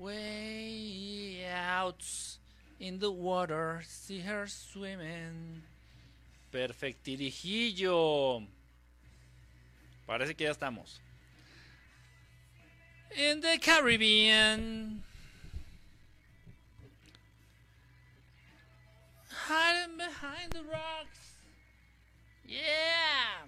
Way out in the water, see her swimming. Perfectirijillo. Parece que ya estamos. In the Caribbean. Hiding behind the rocks. Yeah.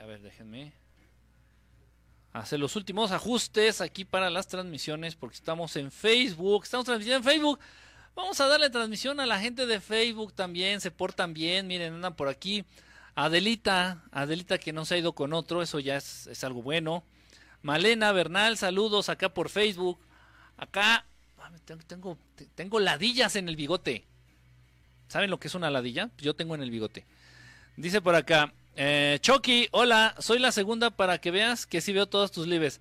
A ver, déjenme hacer los últimos ajustes aquí para las transmisiones porque estamos en Facebook, estamos transmitiendo en Facebook. Vamos a darle transmisión a la gente de Facebook también, se portan bien, miren, andan por aquí. Adelita, Adelita que no se ha ido con otro, eso ya es, es algo bueno. Malena Bernal, saludos acá por Facebook. Acá tengo, tengo ladillas en el bigote. ¿Saben lo que es una ladilla? Yo tengo en el bigote. Dice por acá, eh, Chucky, hola, soy la segunda para que veas que sí veo todos tus lives.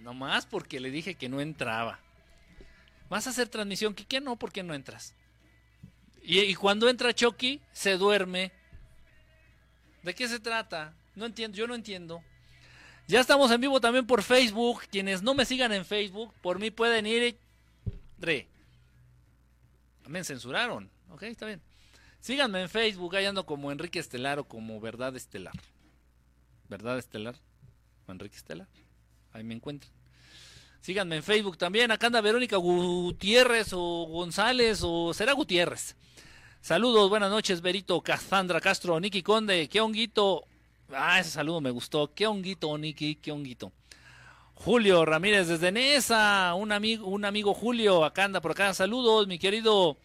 no, más porque le dije que no entraba. ¿Vas a hacer transmisión? ¿Qué, qué no? ¿Por qué no entras? Y, y, cuando entra Chucky, se duerme. ¿De qué se trata? No entiendo, yo no entiendo. Ya estamos en vivo también por Facebook. Quienes no me sigan en Facebook, por mí pueden ir. Re. Me censuraron. Ok, está bien. Síganme en Facebook, ahí ando como Enrique Estelar o como Verdad Estelar. ¿Verdad Estelar? O Enrique Estelar. Ahí me encuentran. Síganme en Facebook también. Acá anda Verónica Gutiérrez o González o será Gutiérrez. Saludos, buenas noches, Berito, Cassandra Castro, Niki Conde, qué honguito. Ah, ese saludo me gustó. Qué honguito, Niki, qué honguito. Julio Ramírez desde Nesa, un amigo, un amigo Julio, acá anda por acá. Saludos, mi querido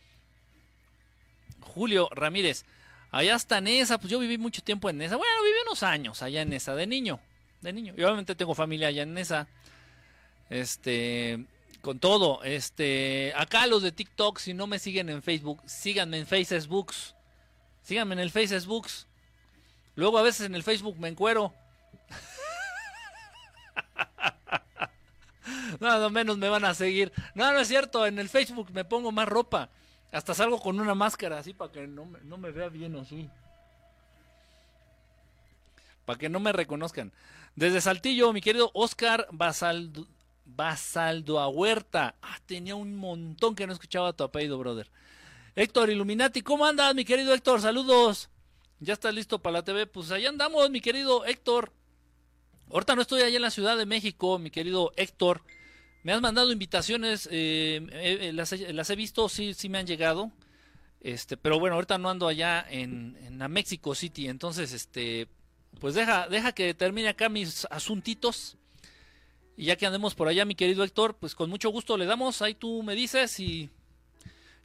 Julio Ramírez. Allá está Nesa, pues yo viví mucho tiempo en Nesa. Bueno, viví unos años allá en Nesa, de niño. De niño. Y obviamente tengo familia allá en Nesa. Este, con todo. Este, acá los de TikTok, si no me siguen en Facebook, síganme en Facebook. Síganme en el Facebook. Luego a veces en el Facebook me encuero. Nada menos me van a seguir. No, no es cierto. En el Facebook me pongo más ropa. Hasta salgo con una máscara así para que no me, no me vea bien así. Para que no me reconozcan. Desde Saltillo, mi querido Oscar Basaldo, Basaldo a Huerta. Ah, tenía un montón que no escuchaba tu apellido, brother. Héctor Illuminati, ¿cómo andas, mi querido Héctor? Saludos. ¿Ya estás listo para la TV? Pues allá andamos, mi querido Héctor. Ahorita no estoy allá en la Ciudad de México, mi querido Héctor. Me has mandado invitaciones, eh, eh, las, he visto, sí, sí me han llegado. Este, pero bueno, ahorita no ando allá en, en Mexico City, entonces, este, pues deja, deja que termine acá mis asuntitos. Y ya que andemos por allá, mi querido Héctor, pues con mucho gusto le damos. Ahí tú me dices y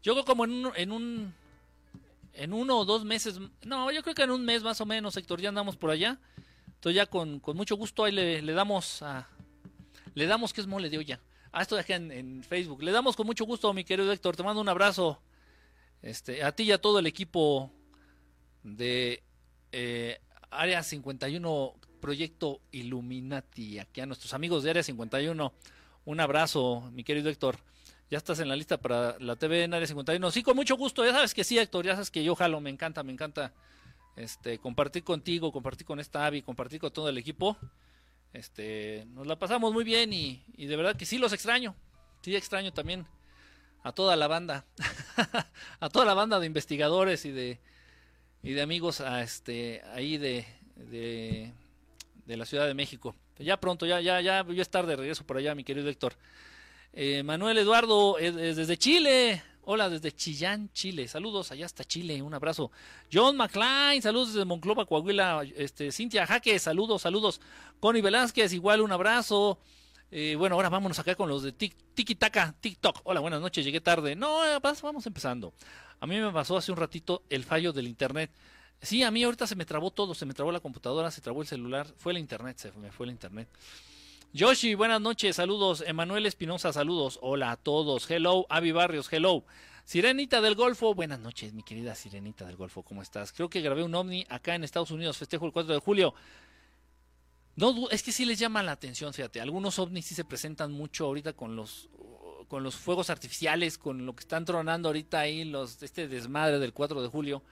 yo creo como en un, en un, en uno o dos meses, no, yo creo que en un mes más o menos, Héctor, ya andamos por allá. Entonces ya con, con mucho gusto ahí le, le damos a, le damos que es mole de olla. Ah, esto de en, en, Facebook. Le damos con mucho gusto, mi querido Héctor. Te mando un abrazo. Este, a ti y a todo el equipo de eh, Área 51 Proyecto Illuminati. Aquí a nuestros amigos de Área 51. Un abrazo, mi querido Héctor. Ya estás en la lista para la TV en Área 51. Sí, con mucho gusto. Ya sabes que sí, Héctor. Ya sabes que yo jalo. Me encanta, me encanta este, compartir contigo, compartir con esta Avi, compartir con todo el equipo. Este, nos la pasamos muy bien y, de verdad que sí los extraño. Sí extraño también a toda la banda, a toda la banda de investigadores y de y de amigos a este ahí de, de, la Ciudad de México. Ya pronto, ya ya ya voy a estar de regreso por allá, mi querido Héctor. Eh, Manuel Eduardo desde Chile. Hola desde Chillán, Chile. Saludos allá hasta Chile. Un abrazo. John McLean, saludos desde Monclova, Coahuila. Este, Cintia Jaque, saludos, saludos. Connie Velázquez, igual un abrazo. Eh, bueno, ahora vámonos acá con los de Tiki Taka, TikTok. Hola, buenas noches, llegué tarde. No, vamos empezando. A mí me pasó hace un ratito el fallo del internet. Sí, a mí ahorita se me trabó todo, se me trabó la computadora, se trabó el celular, fue el internet, se me fue el internet. Yoshi, buenas noches, saludos. Emanuel Espinosa, saludos. Hola a todos. Hello, Avi Barrios, hello. Sirenita del Golfo, buenas noches, mi querida Sirenita del Golfo, ¿cómo estás? Creo que grabé un ovni acá en Estados Unidos, festejo el 4 de julio. No, es que sí les llama la atención, fíjate. Algunos ovnis sí se presentan mucho ahorita con los con los fuegos artificiales, con lo que están tronando ahorita ahí, este desmadre del 4 de julio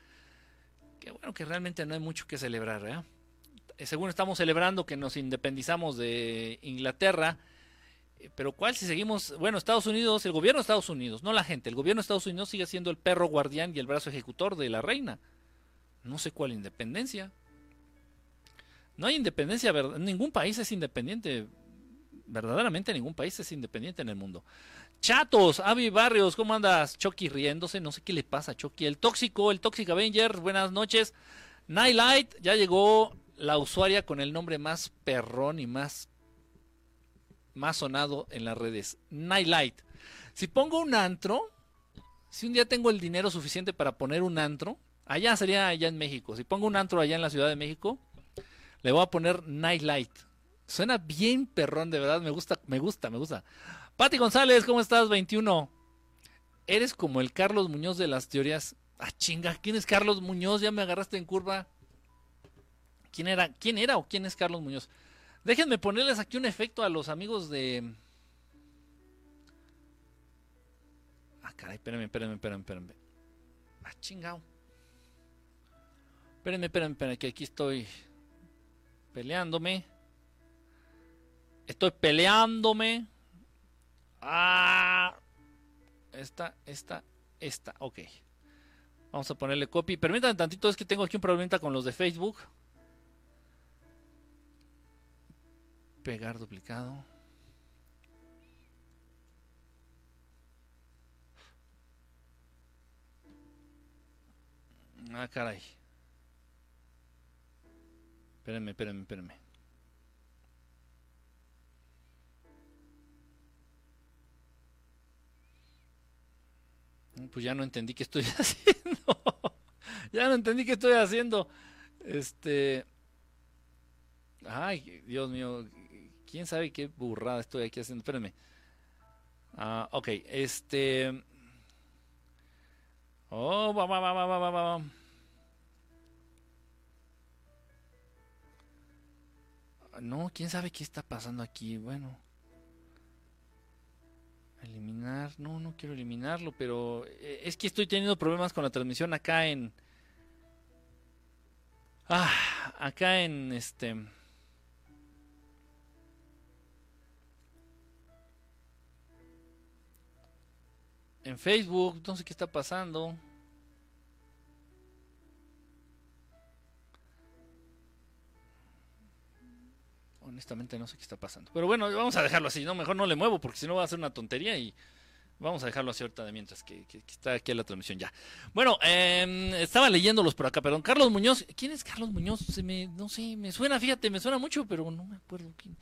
que bueno, que realmente no hay mucho que celebrar, ¿eh? Según estamos celebrando que nos independizamos de Inglaterra, eh, pero ¿cuál si seguimos? Bueno, Estados Unidos, el gobierno de Estados Unidos, no la gente, el gobierno de Estados Unidos sigue siendo el perro guardián y el brazo ejecutor de la reina. No sé cuál independencia. No hay independencia, ningún país es independiente. Verdaderamente ningún país es independiente en el mundo. Chatos, Avi Barrios, ¿cómo andas? Chucky riéndose, no sé qué le pasa a Chucky. El tóxico, el Toxic Avenger, buenas noches. Nightlight, ya llegó la usuaria con el nombre más perrón y más, más sonado en las redes. Nightlight. Si pongo un antro, si un día tengo el dinero suficiente para poner un antro, allá sería allá en México. Si pongo un antro allá en la Ciudad de México, le voy a poner Nightlight. Suena bien perrón, de verdad. Me gusta, me gusta, me gusta. Pati González, ¿cómo estás? 21. Eres como el Carlos Muñoz de las teorías. Ah, chinga, ¿quién es Carlos Muñoz? Ya me agarraste en curva. ¿Quién era? ¿Quién era o quién es Carlos Muñoz? Déjenme ponerles aquí un efecto a los amigos de. Ah, caray, espérenme, espérenme, espérenme, espérenme. Ah, chingao. Espérenme, espérenme, espérenme, que aquí estoy peleándome. Estoy peleándome. Ah. Esta, esta, esta. Ok. Vamos a ponerle copy. Permítanme tantito, es que tengo aquí un problema con los de Facebook. Pegar duplicado. Ah, caray. Espérenme, espérenme, espérenme. Pues ya no entendí qué estoy haciendo. ya no entendí qué estoy haciendo. Este. Ay, Dios mío. ¿Quién sabe qué burrada estoy aquí haciendo? Espérenme. Ah, ok, este. Oh, va, va, va, va, va, va. No, quién sabe qué está pasando aquí. Bueno. Eliminar. No, no quiero eliminarlo, pero eh, es que estoy teniendo problemas con la transmisión acá en. Ah, acá en este. En Facebook, no sé qué está pasando. honestamente no sé qué está pasando. Pero bueno, vamos a dejarlo así, ¿no? Mejor no le muevo porque si no va a ser una tontería y vamos a dejarlo así ahorita de mientras que, está aquí la transmisión ya. Bueno, eh, estaba leyéndolos por acá, perdón. Carlos Muñoz, ¿quién es Carlos Muñoz? Se me, no sé, me suena, fíjate, me suena mucho, pero no me acuerdo quién.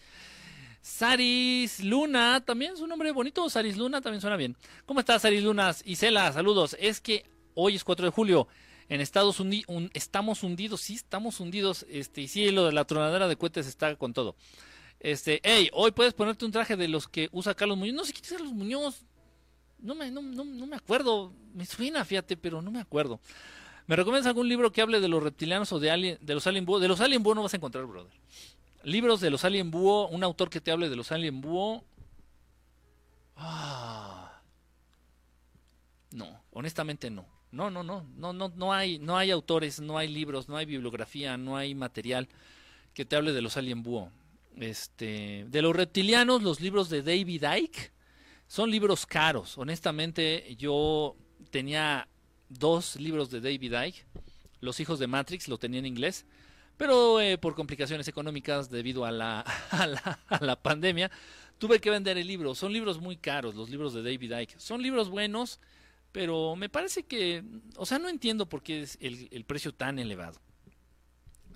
Saris Luna, también es un nombre bonito. Saris Luna también suena bien. ¿Cómo estás, Saris Lunas? Isela, saludos. Es que hoy es 4 de julio en Estados Unidos estamos hundidos, sí, estamos hundidos, este, y sí, lo de la tronadera de cohetes está con todo. Este, hey, hoy puedes ponerte un traje de los que usa Carlos Muñoz. No sé quién es Carlos Muñoz. No me, no, no, me acuerdo. Me suena, fíjate, pero no me acuerdo. ¿Me recomiendas algún libro que hable de los reptilianos o de, alien, de los alien? De los alien búho no vas a encontrar, brother. Libros de los alien búho, un autor que te hable de los alien búho. Ah. No, honestamente no. No, no, no, no, no, no hay, no hay autores, no hay libros, no hay bibliografía, no hay material que te hable de los alien búho. Este, de los reptilianos, los libros de David Icke son libros caros. Honestamente, yo tenía dos libros de David Icke. Los hijos de Matrix lo tenía en inglés, pero eh, por complicaciones económicas debido a la, a la, pandemia, tuve que vender el libro. Son libros muy caros, los libros de David Icke. Son libros buenos pero me parece que, o sea, no entiendo por qué es el, precio tan elevado.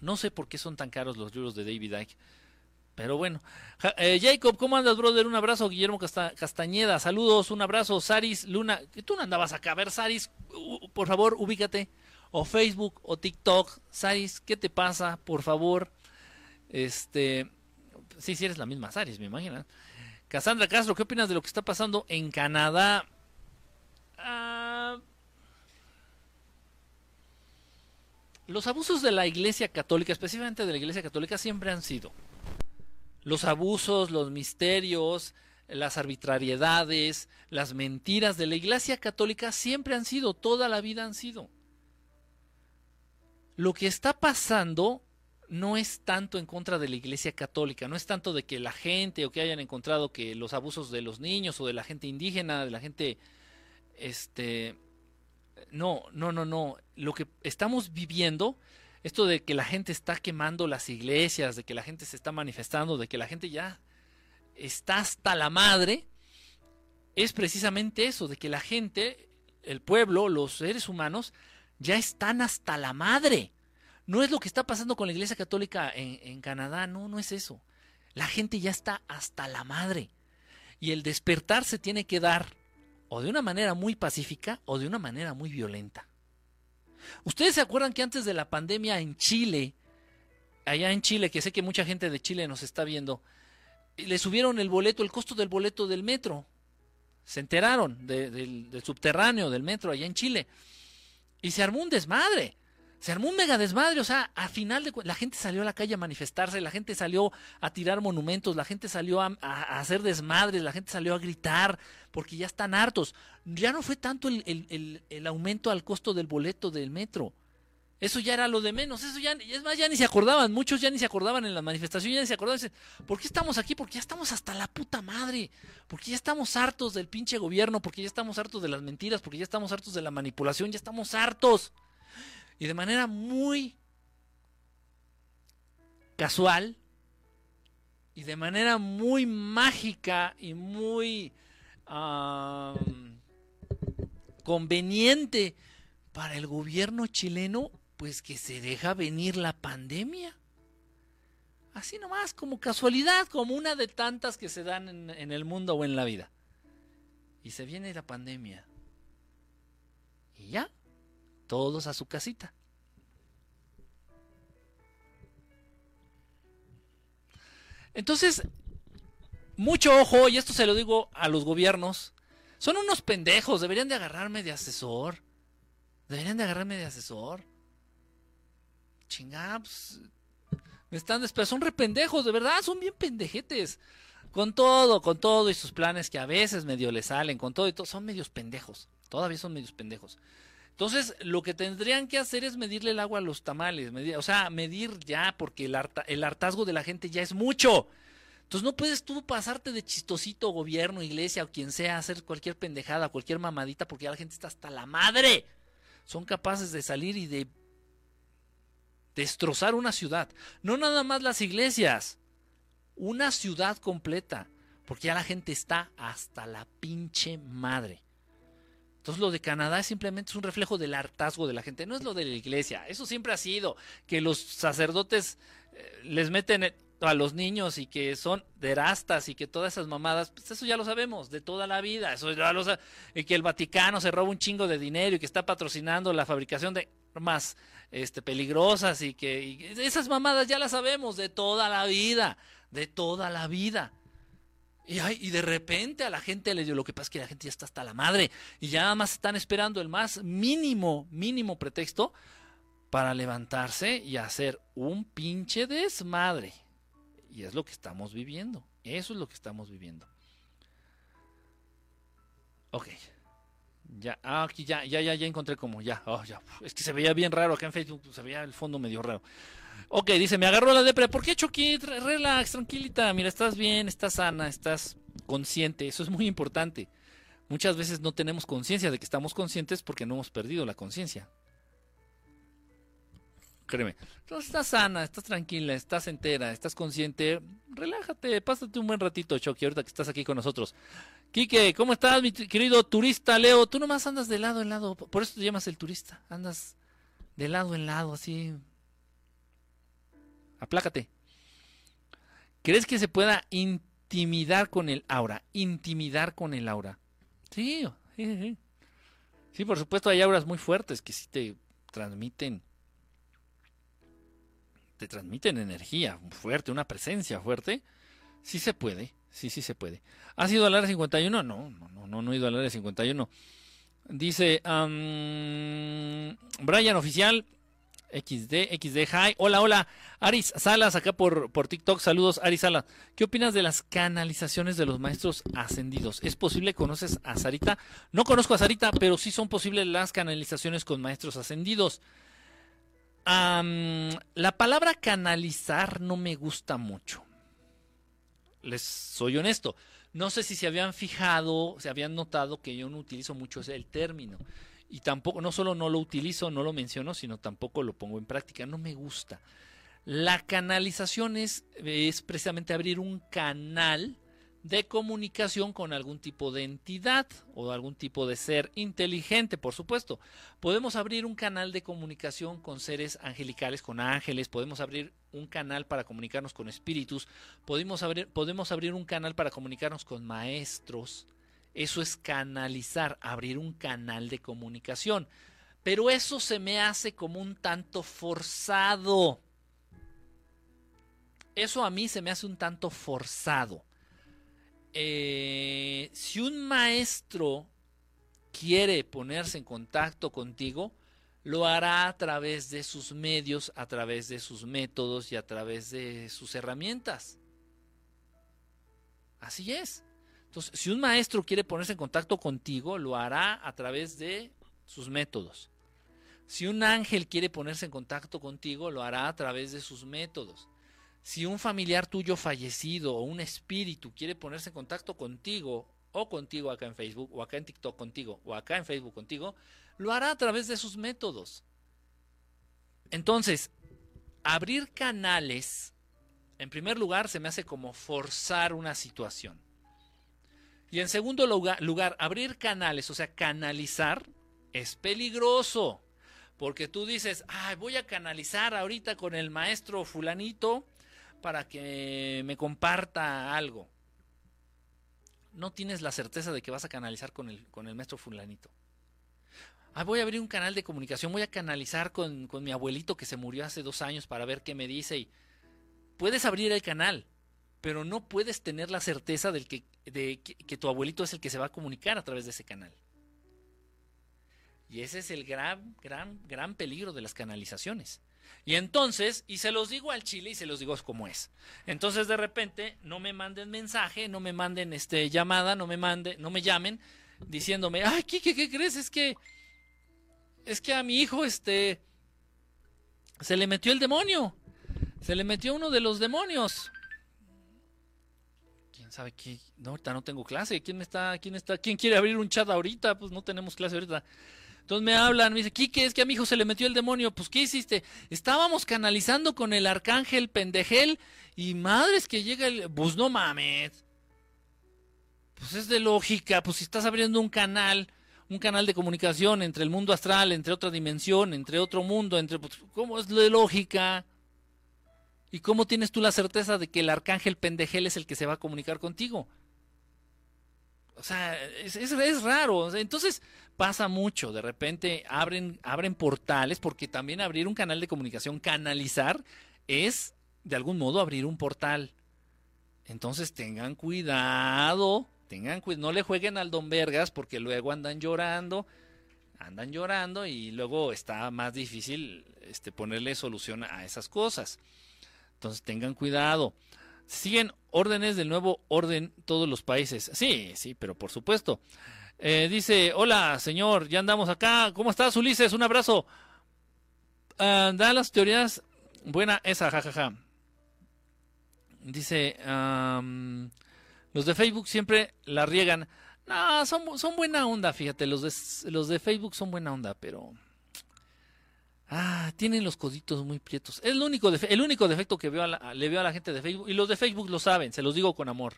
No sé por qué son tan caros los libros de David Icke. Pero bueno, eh, Jacob, ¿cómo andas, brother? Un abrazo, Guillermo Castañeda, saludos, un abrazo, Saris Luna, tú no andabas acá, a ver, Saris, por favor, ubícate, o Facebook, o TikTok, Saris, ¿qué te pasa? Por favor, este, sí, sí eres la misma Saris, me imagino. Cassandra Castro, ¿qué opinas de lo que está pasando en Canadá? Ah, los abusos de la Iglesia Católica, específicamente de la Iglesia Católica, siempre han sido. Los abusos, los misterios, las arbitrariedades, las mentiras de la Iglesia Católica siempre han sido, toda la vida han sido. Lo que está pasando no es tanto en contra de la Iglesia Católica, no es tanto de que la gente o que hayan encontrado que los abusos de los niños o de la gente indígena, de la gente, este, no, no, no, no, lo que estamos viviendo, esto de que la gente está quemando las iglesias, de que la gente se está manifestando, de que la gente ya está hasta la madre, es precisamente eso, de que la gente, el pueblo, los seres humanos, ya están hasta la madre no es lo que está pasando con la Iglesia Católica en, Canadá, no, no es eso. La gente ya está hasta la madre. Y el despertar se tiene que dar o de una manera muy pacífica o de una manera muy violenta. Ustedes se acuerdan que antes de la pandemia en Chile, allá en Chile, que sé que mucha gente de Chile nos está viendo, le subieron el boleto, el costo del boleto del metro. Se enteraron del, del subterráneo del metro allá en Chile. Y se armó un desmadre se armó un mega desmadre, o sea, a final de la gente salió a la calle a manifestarse, la gente salió a tirar monumentos, la gente salió a, hacer desmadres, la gente salió a gritar, porque ya están hartos. Ya no fue tanto el, el, aumento al costo del boleto del metro. Eso ya era lo de menos, eso ya, es más, ya ni se acordaban, muchos ya ni se acordaban en la manifestación, ya ni se acordaban, ¿por qué estamos aquí? Porque ya estamos hasta la puta madre, porque ya estamos hartos del pinche gobierno, porque ya estamos hartos de las mentiras, porque ya estamos hartos de la manipulación, ya estamos hartos y de manera muy casual y de manera muy mágica y muy conveniente para el gobierno chileno, pues que se deja venir la pandemia. Así nomás, como casualidad, como una de tantas que se dan en, en el mundo o en la vida. Y se viene la pandemia. Y ya, todos a su casita. Entonces, mucho ojo, y esto se lo digo a los gobiernos, son unos pendejos, deberían de agarrarme de asesor. Deberían de agarrarme de asesor. Chingados. me están pero son rependejos, de verdad, son bien pendejetes. Con todo, con todo y sus planes que a veces medio le salen, con todo y todo, son medios pendejos. Todavía son medios pendejos. Entonces, lo que tendrían que hacer es medirle el agua a los tamales, o sea, medir ya, porque el, el hartazgo de la gente ya es mucho. Entonces no puedes tú pasarte de chistosito gobierno, iglesia o quien sea, hacer cualquier pendejada, cualquier mamadita, porque ya la gente está hasta la madre. Son capaces de salir y de destrozar una ciudad. No nada más las iglesias, una ciudad completa, porque ya la gente está hasta la pinche madre. Entonces lo de Canadá simplemente es un reflejo del hartazgo de la gente, no es lo de la iglesia. Eso siempre ha sido, que los sacerdotes eh, les meten a los niños y que son derastas y que todas esas mamadas, pues eso ya lo sabemos de toda la vida. Eso ya lo y que el Vaticano se roba un chingo de dinero y que está patrocinando la fabricación de armas este, peligrosas y que esas mamadas ya las sabemos de toda la vida, de toda la vida. Y, y de repente a la gente le dio lo que pasa es que la gente ya está hasta la madre y ya nada más están esperando el más mínimo, mínimo pretexto para levantarse y hacer un pinche desmadre. Y es lo que estamos viviendo. Eso es lo que estamos viviendo. Ok. Ya, ah, aquí ya, ya, ya, ya encontré como, ya, oh, ya. Es que se veía bien raro acá en Facebook, se veía el fondo medio raro. Ok, dice, me agarró la depre. ¿Por qué Chucky? Relax, tranquilita. Mira, estás bien, estás sana, estás consciente. Eso es muy importante. Muchas veces no tenemos conciencia de que estamos conscientes porque no hemos perdido la conciencia. Créeme. Entonces estás sana, estás tranquila, estás entera, estás consciente. Relájate, pásate un buen ratito, Chucky, ahorita que estás aquí con nosotros. Quique, ¿cómo estás, mi querido turista Leo? Tú nomás andas de lado en lado, por eso te llamas el turista. Andas de lado en lado, así, aplácate. ¿Crees que se pueda intimidar con el aura? Intimidar con el aura. Sí, sí, sí. Sí, por supuesto hay auras muy fuertes que sí te transmiten te transmiten energía fuerte, una presencia fuerte. Sí se puede, sí, sí se puede. ¿Has ido al área 51? No, no, no, no, no he ido al área 51. Dice Brian Oficial, XD, XD, hi. Hola, hola. Aris Salas, acá por, por TikTok. Saludos, Aris Salas. ¿Qué opinas de las canalizaciones de los maestros ascendidos? ¿Es posible? ¿Conoces a Sarita? No conozco a Sarita, pero sí son posibles las canalizaciones con maestros ascendidos. la palabra canalizar no me gusta mucho. Les soy honesto. No sé si se habían fijado, se habían notado que yo no utilizo mucho el término. Y tampoco, no solo no lo utilizo, no lo menciono, sino tampoco lo pongo en práctica. No me gusta. La canalización es, es precisamente abrir un canal de comunicación con algún tipo de entidad o algún tipo de ser inteligente, por supuesto. Podemos abrir un canal de comunicación con seres angelicales, con ángeles, podemos abrir un canal para comunicarnos con espíritus, podemos abrir, podemos abrir un canal para comunicarnos con maestros. Eso es canalizar, abrir un canal de comunicación. Pero eso se me hace como un tanto forzado. Eso a mí se me hace un tanto forzado. Eh, si un maestro quiere ponerse en contacto contigo, lo hará a través de sus medios, a través de sus métodos y a través de sus herramientas. Así es. Entonces, si un maestro quiere ponerse en contacto contigo, lo hará a través de sus métodos. Si un ángel quiere ponerse en contacto contigo, lo hará a través de sus métodos. Si un familiar tuyo fallecido o un espíritu quiere ponerse en contacto contigo o contigo acá en Facebook o acá en TikTok contigo o acá en Facebook contigo, lo hará a través de sus métodos. Entonces, abrir canales, en primer lugar, se me hace como forzar una situación. Y en segundo lugar, abrir canales, o sea, canalizar, es peligroso. Porque tú dices, ay, voy a canalizar ahorita con el maestro fulanito para que me comparta algo. No tienes la certeza de que vas a canalizar con el, con el maestro fulanito. Ah, voy a abrir un canal de comunicación, voy a canalizar con, mi abuelito que se murió hace dos años para ver qué me dice. Y puedes abrir el canal, pero no puedes tener la certeza de que tu abuelito es el que se va a comunicar a través de ese canal. Y ese es el gran, gran, gran peligro de las canalizaciones. Y entonces, y se los digo al chile y se los digo como es. Entonces de repente no me manden mensaje, no me manden este llamada, no me manden, no me llamen diciéndome, "Ay, ¿qué, qué, crees? Es que es que a mi hijo este se le metió el demonio. Se le metió uno de los demonios." ¿Quién sabe qué? No, ahorita no tengo clase. ¿Quién está quién está quién quiere abrir un chat ahorita? Pues no tenemos clase ahorita. Entonces me hablan, me dice, Kike, es que a mi hijo se le metió el demonio. Pues, ¿qué hiciste? Estábamos canalizando con el arcángel pendejel y madres que llega el... Pues no mames. Pues es de lógica, pues si estás abriendo un canal, un canal de comunicación entre el mundo astral, entre otra dimensión, entre otro mundo, entre... Pues, ¿Cómo es de lógica? ¿Y cómo tienes tú la certeza de que el arcángel pendejel es el que se va a comunicar contigo? O sea, es, raro. Entonces pasa mucho. De repente abren, abren portales, porque también abrir un canal de comunicación, canalizar, es de algún modo abrir un portal. Entonces tengan cuidado, tengan cuidado, no le jueguen al Don Vergas porque luego andan llorando, andan llorando y luego está más difícil este, ponerle solución a esas cosas. Entonces tengan cuidado. Siguen órdenes del nuevo orden todos los países. Sí, sí, pero por supuesto. Eh, dice, hola señor, ya andamos acá. ¿Cómo estás, Ulises? Un abrazo. Ah, da las teorías. Buena esa, jajaja. Dice, los de Facebook siempre la riegan. No, son, son buena onda, fíjate. Los de, los de Facebook son buena onda, pero Ah, tienen los coditos muy prietos. Es el único, el único defecto que veo le veo a la gente de Facebook. Y los de Facebook lo saben, se los digo con amor.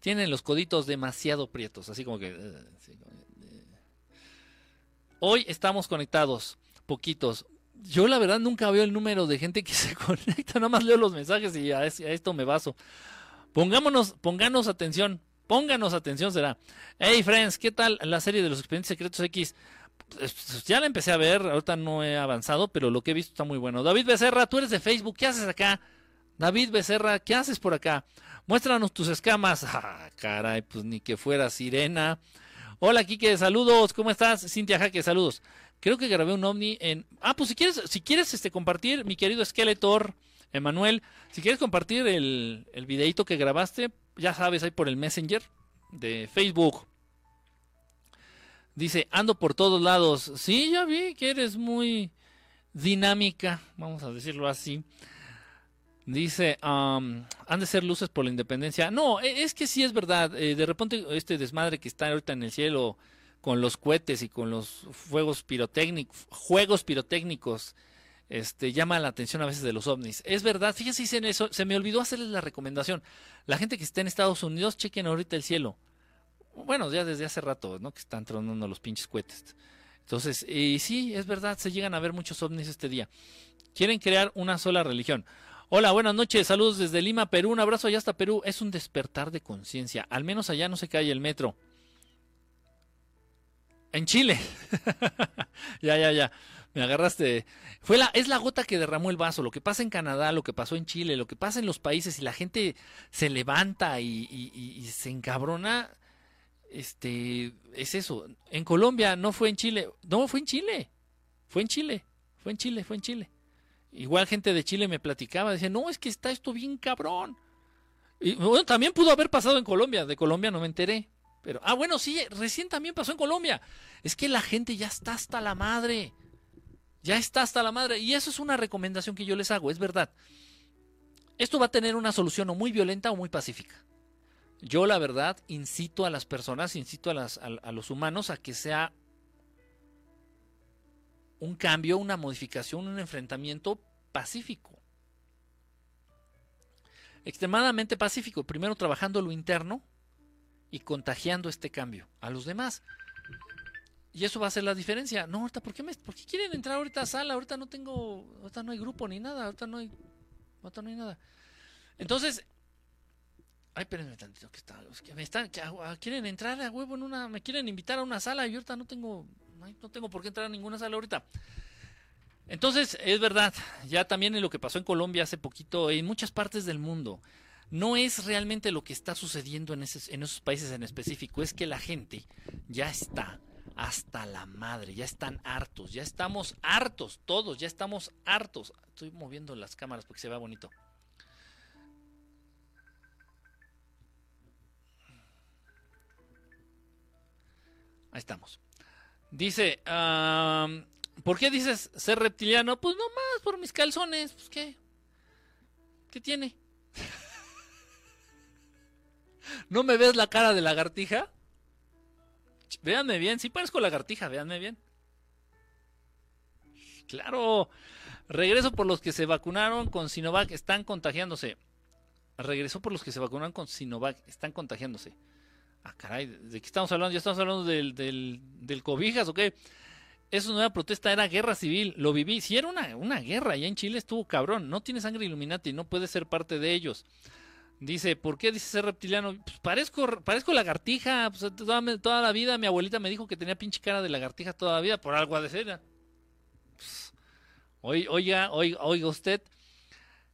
Tienen los coditos demasiado prietos, así como que... Eh, eh. Hoy estamos conectados, poquitos. Yo la verdad nunca veo el número de gente que se conecta, nada más leo los mensajes y a, esto me baso. Pongámonos, pónganos atención, pónganos atención será. Hey friends, ¿qué tal la serie de los expedientes secretos X? Pues, ya la empecé a ver, ahorita no he avanzado, pero lo que he visto está muy bueno. David Becerra, tú eres de Facebook, ¿qué haces acá? David Becerra, ¿qué haces por acá? Muéstranos tus escamas. Ah, caray, pues ni que fuera sirena. Hola, Kike, saludos, ¿cómo estás? Cintia Jaque, saludos. Creo que grabé un ovni en... Ah, pues si quieres, si quieres este, compartir, mi querido Skeletor, Emanuel, si quieres compartir el, el videito que grabaste, ya sabes, ahí por el Messenger de Facebook. Dice, ando por todos lados. Sí, ya vi que eres muy... dinámica, vamos a decirlo así. Dice, han de ser luces por la independencia. No, e, es que sí es verdad. Eh, de repente este desmadre que está ahorita en el cielo con los cohetes y con los fuegos pirotécnicos, juegos pirotécnicos, este, llama la atención a veces de los ovnis. Es verdad, fíjense en eso, se me olvidó hacerles la recomendación. La gente que está en Estados Unidos, chequen ahorita el cielo. Bueno, ya desde hace rato, ¿no? Que están tronando los pinches cohetes. Entonces, y sí, es verdad, se llegan a ver muchos ovnis este día. Quieren crear una sola religión. Hola, buenas noches, saludos desde Lima, Perú, un abrazo allá hasta Perú. Es un despertar de conciencia, al menos allá no se cae el metro. En Chile. ya, ya, ya. Me agarraste. Fue la, es la gota que derramó el vaso. Lo que pasa en Canadá, lo que pasó en Chile, lo que pasa en los países y la gente se levanta y, se encabrona. Este, es eso. En Colombia no fue en Chile. No, fue en Chile. Fue en Chile. Fue en Chile, fue en Chile. Igual gente de Chile me platicaba, decía, no, es que está esto bien cabrón. Y bueno, también pudo haber pasado en Colombia. De Colombia no me enteré. Pero, ah, bueno, sí, recién también pasó en Colombia. Es que la gente ya está hasta la madre. Ya está hasta la madre. Y eso es una recomendación que yo les hago, es verdad. Esto va a tener una solución o muy violenta o muy pacífica. Yo, la verdad, incito a las personas, incito a, las, a los humanos a que sea un cambio, una modificación, un enfrentamiento pacífico. Extremadamente pacífico. Primero trabajando lo interno y contagiando este cambio a los demás. Y eso va a ser la diferencia. No, ahorita, ¿por qué, me, ¿por qué quieren entrar ahorita a sala? Ahorita no tengo, ahorita no hay grupo ni nada, ahorita no hay, ahorita no hay nada. Entonces, ay, espérenme tantito, que está, que me están, que, quieren entrar a huevo en una, me quieren invitar a una sala y ahorita no tengo, no tengo por qué entrar a ninguna sala ahorita. Entonces, es verdad, ya también en lo que pasó en Colombia hace poquito, en muchas partes del mundo, no es realmente lo que está sucediendo en, en esos países en específico, es que la gente ya está hasta la madre, ya están hartos, ya estamos hartos, todos, ya estamos hartos. Estoy moviendo las cámaras porque se vea bonito. Ahí estamos. Dice, ¿por qué dices ser reptiliano? Pues no más por mis calzones, pues qué. ¿Qué tiene? ¿No me ves la cara de lagartija? Véanme bien, si parezco lagartija, véanme bien. Claro, regreso por los que se vacunaron con Sinovac, están contagiándose. Regresó por los que se vacunaron con Sinovac, están contagiándose. Ah, caray, ¿de qué estamos hablando? ¿Ya estamos hablando del, del, cobijas o qué? Esa nueva protesta era guerra civil, lo viví. Si era una, una guerra, allá en Chile estuvo cabrón. No tiene sangre Illuminati, no puede ser parte de ellos. Dice, ¿por qué dice ser reptiliano? Pues parezco, parezco lagartija. Pues toda, la vida mi abuelita me dijo que tenía pinche cara de lagartija toda la vida, por algo de cena. Pues, oiga, oiga, oiga usted.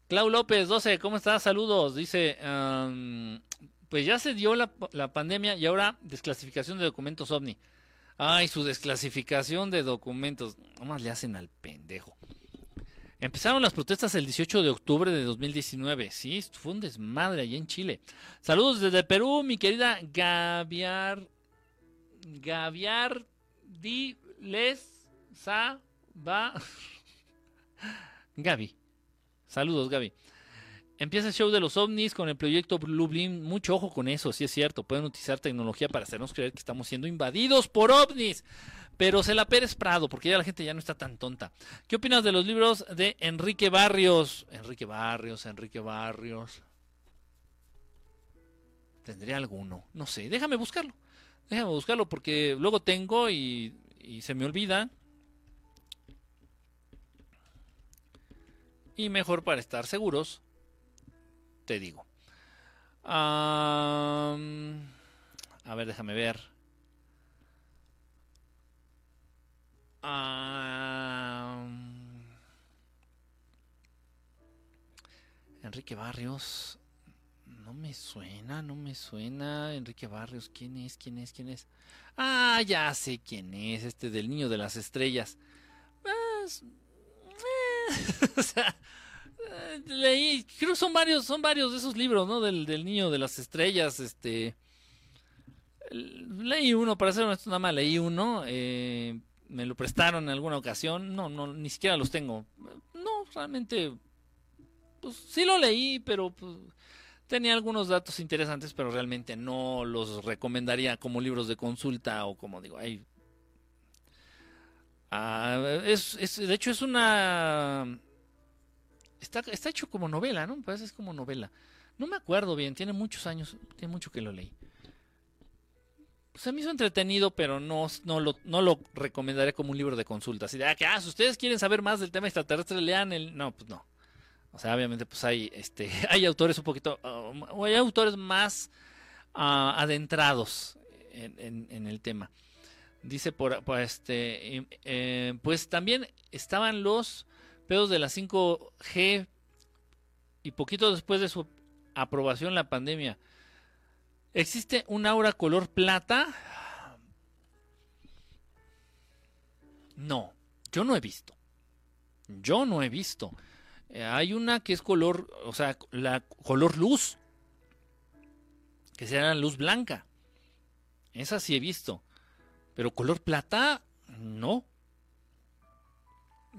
Clau López, 12, ¿cómo está? Saludos. Dice, pues ya se dio la, la pandemia y ahora desclasificación de documentos ovni. Ay, su desclasificación de documentos. Nomás le hacen al pendejo. Empezaron las protestas el 18 de octubre de 2019. Sí, fue un desmadre allá en Chile. Saludos desde Perú, mi querida Gaviar. Gaviar Di Les Sa. Gaby. Saludos, Gaby. Empieza el show de los ovnis con el proyecto Blue Beam. Mucho ojo con eso, sí es cierto. Pueden utilizar tecnología para hacernos creer que estamos siendo invadidos por ovnis. Pero se la Pérez Prado, porque ya la gente ya no está tan tonta. ¿Qué opinas de los libros de Enrique Barrios? Enrique Barrios, Enrique Barrios. ¿Tendría alguno? No sé, déjame buscarlo. Déjame buscarlo porque luego tengo y, y se me olvida. Y mejor para estar seguros, te digo. a ver, déjame ver. Enrique Barrios. No me suena, no me suena. Enrique Barrios, ¿quién es? ¿Quién es? ¿Quién es? Ah, ya sé quién es. Este del niño de las estrellas. Pues, eh, o sea, eh, leí, creo que son varios, son varios de esos libros, ¿no? Del, del niño de las estrellas, este. Leí uno, para ser honesto, nada más leí uno. Eh, me lo prestaron en alguna ocasión, no, no, ni siquiera los tengo. No, realmente, pues sí lo leí, pero pues, tenía algunos datos interesantes, pero realmente no los recomendaría como libros de consulta o como digo. Ah, es, es, de hecho es una... Está, está hecho como novela, ¿no? Parece es como novela. No me acuerdo bien, tiene muchos años, tiene mucho que lo leí. Se me hizo entretenido, pero no, no, lo, no lo recomendaré como un libro de consulta. Así de, ah, que, ah, si ustedes quieren saber más del tema extraterrestre, lean el... No, pues no. O sea, obviamente, pues hay, este, hay autores un poquito, uh, hay autores más uh, adentrados en, en, el tema. Dice por, por este, eh, pues también estaban los pedos de la 5G y poquito después de su aprobación la pandemia. ¿Existe un aura color plata? No, yo no he visto. Yo no he visto. Eh, hay una que es color, o sea, la color luz, que será luz blanca. Esa sí he visto. Pero color plata, no.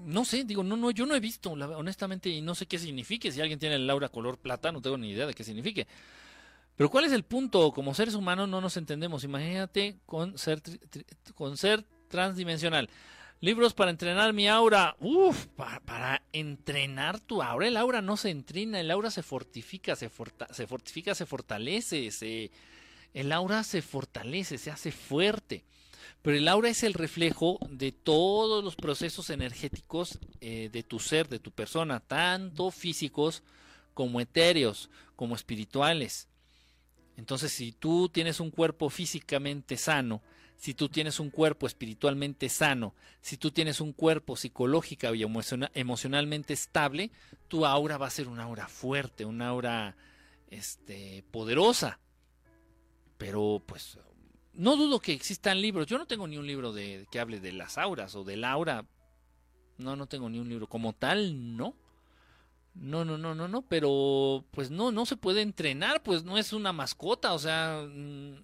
No sé, digo, no, no, yo no he visto, honestamente, y no sé qué signifique. Si alguien tiene el aura color plata, no tengo ni idea de qué signifique. Pero ¿cuál es el punto? Como seres humanos no nos entendemos. Imagínate con ser, con ser transdimensional. Libros para entrenar mi aura. Uf, para, entrenar tu aura. El aura no se entrena, el aura se fortifica, se, se fortifica, se fortalece. Se, el aura se fortalece, se hace fuerte. Pero el aura es el reflejo de todos los procesos energéticos eh, de tu ser, de tu persona, tanto físicos como etéreos, como espirituales. Entonces, si tú tienes un cuerpo físicamente sano, si tú tienes un cuerpo espiritualmente sano, si tú tienes un cuerpo psicológica y emocionalmente estable, tu aura va a ser una aura fuerte, una aura este, poderosa. Pero pues no dudo que existan libros. Yo no tengo ni un libro de, que hable de las auras o del aura. No, no tengo ni un libro. Como tal, no. No, no, no, no, no. Pero pues no, no se puede entrenar. Pues no es una mascota. O sea, mm,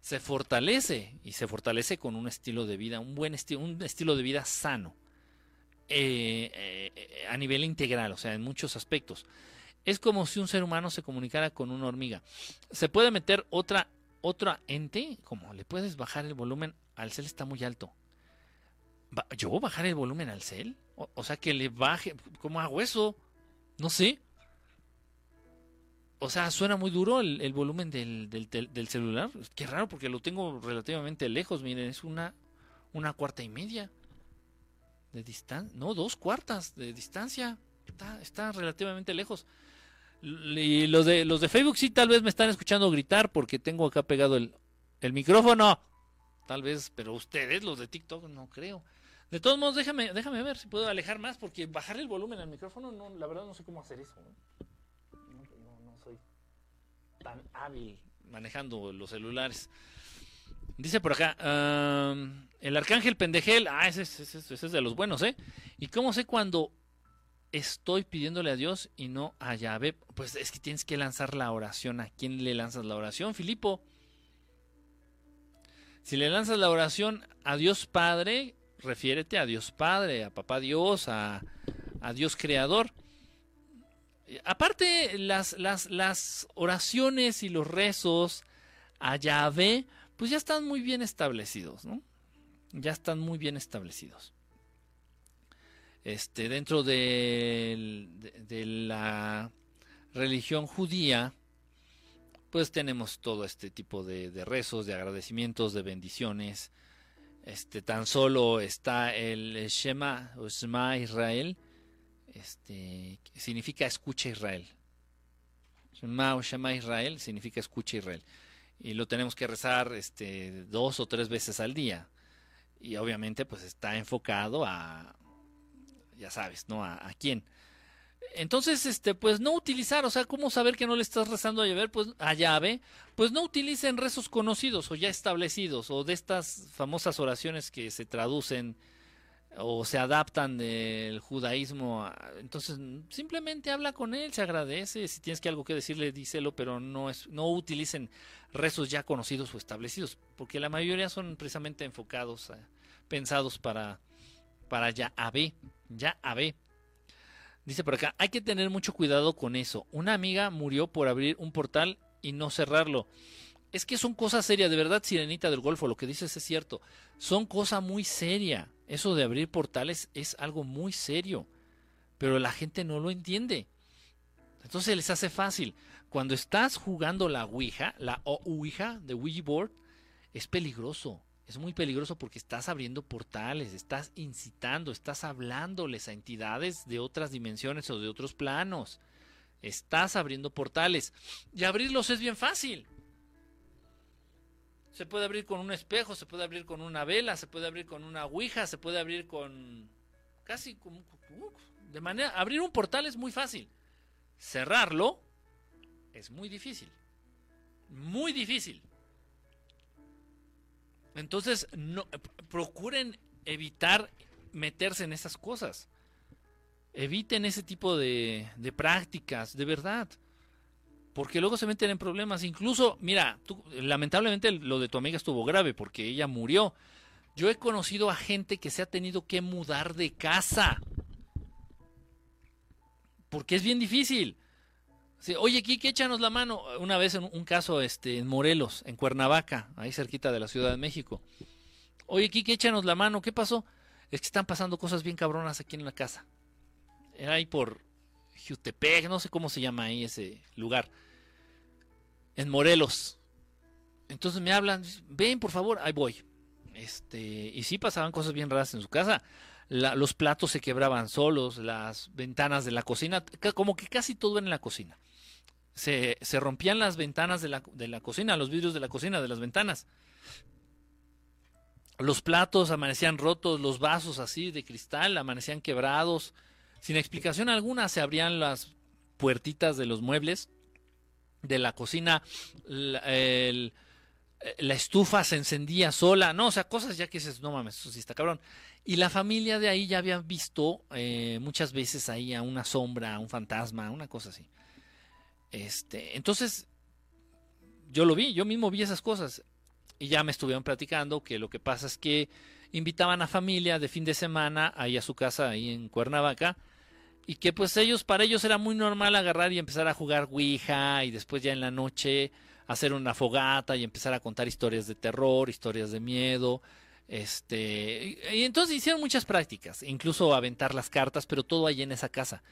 se fortalece. Y se fortalece con un estilo de vida, un buen estilo, un estilo de vida sano. Eh, eh, a nivel integral, o sea, en muchos aspectos. Es como si un ser humano se comunicara con una hormiga. Se puede meter otra otra ente, como le puedes bajar el volumen al cel está muy alto. ¿Yo bajar el volumen al cel? O, sea, que le baje, ¿cómo hago eso? No sé. O sea, suena muy duro el, volumen del, del, celular. Qué raro porque lo tengo relativamente lejos. Miren, es una, una cuarta y media de distancia. No, dos cuartas de distancia. Está, está relativamente lejos. Y los de, los de Facebook sí tal vez me están escuchando gritar porque tengo acá pegado el, el micrófono. Tal vez, pero ustedes, los de TikTok, no creo. De todos modos, déjame, déjame ver si puedo alejar más porque bajar el volumen al micrófono, no, la verdad no sé cómo hacer eso. No, soy tan hábil manejando los celulares. Dice por acá, el arcángel pendejel, ah, ese, ese, es de los buenos, ¿eh? ¿Y cómo sé cuando estoy pidiéndole a Dios y no a Yahvé. Pues es que tienes que lanzar la oración. ¿A quién le lanzas la oración, Filipo? Si le lanzas la oración a Dios Padre, refiérete a Dios Padre, a Papá Dios, a, Dios Creador. Aparte, las, las, las oraciones y los rezos a Yahvé, pues ya están muy bien establecidos, ¿no? Ya están muy bien establecidos. Este, dentro de, la religión judía, pues tenemos todo este tipo de, rezos, de agradecimientos, de bendiciones. Este, tan solo está el Shema o Shema Israel, este, significa escucha Israel. Shema o Shema Israel significa escucha Israel. Y lo tenemos que rezar este, dos o tres veces al día. Y obviamente pues está enfocado a, ya sabes, ¿no? ¿A, quién? Entonces, este, pues no utilizar, o sea, ¿cómo saber que no le estás rezando a llave? Pues a llave, pues no utilicen rezos conocidos o ya establecidos, o de estas famosas oraciones que se traducen o se adaptan del judaísmo. entonces, simplemente habla con él, se agradece, si tienes que algo que decirle, díselo, pero no es, no utilicen rezos ya conocidos o establecidos, porque la mayoría son precisamente enfocados pensados para, para ya AB. Ya AB. Dice por acá, hay que tener mucho cuidado con eso. Una amiga murió por abrir un portal y no cerrarlo. Es que son cosas serias, de verdad, Sirenita del Golfo, lo que dices es cierto. Son cosa muy seria. Eso de abrir portales es algo muy serio. Pero la gente no lo entiende. Entonces les hace fácil. Cuando estás jugando la Ouija, la Ouija de Ouija Board, es peligroso. Es muy peligroso porque estás abriendo portales, estás incitando, estás hablándoles a entidades de otras dimensiones o de otros planos. Estás abriendo portales. Y abrirlos es bien fácil. Se puede abrir con un espejo, se puede abrir con una vela, se puede abrir con una ouija, se puede abrir con casi como de manera abrir un portal es muy fácil. Cerrarlo es muy difícil. Muy difícil. Entonces, no, procuren evitar meterse en esas cosas. Eviten ese tipo de, de prácticas, de verdad. Porque luego se meten en problemas. Incluso, mira, lamentablemente lo de tu amiga estuvo grave porque ella murió. Yo he conocido a gente que se ha tenido que mudar de casa. Porque es bien difícil. Oye, Kiki, échanos la mano. Una vez en un caso este, en Morelos, en Cuernavaca, ahí cerquita de la Ciudad de México. Oye, Kiki, échanos la mano. ¿Qué pasó? Es que están pasando cosas bien cabronas aquí en la casa. Era ahí por Jutepec, no sé cómo se llama ahí ese lugar. En Morelos. Entonces me hablan, ven por favor, ahí voy. Este, y sí pasaban cosas bien raras en su casa. los platos se quebraban solos, las ventanas de la cocina, como que casi todo en la cocina se, rompían las ventanas de la, de la cocina, los vidrios de la cocina, de las ventanas. Los platos amanecían rotos, los vasos así de cristal amanecían quebrados. Sin explicación alguna se abrían las puertitas de los muebles de la cocina. La, estufa se encendía sola. No, o sea, cosas ya que dices, no mames, eso sí está cabrón. Y la familia de ahí ya había visto eh, muchas veces ahí a una sombra, a un fantasma, una cosa así. Este, entonces, yo lo vi, yo mismo vi esas cosas. Y ya me estuvieron platicando que lo que pasa es que invitaban a familia de fin de semana ahí a su casa, ahí en Cuernavaca, y que pues ellos, para ellos era muy normal agarrar y empezar a jugar Ouija y después ya en la noche hacer una fogata y empezar a contar historias de terror, historias de miedo. Este, y entonces hicieron muchas prácticas, incluso aventar las cartas, pero todo ahí en esa casa.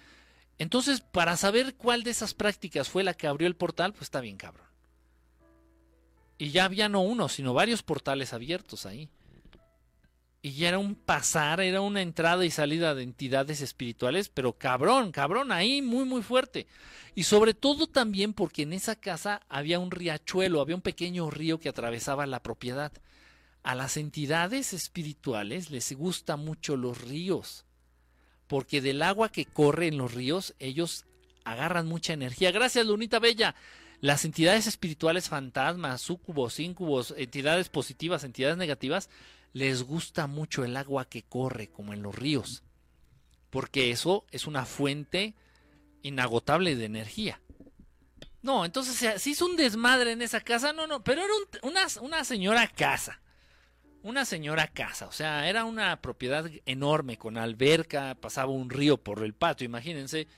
Entonces, para saber cuál de esas prácticas fue la que abrió el portal, pues está bien cabrón. Y ya había no uno, sino varios portales abiertos ahí. Y ya era un pasar, era una entrada y salida de entidades espirituales, pero cabrón, cabrón, ahí muy, muy fuerte. Y sobre todo también porque en esa casa había un riachuelo, había un pequeño río que atravesaba la propiedad. A las entidades espirituales les gusta mucho los ríos porque del agua que corre en los ríos ellos agarran mucha energía. Gracias, Lunita Bella. Las entidades espirituales fantasmas, súcubos, íncubos, entidades positivas, entidades negativas, les gusta mucho el agua que corre, como en los ríos, porque eso es una fuente inagotable de energía. No, entonces si hizo un desmadre en esa casa, no, no, pero era una señora casa una señora casa, o sea, era una propiedad enorme con alberca, pasaba un río por el patio, imagínense,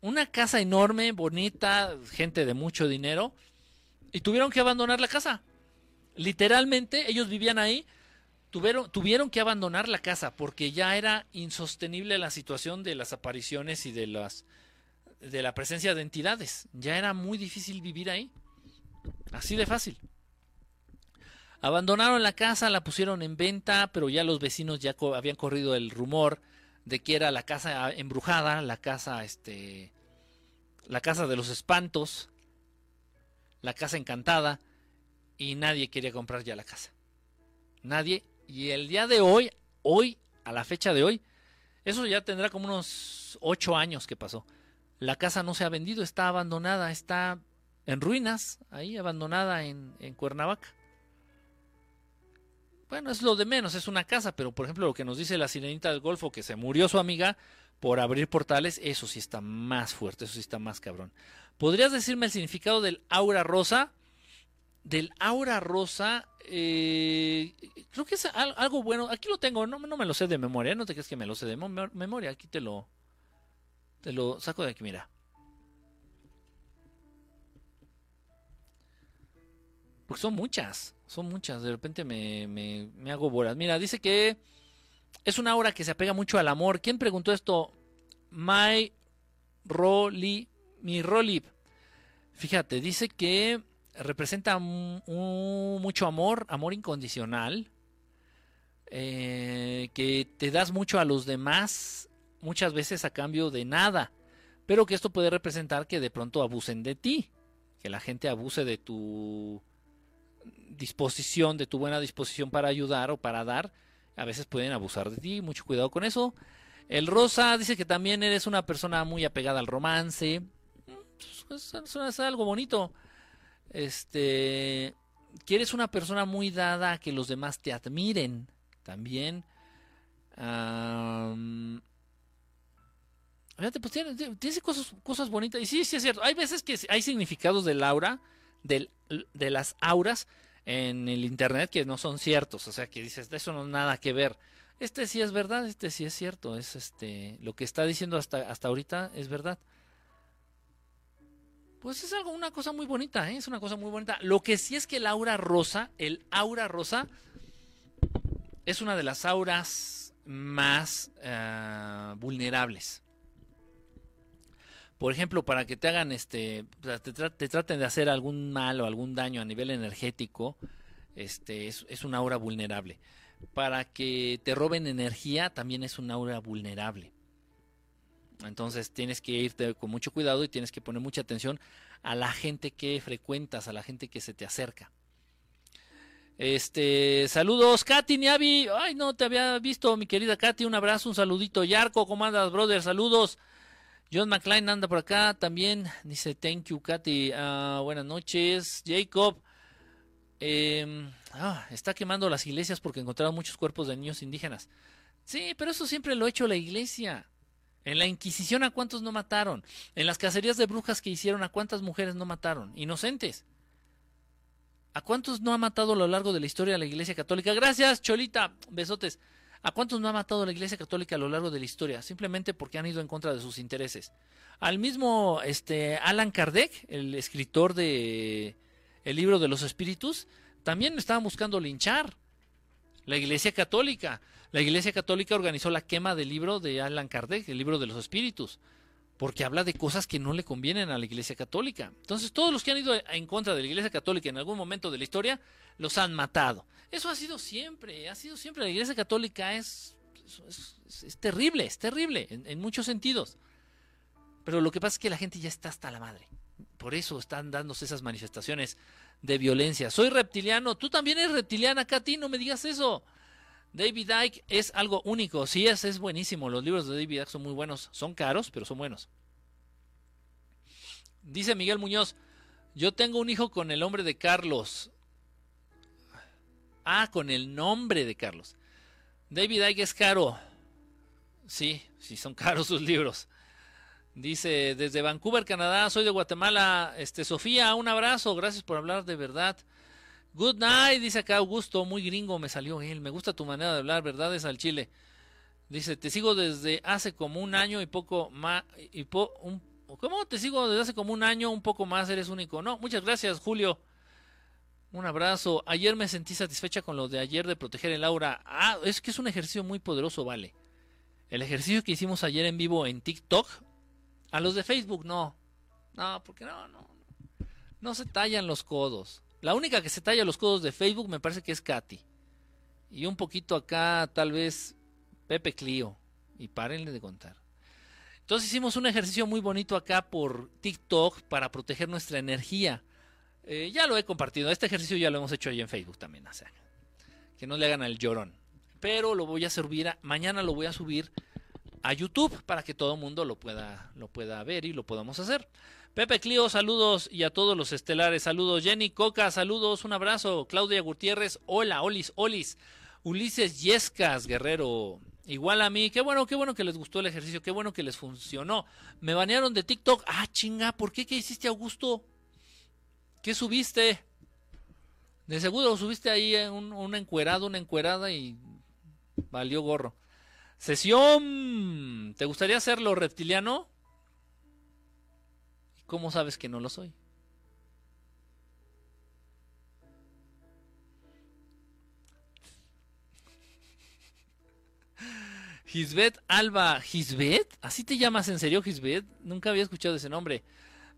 una casa enorme, bonita, gente de mucho dinero, y tuvieron que abandonar la casa. Literalmente, ellos vivían ahí, tuvieron, tuvieron que abandonar la casa porque ya era insostenible la situación de las apariciones y de las de la presencia de entidades. Ya era muy difícil vivir ahí. Así de fácil. Abandonaron la casa, la pusieron en venta, pero ya los vecinos ya habían corrido el rumor de que era la casa embrujada, la casa este la casa de los espantos, la casa encantada y nadie quería comprar ya la casa. Nadie y el día de hoy, hoy a la fecha de hoy, eso ya tendrá como unos ocho años que pasó. La casa no se ha vendido, está abandonada, está en ruinas, ahí abandonada en, en Cuernavaca. Bueno, es lo de menos, es una casa, pero por ejemplo lo que nos dice la sirenita del Golfo, que se murió su amiga por abrir portales, eso sí está más fuerte, eso sí está más cabrón. ¿Podrías decirme el significado del aura rosa? del aura rosa, eh, creo que es algo bueno. Aquí lo tengo, no, no me lo sé de memoria, no te crees que me lo sé de memoria, aquí te lo, te lo saco de aquí, mira. Porque son muchas, son muchas, de repente me, me, me hago bolas. Mira, dice que es una aura que se apega mucho al amor. ¿Quién preguntó esto? My Rolly, mi Rolip. Fíjate, dice que representa mucho amor, amor incondicional, eh, que te das mucho a los demás, muchas veces a cambio de nada, pero que esto puede representar que de pronto abusen de ti, que la gente abuse de tu disposición, de tu buena disposición para ayudar o para dar, a veces pueden abusar de ti, mucho cuidado con eso. El rosa dice que también eres una persona muy apegada al romance, pues, es, algo bonito. Este, quieres una persona muy dada a que los demás te admiren también. fíjate, pues tiene, cosas, cosas bonitas. Y sí, sí es cierto. Hay veces que hay significados del aura, de las auras en el internet que no son ciertos. O sea, que dices, eso no nada que ver. Este sí es verdad, este sí es cierto. Es este, lo que está diciendo hasta, hasta ahorita es verdad. Pues es algo, una cosa muy bonita, ¿eh? es una cosa muy bonita. Lo que sí es que el aura rosa, el aura rosa, es una de las auras más eh, vulnerables. Por ejemplo, para que te hagan este, te, te, traten de hacer algún mal o algún daño a nivel energético, este, es, es una aura vulnerable. Para que te roben energía, también es una aura vulnerable. Entonces tienes que irte con mucho cuidado y tienes que poner mucha atención a la gente que frecuentas, a la gente que se te acerca. Este, saludos, Katy Niavi. Ay, no te había visto, mi querida Katy. Un abrazo, un saludito. Yarko, ¿cómo andas, brother? Saludos. John McLean anda por acá también. Dice, thank you, Katy. Ah, buenas noches. Jacob. Em, ah, está quemando las iglesias porque encontraron muchos cuerpos de niños indígenas. Sí, pero eso siempre lo ha hecho la iglesia. En la Inquisición a cuántos no mataron. En las cacerías de brujas que hicieron a cuántas mujeres no mataron. Inocentes. ¿A cuántos no ha matado a lo largo de la historia la Iglesia Católica? Gracias, Cholita. Besotes. ¿A cuántos no ha matado la Iglesia Católica a lo largo de la historia? Simplemente porque han ido en contra de sus intereses. Al mismo este, Alan Kardec, el escritor de El libro de los espíritus, también estaban buscando linchar la Iglesia Católica. La Iglesia Católica organizó la quema del libro de Allan Kardec, el libro de los espíritus, porque habla de cosas que no le convienen a la Iglesia Católica. Entonces, todos los que han ido en contra de la Iglesia Católica en algún momento de la historia, los han matado. Eso ha sido siempre, ha sido siempre. La Iglesia Católica es, es, terrible, es terrible en, muchos sentidos. Pero lo que pasa es que la gente ya está hasta la madre. Por eso están dándose esas manifestaciones de violencia. Soy reptiliano, tú también eres reptiliana, Katy, no me digas eso. David Icke es algo único. Sí, es, es buenísimo. Los libros de David Icke son muy buenos. Son caros, pero son buenos. Dice Miguel Muñoz, yo tengo un hijo con el nombre de Carlos. Ah, con el nombre de Carlos. David Icke es caro. Sí, sí, son caros sus libros. Dice, desde Vancouver, Canadá, soy de Guatemala. Este, Sofía, un abrazo, gracias por hablar de verdad. Good night, dice acá Augusto, muy gringo me salió él. Me gusta tu manera de hablar, verdades al chile. Dice, te sigo desde hace como un año y poco más. Y un, ¿Cómo te sigo desde hace como un año, un poco más? Eres único. No, muchas gracias, Julio. Un abrazo. Ayer me sentí satisfecha con lo de ayer de proteger el aura. Ah, es que es un ejercicio muy poderoso, vale. El ejercicio que hicimos ayer en vivo en TikTok. A los de Facebook no. No, porque no, no. No se tallan los codos. La única que se talla los codos de Facebook me parece que es Katy. Y un poquito acá, tal vez, Pepe Clio. Y párenle de contar. Entonces hicimos un ejercicio muy bonito acá por TikTok para proteger nuestra energía. Eh, ya lo he compartido. Este ejercicio ya lo hemos hecho ahí en Facebook también. Que no le hagan al llorón. Pero lo voy a subir. mañana lo voy a subir a YouTube para que todo el mundo lo pueda, lo pueda ver y lo podamos hacer. Pepe Clio, saludos y a todos los estelares, saludos. Jenny Coca, saludos, un abrazo. Claudia Gutiérrez, hola, Olis, Olis. Ulises Yescas, guerrero. Igual a mí, qué bueno, qué bueno que les gustó el ejercicio, qué bueno que les funcionó. Me banearon de TikTok. Ah, chinga, ¿por qué? ¿Qué hiciste, Augusto? ¿Qué subiste? De seguro subiste ahí un, un encuerado, una encuerada y valió gorro. Sesión. ¿Te gustaría hacerlo reptiliano? ¿Cómo sabes que no lo soy? Gisbet Alba. ¿Gisbet? ¿Así te llamas en serio, Gisbet? Nunca había escuchado ese nombre.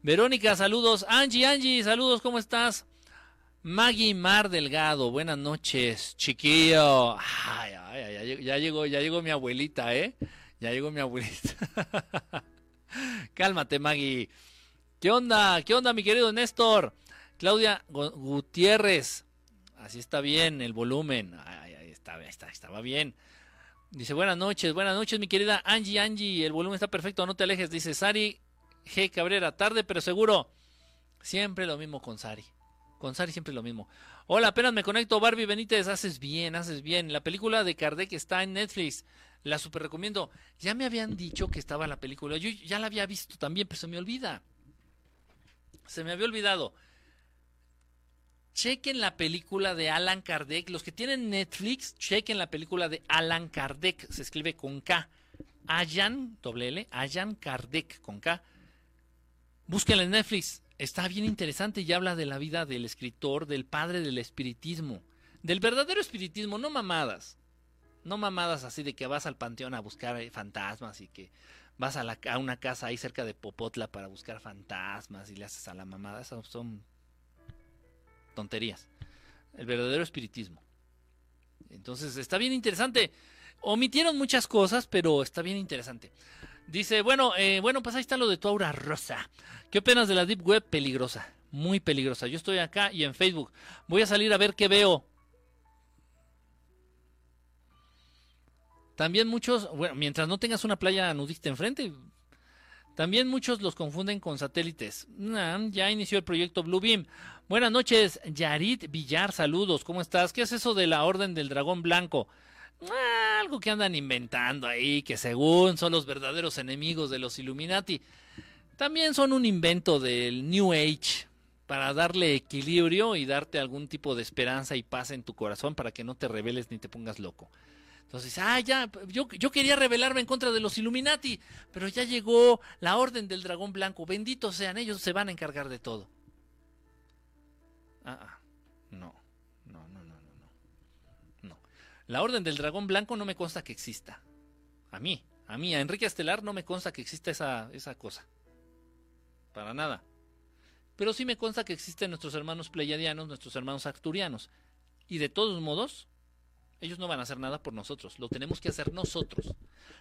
Verónica, saludos. Angie, Angie, saludos, ¿cómo estás? Maggie Mar Delgado, buenas noches, chiquillo. Ya, llegó, ya llegó mi abuelita, ¿eh? Ya llegó mi abuelita. Cálmate, Maggie. ¿Qué onda? ¿Qué onda, mi querido Néstor? Claudia Gutiérrez. Así está bien el volumen. Ay, ay, está, estaba bien. Dice, buenas noches, buenas noches, mi querida Angie, Angie, el volumen está perfecto, no te alejes. Dice Sari G. Cabrera, tarde pero seguro. Siempre lo mismo con Sari. Con Sari siempre lo mismo. Hola, apenas me conecto, Barbie Benítez, haces bien, haces bien. La película de Kardec está en Netflix, la super recomiendo. Ya me habían dicho que estaba la película, yo ya la había visto también, pero se me olvida. Se me había olvidado chequen la película de Alan Kardec. Los que tienen Netflix, chequen la película de Alan Kardec. Se escribe con K. Ayan, doble L, Ayan Kardec con K. Búsquenla en Netflix. Está bien interesante y habla de la vida del escritor, del padre del espiritismo. Del verdadero espiritismo, no mamadas. No mamadas así de que vas al panteón a buscar eh, fantasmas y que vas a, a una casa ahí cerca de Popotla para buscar fantasmas y le haces a la mamada. Esas son tonterías. El verdadero espiritismo. Entonces, está bien interesante. Omitieron muchas cosas, pero está bien interesante. Dice, bueno, eh, bueno, pues ahí está lo de tu aura rosa. ¿Qué opinas de la Deep Web? Peligrosa, muy peligrosa. Yo estoy acá y en Facebook. Voy a salir a ver qué veo. También muchos, bueno, mientras no tengas una playa nudista enfrente, también muchos los confunden con satélites. ya inició el proyecto Bluebeam. Buenas noches, Yarit Villar, saludos, ¿cómo estás? ¿Qué es eso de la Orden del Dragón Blanco? Algo que andan inventando ahí, que según son los verdaderos enemigos de los Illuminati. También son un invento del New Age para darle equilibrio y darte algún tipo de esperanza y paz en tu corazón para que no te rebeles ni te pongas loco. Entonces, ah, ya, yo, yo quería rebelarme en contra de los Illuminati, pero ya llegó la orden del dragón blanco. Benditos sean ellos, se van a encargar de todo. Ah, ah, La orden del dragón blanco no me consta que exista. A mí, a mí, a Enrique Estelar no me consta que exista esa, esa cosa. Para nada. Pero sí me consta que existen nuestros hermanos pleiadianos, nuestros hermanos acturianos. Y de todos modos, ellos no van a hacer nada por nosotros, lo tenemos que hacer nosotros.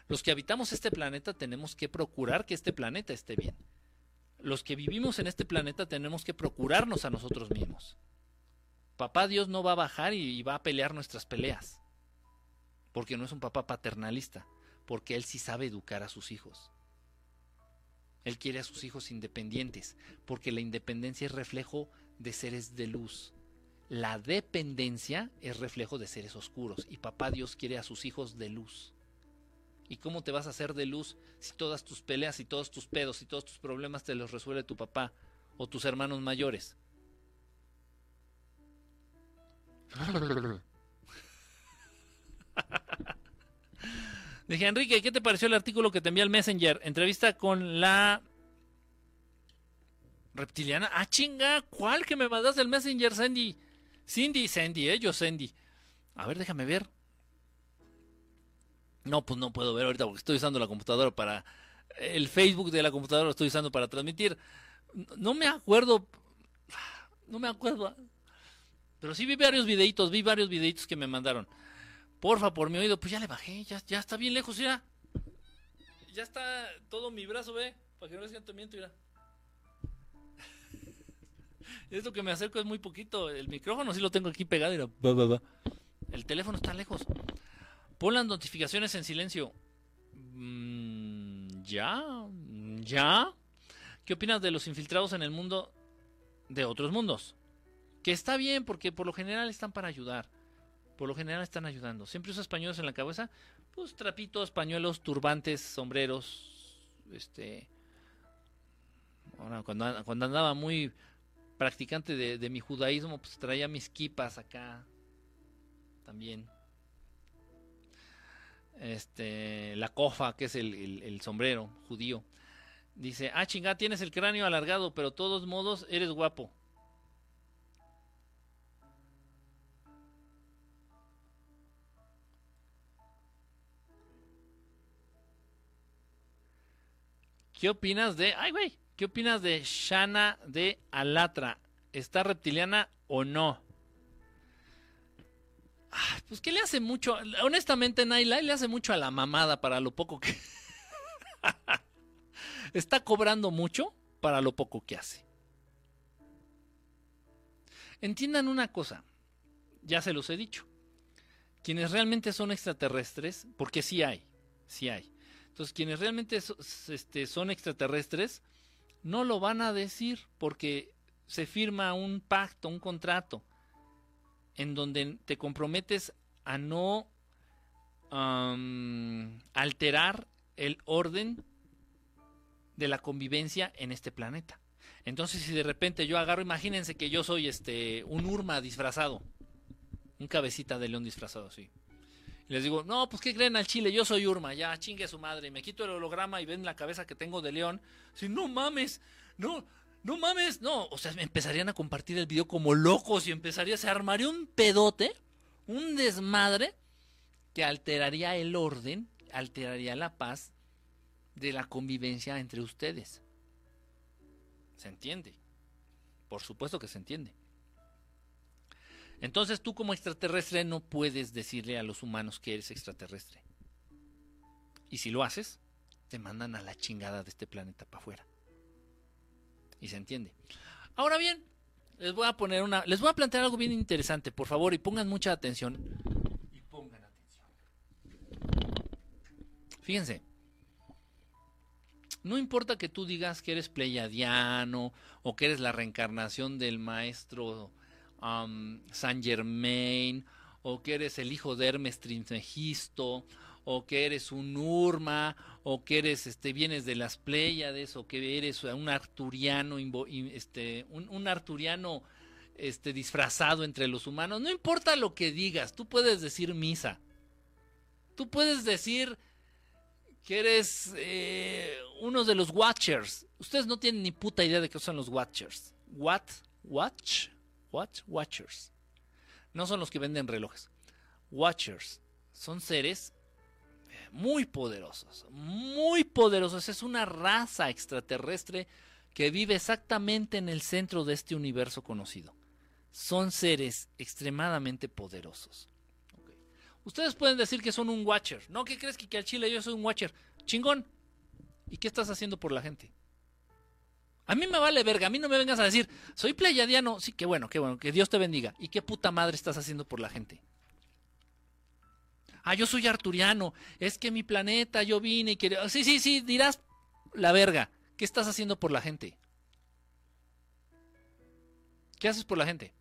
Los que habitamos este planeta tenemos que procurar que este planeta esté bien. Los que vivimos en este planeta tenemos que procurarnos a nosotros mismos. Papá Dios no va a bajar y, va a pelear nuestras peleas. Porque no es un papá paternalista, porque Él sí sabe educar a sus hijos. Él quiere a sus hijos independientes, porque la independencia es reflejo de seres de luz. La dependencia es reflejo de seres oscuros y papá Dios quiere a sus hijos de luz. ¿Y cómo te vas a hacer de luz si todas tus peleas y todos tus pedos y todos tus problemas te los resuelve tu papá o tus hermanos mayores? Dije, Enrique, ¿qué te pareció el artículo que te envió el Messenger? Entrevista con la reptiliana. Ah, chinga, ¿cuál que me mandaste el Messenger, Sandy? Cindy, Sandy, ¿eh? Yo Sandy. A ver, déjame ver. No, pues no puedo ver ahorita porque estoy usando la computadora para... El Facebook de la computadora lo estoy usando para transmitir. No me acuerdo. No me acuerdo. Pero sí vi varios videitos, vi varios videitos que me mandaron. Porfa, por mi oído, pues ya le bajé, ya, ya está bien lejos, ya. Ya está todo mi brazo, ve, para que no siento miento, mira. Esto que me acerco es muy poquito. El micrófono sí lo tengo aquí pegado. Y El teléfono está lejos. Pon las notificaciones en silencio. Mm, ¿Ya? ¿Ya? ¿Qué opinas de los infiltrados en el mundo de otros mundos? Que está bien porque por lo general están para ayudar. Por lo general están ayudando. Siempre usa españoles en la cabeza. Pues trapitos, pañuelos, turbantes, sombreros. Este. cuando, cuando andaba muy practicante de, mi judaísmo, pues traía mis kipas acá también. Este, la cofa, que es el, sombrero judío. Dice, ah, chinga, tienes el cráneo alargado, pero de todos modos eres guapo. ¿Qué opinas de... Ay, güey. ¿Qué opinas de Shana de Alatra? ¿Está reptiliana o no? pues que le hace mucho, honestamente Naila le hace mucho a la mamada para lo poco que... Está cobrando mucho para lo poco que hace. Entiendan una cosa, ya se los he dicho. Quienes realmente son extraterrestres, porque sí hay, sí hay. Entonces, quienes realmente este, son extraterrestres, no lo van a decir porque se firma un pacto, un contrato, en donde te comprometes a no alterar el orden de la convivencia en este planeta. Entonces, si de repente yo agarro, imagínense que yo soy este un urma disfrazado, un cabecita de león disfrazado, sí. Y les digo, no, pues ¿qué creen al chile? Yo soy Urma, ya chingue su madre. Me quito el holograma y ven la cabeza que tengo de león. Si no mames, no, no mames, no. O sea, me empezarían a compartir el video como locos y empezaría, se armaría un pedote, un desmadre que alteraría el orden, alteraría la paz de la convivencia entre ustedes. ¿Se entiende? Por supuesto que se entiende. Entonces tú como extraterrestre no puedes decirle a los humanos que eres extraterrestre. Y si lo haces, te mandan a la chingada de este planeta para afuera. Y se entiende. Ahora bien, les voy a poner una, les voy a plantear algo bien interesante, por favor, y pongan mucha atención. Y pongan atención. Fíjense. No importa que tú digas que eres pleiadiano o que eres la reencarnación del maestro San Germain, o que eres el hijo de Hermes Trismegisto, o que eres un Urma, o que eres, este, vienes de las Pléyades, o que eres un arturiano, este, un, arturiano este, disfrazado entre los humanos. No importa lo que digas, tú puedes decir misa. Tú puedes decir que eres eh, uno de los Watchers. Ustedes no tienen ni puta idea de qué son los Watchers. What? Watch? Watchers. No son los que venden relojes. Watchers. Son seres muy poderosos. Muy poderosos. Es una raza extraterrestre que vive exactamente en el centro de este universo conocido. Son seres extremadamente poderosos. Ustedes pueden decir que son un Watcher. No, ¿qué crees que, que al Chile yo soy un Watcher? Chingón. ¿Y qué estás haciendo por la gente? A mí me vale verga, a mí no me vengas a decir, soy pleiadiano. Sí, qué bueno, qué bueno, que Dios te bendiga. ¿Y qué puta madre estás haciendo por la gente? Ah, yo soy arturiano, es que mi planeta, yo vine y quería... Sí, sí, sí, dirás la verga. ¿Qué estás haciendo por la gente? ¿Qué haces por la gente?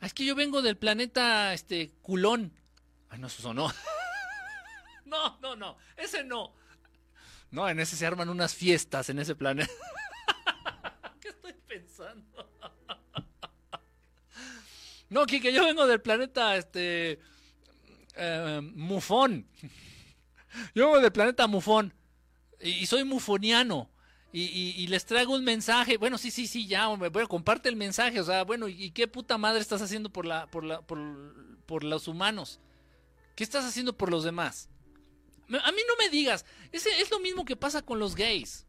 Ah, es que yo vengo del planeta, este, culón. Ay, no, eso sonó. no, no, no, ese no. No, en ese se arman unas fiestas en ese planeta. ¿Qué estoy pensando? no, Kike, yo vengo del planeta este eh, Mufón. Yo vengo del planeta Mufón. Y, soy mufoniano. Y, les traigo un mensaje. Bueno, sí, sí, sí, ya, hombre. Bueno, comparte el mensaje. O sea, bueno, ¿y qué puta madre estás haciendo por, la, por, la, por, por los humanos? ¿Qué estás haciendo por los demás? A mí no me digas. Es, es lo mismo que pasa con los gays.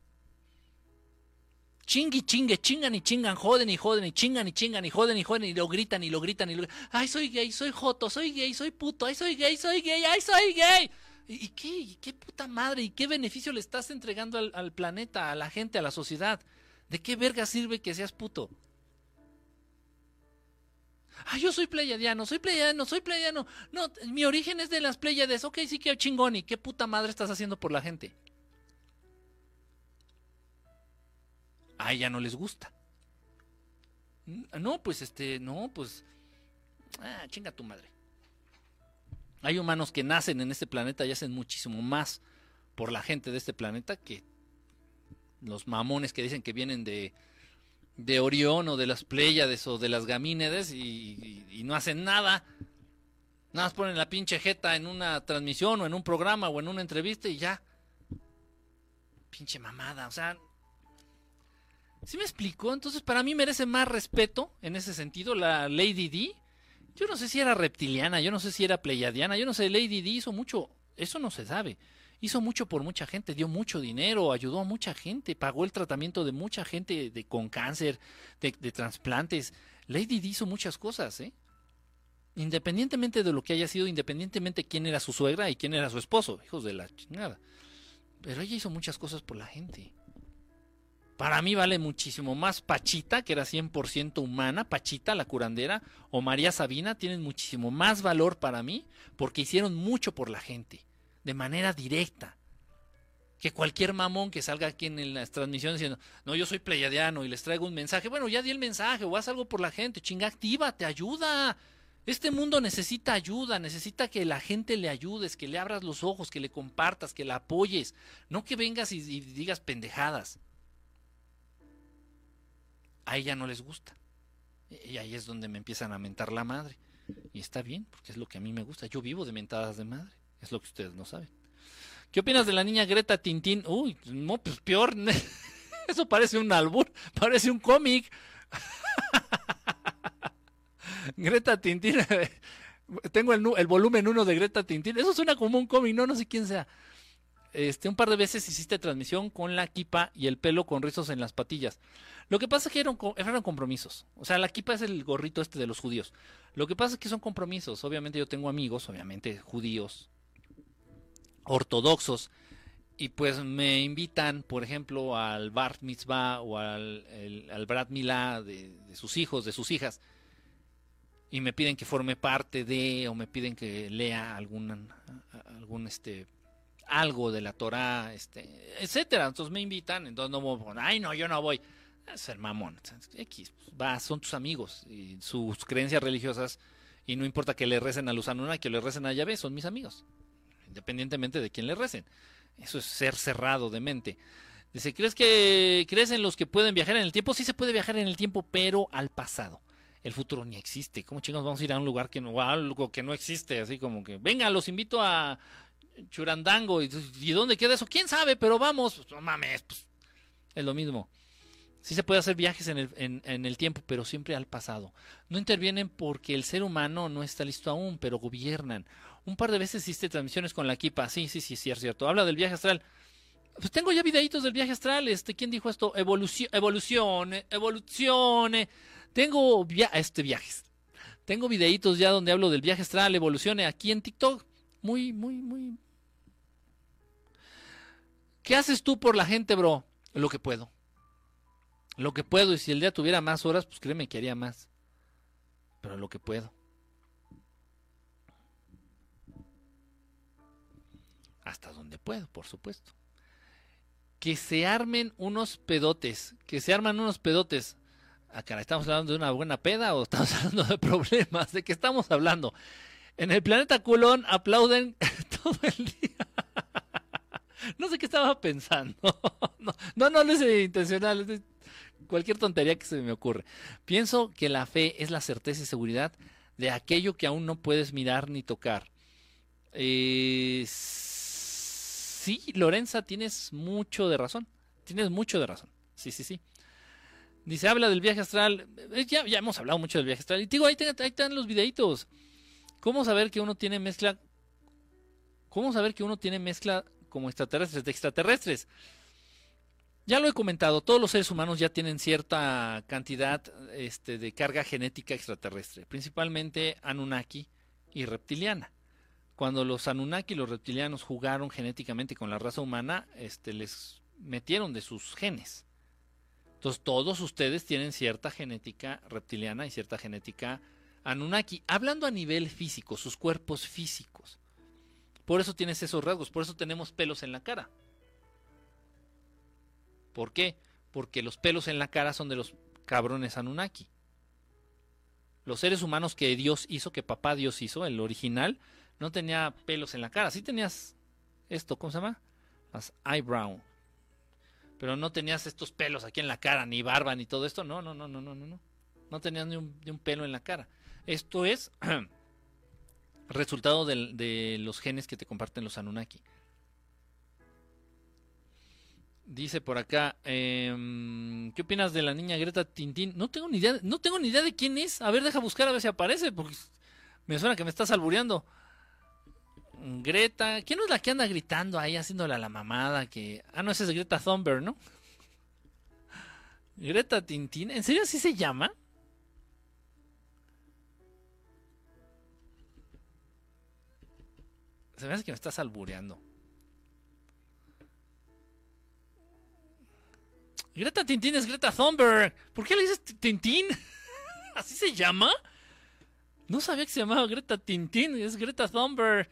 Chingui, chingue, chingan y chingan, joden y joden y chingan y chingan y joden y joden y lo gritan y lo gritan y lo Ay, soy gay, soy joto, soy gay, soy puto, ay, soy gay, soy gay, ay, soy gay. ¿Y, qué? qué puta madre? ¿Y qué beneficio le estás entregando al, al planeta, a la gente, a la sociedad? ¿De qué verga sirve que seas puto? Ah, yo soy pleiadiano, soy pleiadiano, soy pleiadiano. No, mi origen es de las pleiades. Ok, sí que chingón. ¿Y qué puta madre estás haciendo por la gente? A ella no les gusta. Mm, no, pues este, no, pues. Ah, chinga tu madre. Hay humanos que nacen en este planeta y hacen muchísimo más por la gente de este planeta que los mamones que dicen que vienen de, de Orión o de las Pléyades o de las Gamínedes y, no hacen nada. Nada más ponen la pinche jeta en una transmisión o en un programa o en una entrevista y ya. Pinche mamada, o sea. ¿Sí me explico? Entonces, para mí merece más respeto en ese sentido la Lady D. Yo no sé si era reptiliana, yo no sé si era pleyadiana, yo no sé, Lady D hizo mucho, eso no se sabe. Hizo mucho por mucha gente, dio mucho dinero, ayudó a mucha gente, pagó el tratamiento de mucha gente de, con cáncer, de, trasplantes. Lady D hizo muchas cosas, ¿eh? Independientemente de lo que haya sido, independientemente quién era su suegra y quién era su esposo, hijos de la chingada. Pero ella hizo muchas cosas por la gente. Para mí vale muchísimo más Pachita, que era 100% humana, Pachita, la curandera, o María Sabina, tienen muchísimo más valor para mí porque hicieron mucho por la gente, de manera directa. Que cualquier mamón que salga aquí en las transmisiones diciendo, no, yo soy pleyadiano y les traigo un mensaje. Bueno, ya di el mensaje, o haz algo por la gente, chinga, activa, te ayuda. Este mundo necesita ayuda, necesita que la gente le ayudes, que le abras los ojos, que le compartas, que la apoyes, no que vengas y, digas pendejadas. A ella no les gusta. Y ahí es donde me empiezan a mentar la madre. Y está bien, porque es lo que a mí me gusta. Yo vivo de mentadas de madre. Es lo que ustedes no saben. ¿Qué opinas de la niña Greta Tintín? Uy, no, pues peor. Eso parece un albur, parece un cómic. Greta Tintín. Tengo el, volumen 1 de Greta Tintín. Eso suena como un cómic, no, no sé quién sea. Este, un par de veces hiciste transmisión con la kipa y el pelo con rizos en las patillas. Lo que pasa es que eran, eran compromisos. O sea, la kipa es el gorrito este de los judíos. Lo que pasa es que son compromisos. Obviamente yo tengo amigos, obviamente judíos, ortodoxos, y pues me invitan, por ejemplo, al Bar Mitzvah o al, al Brat Milá de, sus hijos, de sus hijas y me piden que forme parte de o me piden que lea algún algún este algo de la Torah, este, etcétera. Entonces me invitan, entonces no voy, ay no, yo no voy. Es el mamón. X, va, son tus amigos y sus creencias religiosas y no importa que le recen a los que le recen a Yahvé, son mis amigos, independientemente de quién le recen. Eso es ser cerrado de mente. Dice, ¿crees que crees en los que pueden viajar en el tiempo? Sí se puede viajar en el tiempo, pero al pasado el futuro ni existe. ¿Cómo chingos vamos a ir a un lugar que no, algo que no existe? Así como que, venga, los invito a Churandango. ¿Y, dónde queda eso? ¿Quién sabe? Pero vamos. Pues, no mames, pues, es lo mismo. Sí se puede hacer viajes en el, en, el tiempo, pero siempre al pasado. No intervienen porque el ser humano no está listo aún, pero gobiernan. Un par de veces hiciste transmisiones con la equipa. Sí, sí, sí, sí, es cierto. Habla del viaje astral. Pues tengo ya videitos del viaje astral. Este, ¿quién dijo esto? Evolución, evolución, evolución. Tengo este viajes. Tengo videitos ya donde hablo del viaje astral, evolucione aquí en TikTok. Muy, muy, muy. ¿Qué haces tú por la gente, bro? Lo que puedo. Lo que puedo. Y si el día tuviera más horas, pues créeme que haría más. Pero lo que puedo. Hasta donde puedo, por supuesto. Que se armen unos pedotes. Que se arman unos pedotes. Ah, ¿estamos hablando de una buena peda o estamos hablando de problemas? ¿De qué estamos hablando? En el planeta culón aplauden todo el día. No sé qué estaba pensando. No, no, no, es intencional. Es cualquier tontería que se me ocurre. Pienso que la fe es la certeza y seguridad de aquello que aún no puedes mirar ni tocar. Eh, sí, Lorenza, tienes mucho de razón. Tienes mucho de razón. Sí, sí, sí. Dice, habla del viaje astral. Eh, ya, hemos hablado mucho del viaje astral. Y digo, ahí, ahí están los videitos. ¿Cómo saber que uno tiene mezcla? ¿Cómo saber que uno tiene mezcla como extraterrestres de extraterrestres? Ya lo he comentado, todos los seres humanos ya tienen cierta cantidad este, de carga genética extraterrestre, principalmente Anunnaki y reptiliana. Cuando los Anunnaki los reptilianos jugaron genéticamente con la raza humana, este, les metieron de sus genes. Entonces todos ustedes tienen cierta genética reptiliana y cierta genética Anunnaki, hablando a nivel físico, sus cuerpos físicos. Por eso tienes esos rasgos, por eso tenemos pelos en la cara. ¿Por qué? Porque los pelos en la cara son de los cabrones Anunnaki. Los seres humanos que Dios hizo, que papá Dios hizo, el original, no tenía pelos en la cara. Sí tenías esto, ¿cómo se llama? Las eyebrow, Pero no tenías estos pelos aquí en la cara, ni barba, ni todo esto. No, no, no, no, no, no. No, no tenías ni un, pelo en la cara. Esto es resultado de, de los genes que te comparten los Anunnaki. Dice por acá, em, ¿qué opinas de la niña Greta Tintín? No tengo ni idea, no tengo ni idea de quién es. A ver, deja buscar a ver si aparece, porque me suena que me estás albureando. Greta, ¿quién es la que anda gritando ahí haciéndole a la mamada? Que, ah, no, esa es Greta Thunberg, ¿no? Greta Tintín, ¿en serio así se llama? Se me hace que me estás albureando. Greta Tintín es Greta Thunberg. ¿Por qué le dices Tintín? ¿Así se llama? No sabía que se llamaba Greta Tintín. Es Greta Thunberg.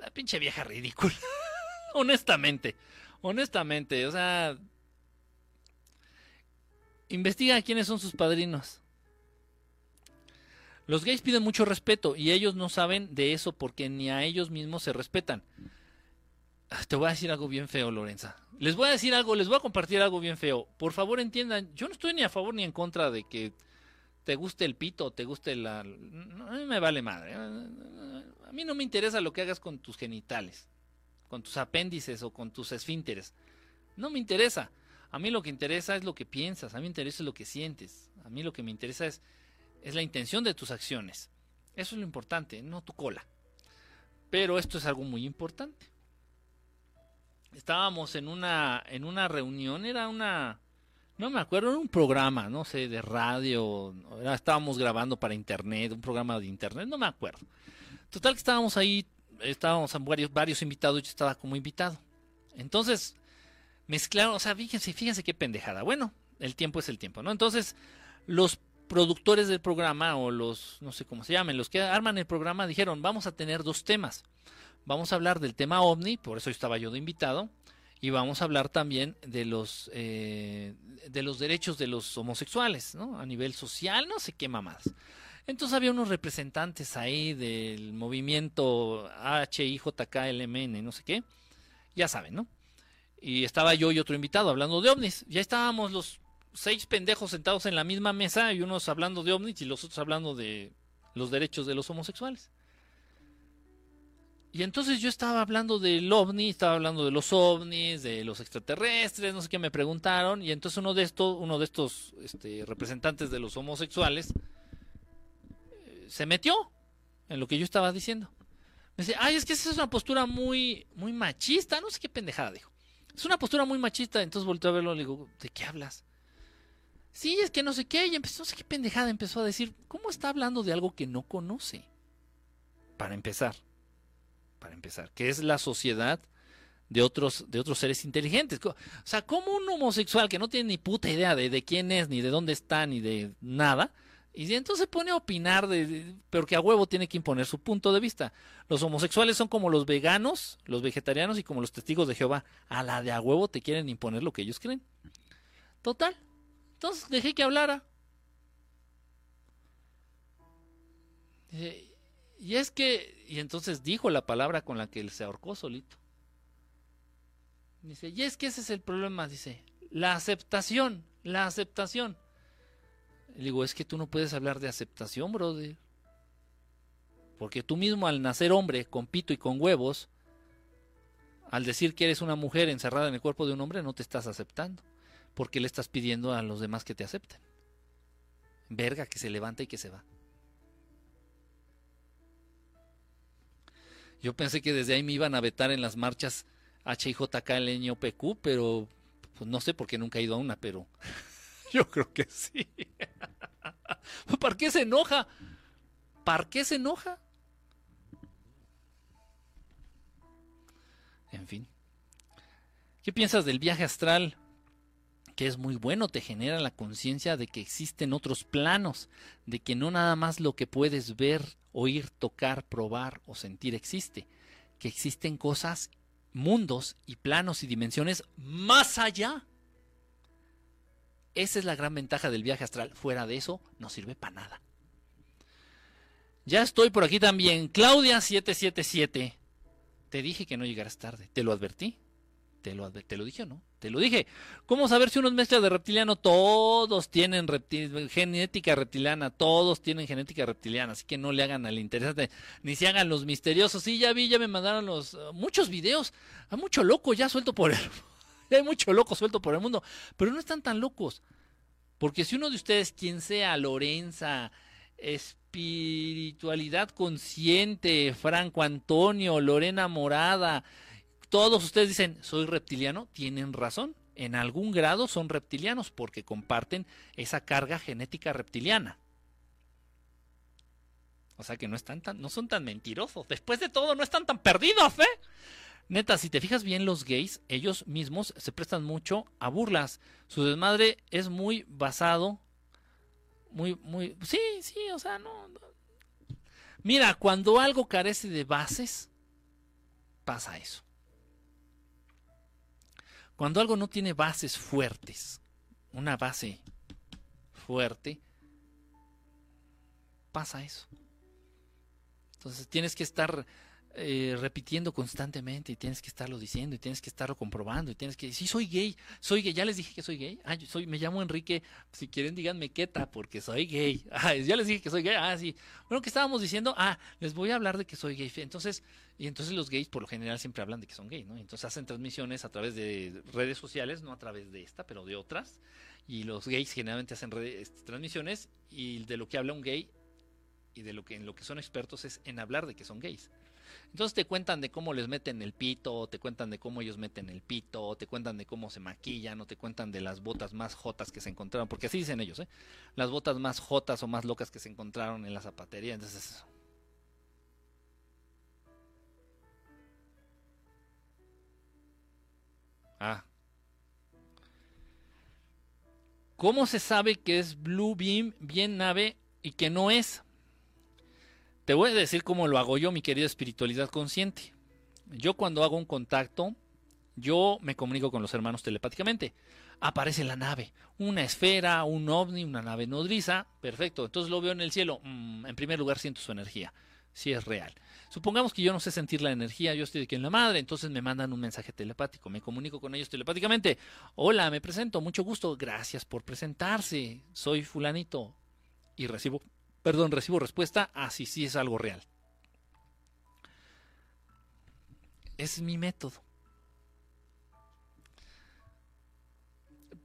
La pinche vieja ridícula. honestamente. Honestamente. O sea. Investiga quiénes son sus padrinos. Los gays piden mucho respeto y ellos no saben de eso porque ni a ellos mismos se respetan. Ah, te voy a decir algo bien feo, Lorenza. Les voy a decir algo, les voy a compartir algo bien feo. Por favor entiendan, yo no estoy ni a favor ni en contra de que te guste el pito, te guste la... No, me vale madre. A mí no me interesa lo que hagas con tus genitales, con tus apéndices o con tus esfínteres. No me interesa. A mí lo que interesa es lo que piensas, a mí me interesa lo que sientes. A mí lo que me interesa es, es la intención de tus acciones. Eso es lo importante, no tu cola. Pero esto es algo muy importante estábamos en una, en una reunión, era una, no me acuerdo, era un programa, no sé, de radio, era, estábamos grabando para internet, un programa de internet, no me acuerdo. Total que estábamos ahí, estábamos varios, varios invitados, yo estaba como invitado. Entonces, mezclaron, o sea, fíjense, fíjense qué pendejada. Bueno, el tiempo es el tiempo, ¿no? Entonces, los productores del programa, o los, no sé cómo se llamen, los que arman el programa, dijeron, vamos a tener dos temas. Vamos a hablar del tema ovni, por eso estaba yo de invitado, y vamos a hablar también de los eh, de los derechos de los homosexuales, ¿no? A nivel social, no sé qué mamadas. Entonces había unos representantes ahí del movimiento HIJKLMN, no sé qué, ya saben, ¿no? Y estaba yo y otro invitado hablando de ovnis. Ya estábamos los seis pendejos sentados en la misma mesa y unos hablando de ovnis y los otros hablando de los derechos de los homosexuales. Y entonces yo estaba hablando del ovni, estaba hablando de los ovnis, de los extraterrestres, no sé qué me preguntaron, y entonces uno de estos, uno de estos este, representantes de los homosexuales se metió en lo que yo estaba diciendo. Me dice, ay, es que esa es una postura muy, muy machista, no sé qué pendejada dijo. Es una postura muy machista, entonces volteé a verlo y le digo, ¿de qué hablas? Sí, es que no sé qué, y empezó, no sé qué pendejada, empezó a decir, ¿cómo está hablando de algo que no conoce? Para empezar para empezar, que es la sociedad de otros, de otros seres inteligentes. O sea, como un homosexual que no tiene ni puta idea de, de quién es, ni de dónde está, ni de nada, y entonces se pone a opinar, de, pero que a huevo tiene que imponer su punto de vista. Los homosexuales son como los veganos, los vegetarianos y como los testigos de Jehová. A la de a huevo te quieren imponer lo que ellos creen. Total. Entonces dejé que hablara. Y es que, y entonces dijo la palabra con la que él se ahorcó solito. Dice, y es que ese es el problema, dice, la aceptación, la aceptación. Le digo, es que tú no puedes hablar de aceptación, brother. Porque tú mismo al nacer hombre, con pito y con huevos, al decir que eres una mujer encerrada en el cuerpo de un hombre, no te estás aceptando. Porque le estás pidiendo a los demás que te acepten. Verga, que se levanta y que se va. Yo pensé que desde ahí me iban a vetar en las marchas HIJK pero pues no sé por qué nunca he ido a una, pero yo creo que sí. ¿Para qué se enoja? ¿Para qué se enoja? En fin. ¿Qué piensas del viaje astral? Que es muy bueno, te genera la conciencia de que existen otros planos, de que no nada más lo que puedes ver oír, tocar, probar o sentir existe, que existen cosas, mundos y planos y dimensiones más allá. Esa es la gran ventaja del viaje astral. Fuera de eso, no sirve para nada. Ya estoy por aquí también. Claudia777. Te dije que no llegaras tarde. Te lo advertí. te lo, te lo dije, ¿no? Te lo dije. ¿Cómo saber si uno es de reptiliano? Todos tienen genética reptiliana, todos tienen genética reptiliana, así que no le hagan al interesante, ni se hagan los misteriosos. Sí, ya vi, ya me mandaron los muchos videos. Hay mucho loco ya suelto por el hay mucho loco suelto por el mundo, pero no están tan locos. Porque si uno de ustedes, quien sea, Lorenza, espiritualidad consciente, Franco Antonio, Lorena Morada, todos ustedes dicen, soy reptiliano, tienen razón. En algún grado son reptilianos porque comparten esa carga genética reptiliana. O sea que no están tan, no son tan mentirosos. Después de todo, no están tan perdidos, ¿eh? Neta, si te fijas bien, los gays, ellos mismos se prestan mucho a burlas. Su desmadre es muy basado, muy, muy, sí, sí, o sea, no. Mira, cuando algo carece de bases, pasa eso. Cuando algo no tiene bases fuertes, una base fuerte, pasa eso. Entonces tienes que estar eh, repitiendo constantemente y tienes que estarlo diciendo y tienes que estarlo comprobando y tienes que decir, sí, soy gay, soy gay, ya les dije que soy gay, ah, soy, me llamo Enrique, si quieren díganme queta porque soy gay, ah, ya les dije que soy gay, ah, sí, bueno, ¿qué estábamos diciendo? Ah, les voy a hablar de que soy gay, entonces, y entonces los gays por lo general siempre hablan de que son gay, ¿no? Entonces hacen transmisiones a través de redes sociales, no a través de esta, pero de otras, y los gays generalmente hacen este, transmisiones y de lo que habla un gay y de lo que en lo que son expertos es en hablar de que son gays. Entonces te cuentan de cómo les meten el pito, te cuentan de cómo ellos meten el pito, te cuentan de cómo se maquillan, o te cuentan de las botas más jotas que se encontraron, porque así dicen ellos, ¿eh? Las botas más jotas o más locas que se encontraron en la zapatería. Entonces. Ah. ¿Cómo se sabe que es Blue Beam bien nave y que no es? Te voy a decir cómo lo hago yo, mi querida espiritualidad consciente. Yo cuando hago un contacto, yo me comunico con los hermanos telepáticamente. Aparece la nave, una esfera, un ovni, una nave nodriza, perfecto. Entonces lo veo en el cielo. Mm, en primer lugar siento su energía, si es real. Supongamos que yo no sé sentir la energía, yo estoy aquí en la madre, entonces me mandan un mensaje telepático, me comunico con ellos telepáticamente. Hola, me presento, mucho gusto, gracias por presentarse, soy fulanito. Y recibo perdón, recibo respuesta, así ah, sí es algo real. Es mi método.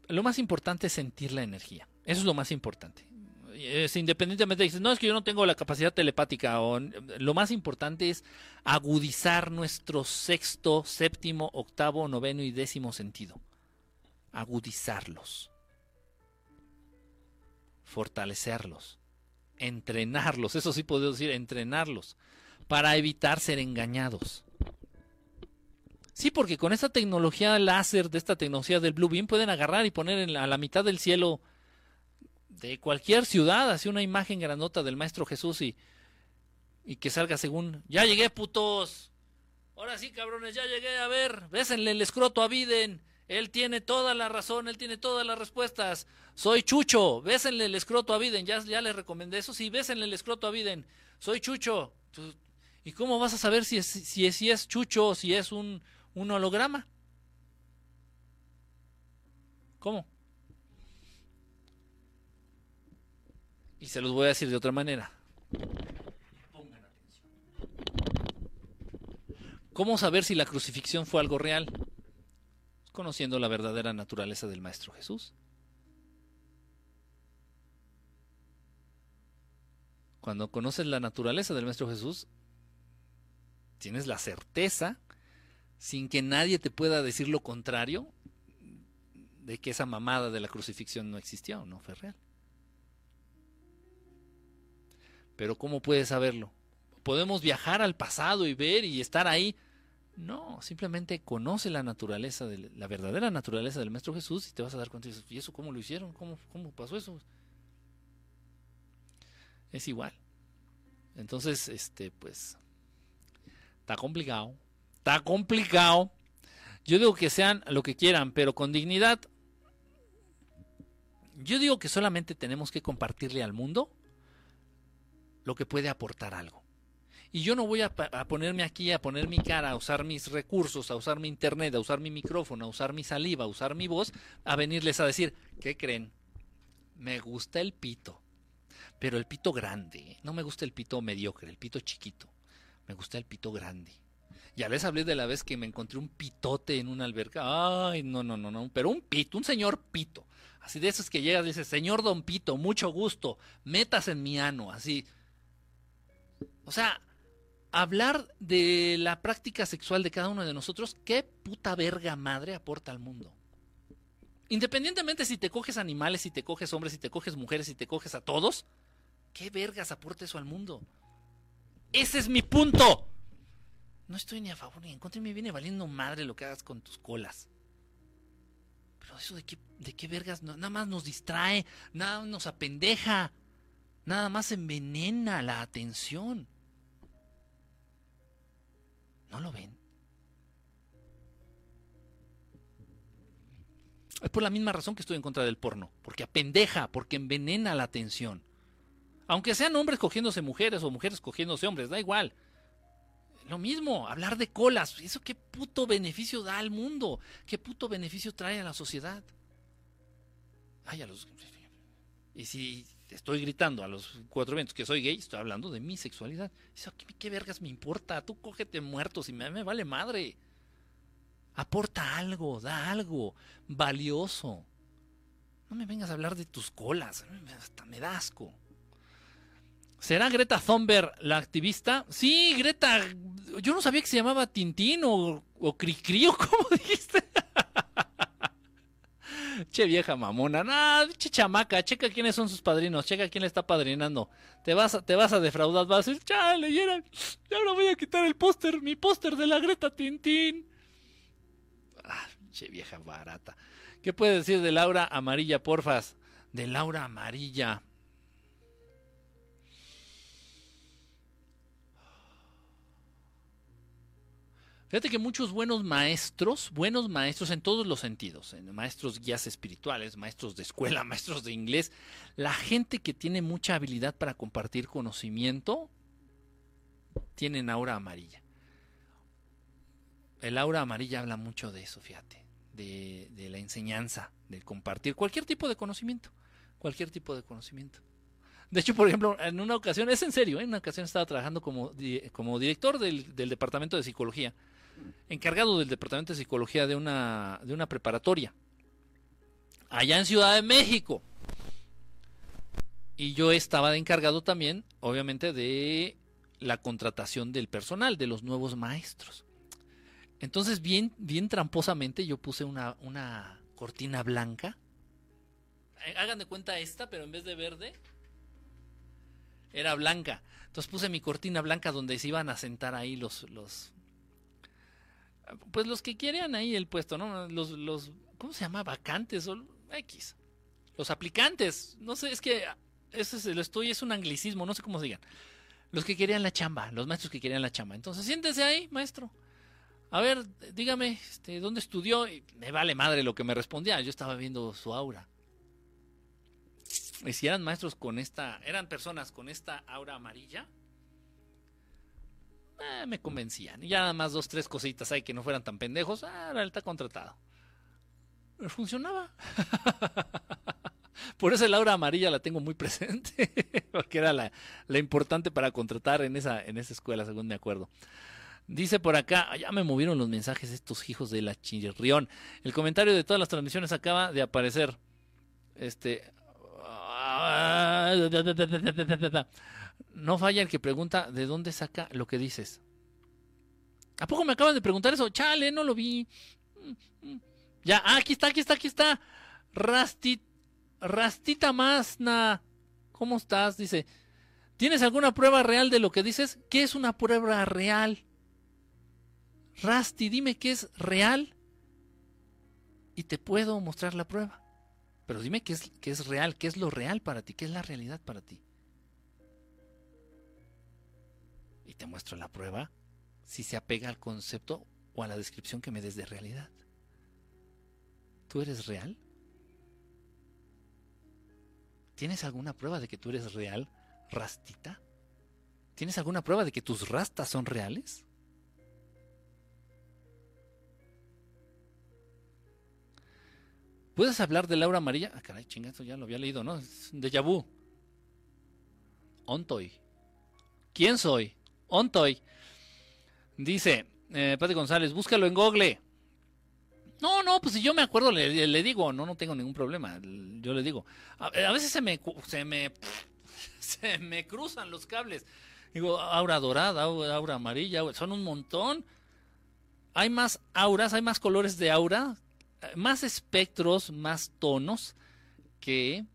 Lo más importante es sentir la energía. Eso es lo más importante. Es, independientemente dices, no es que yo no tengo la capacidad telepática, o, lo más importante es agudizar nuestro sexto, séptimo, octavo, noveno y décimo sentido. Agudizarlos. Fortalecerlos entrenarlos, eso sí puedo decir, entrenarlos, para evitar ser engañados. Sí, porque con esta tecnología láser, de esta tecnología del Blue Beam, pueden agarrar y poner a la mitad del cielo de cualquier ciudad, así una imagen grandota del Maestro Jesús y, y que salga según, ya llegué putos, ahora sí cabrones, ya llegué, a ver, bésenle el escroto a Biden, él tiene toda la razón, él tiene todas las respuestas. Soy Chucho, bésenle el escroto a Biden. Ya, ya le recomendé eso. Sí, bésenle el escroto a Biden. Soy Chucho. ¿Y cómo vas a saber si es, si es, si es Chucho o si es un, un holograma? ¿Cómo? Y se los voy a decir de otra manera. Atención. ¿Cómo saber si la crucifixión fue algo real? Conociendo la verdadera naturaleza del Maestro Jesús. Cuando conoces la naturaleza del Maestro Jesús, tienes la certeza, sin que nadie te pueda decir lo contrario, de que esa mamada de la crucifixión no existió, no fue real. Pero ¿cómo puedes saberlo? Podemos viajar al pasado y ver y estar ahí, no, simplemente conoce la naturaleza, de, la verdadera naturaleza del Maestro Jesús y te vas a dar cuenta y dices, ¿y eso cómo lo hicieron? ¿Cómo, cómo pasó eso? Es igual. Entonces, este, pues, está complicado. Está complicado. Yo digo que sean lo que quieran, pero con dignidad. Yo digo que solamente tenemos que compartirle al mundo lo que puede aportar algo. Y yo no voy a, ponerme aquí a poner mi cara, a usar mis recursos, a usar mi internet, a usar mi micrófono, a usar mi saliva, a usar mi voz, a venirles a decir, ¿qué creen? Me gusta el pito, pero el pito grande, no me gusta el pito mediocre, el pito chiquito, me gusta el pito grande. Ya les hablé de la vez que me encontré un pitote en una alberca. Ay, no, no, no, no, pero un pito, un señor pito. Así de esos que llegas y dices, señor Don Pito, mucho gusto, metas en mi ano, así. O sea, hablar de la práctica sexual de cada uno de nosotros, ¿qué puta verga madre aporta al mundo? Independientemente si te coges animales, si te coges hombres, si te coges mujeres, si te coges a todos, ¿qué vergas aporta eso al mundo? Ese es mi punto. No estoy ni a favor ni en contra y me viene valiendo madre lo que hagas con tus colas. Pero eso de qué, de qué vergas, nada más nos distrae, nada más nos apendeja, nada más envenena la atención. ¿No lo ven? Es por la misma razón que estoy en contra del porno, porque apendeja, porque envenena la atención. Aunque sean hombres cogiéndose mujeres o mujeres cogiéndose hombres, da igual. Lo mismo, hablar de colas. ¿Eso qué puto beneficio da al mundo? ¿Qué puto beneficio trae a la sociedad? Ay, a los... Y si estoy gritando a los cuatro vientos que soy gay, estoy hablando de mi sexualidad. Eso, ¿qué, vergas me importa? Tú cógete muertos y me, vale madre. Aporta algo, da algo valioso. No me vengas a hablar de tus colas, hasta me da. ¿Será Greta Thunberg la activista? Sí, Greta. Yo no sabía que se llamaba Tintín o, o ¿cómo dijiste? Che vieja mamona, nah, che chamaca, checa quiénes son sus padrinos, checa quién le está padrinando. Te vas a, te vas a defraudar, vas a decir, chale, y ahora voy a quitar el póster, mi póster de la Greta Tintín. Ah, che vieja barata. ¿Qué puede decir de Laura Amarilla, porfas? De Laura Amarilla. Fíjate que muchos buenos maestros, buenos maestros en todos los sentidos, maestros guías espirituales, maestros de escuela, maestros de inglés, la gente que tiene mucha habilidad para compartir conocimiento, tienen aura amarilla. El aura amarilla habla mucho de eso, fíjate, de, la enseñanza, de compartir cualquier tipo de conocimiento, cualquier tipo de conocimiento. De hecho, por ejemplo, en una ocasión, es en serio, ¿eh? en una ocasión estaba trabajando como, director del, del departamento de psicología encargado del Departamento de Psicología de una, de una preparatoria, allá en Ciudad de México. Y yo estaba encargado también, obviamente, de la contratación del personal, de los nuevos maestros. Entonces, bien, bien tramposamente, yo puse una, una cortina blanca. Eh, hagan de cuenta esta, pero en vez de verde, era blanca. Entonces puse mi cortina blanca donde se iban a sentar ahí los, los, pues los que querían ahí el puesto, ¿no? Los, los, ¿cómo se llama? Vacantes o X. Los aplicantes, no sé, es que ese es, lo estoy, es un anglicismo, no sé cómo se digan. Los que querían la chamba, los maestros que querían la chamba. Entonces, siéntese ahí, maestro. A ver, dígame, este, ¿dónde estudió? Y me vale madre lo que me respondía. Yo estaba viendo su aura. Y si eran maestros con esta, eran personas con esta aura amarilla, eh, me convencían. Y ya nada más dos, tres cositas ahí que no fueran tan pendejos. Ah, está contratado. Funcionaba. Por eso el aura amarilla la tengo muy presente, porque era la, importante para contratar en esa, en esa escuela, según me acuerdo. Dice por acá, ah, ya me movieron los mensajes estos hijos de la chirrión. El comentario de todas las transmisiones acaba de aparecer. Este. No falla el que pregunta de dónde saca lo que dices. ¿A poco me acaban de preguntar eso? Chale, no lo vi. Ya, ah, aquí está, aquí está, aquí está. Rastit, Rastita Masna. ¿Cómo estás? Dice, ¿tienes alguna prueba real de lo que dices? ¿Qué es una prueba real? Rasti, dime qué es real y te puedo mostrar la prueba. Pero dime qué es, qué es real, qué es lo real para ti, qué es la realidad para ti. Te muestro la prueba si se apega al concepto o a la descripción que me des de realidad. ¿Tú eres real? ¿Tienes alguna prueba de que tú eres real, rastita? ¿Tienes alguna prueba de que tus rastas son reales? ¿Puedes hablar de Laura María? Ah, caray, chingazo, ya lo había leído, ¿no? De Yabu. Ontoy. ¿Quién soy? Ontoy. Dice, eh, González, búscalo en Google. No, no, pues si yo me acuerdo, le, digo, no, no tengo ningún problema. Yo le digo. A, veces se me, se me, se me cruzan los cables. Digo, aura dorada, aura amarilla, son un montón. Hay más auras, hay más colores de aura, más espectros, más tonos que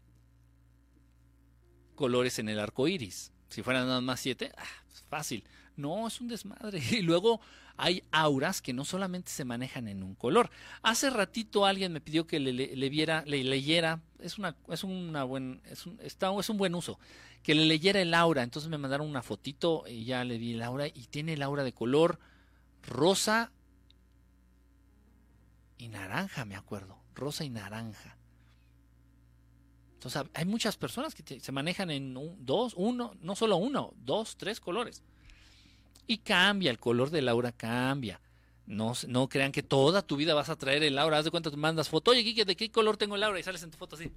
colores en el arco iris. Si fueran nada más siete, ah, fácil. No, es un desmadre. Y luego hay auras que no solamente se manejan en un color. Hace ratito alguien me pidió que le, viera, le leyera, es una, es una buen, es un, está, es un buen uso, que le leyera el aura. Entonces me mandaron una fotito y ya le vi el aura y tiene el aura de color rosa y naranja, me acuerdo, rosa y naranja. Entonces hay muchas personas que se manejan en dos, uno, no solo uno, dos, tres colores. Y cambia, el color del aura cambia. No, no crean que toda tu vida vas a traer el aura. Haz de cuenta, tú mandas foto. Oye, Kike, ¿de qué color tengo el aura? Y sales en tu foto así.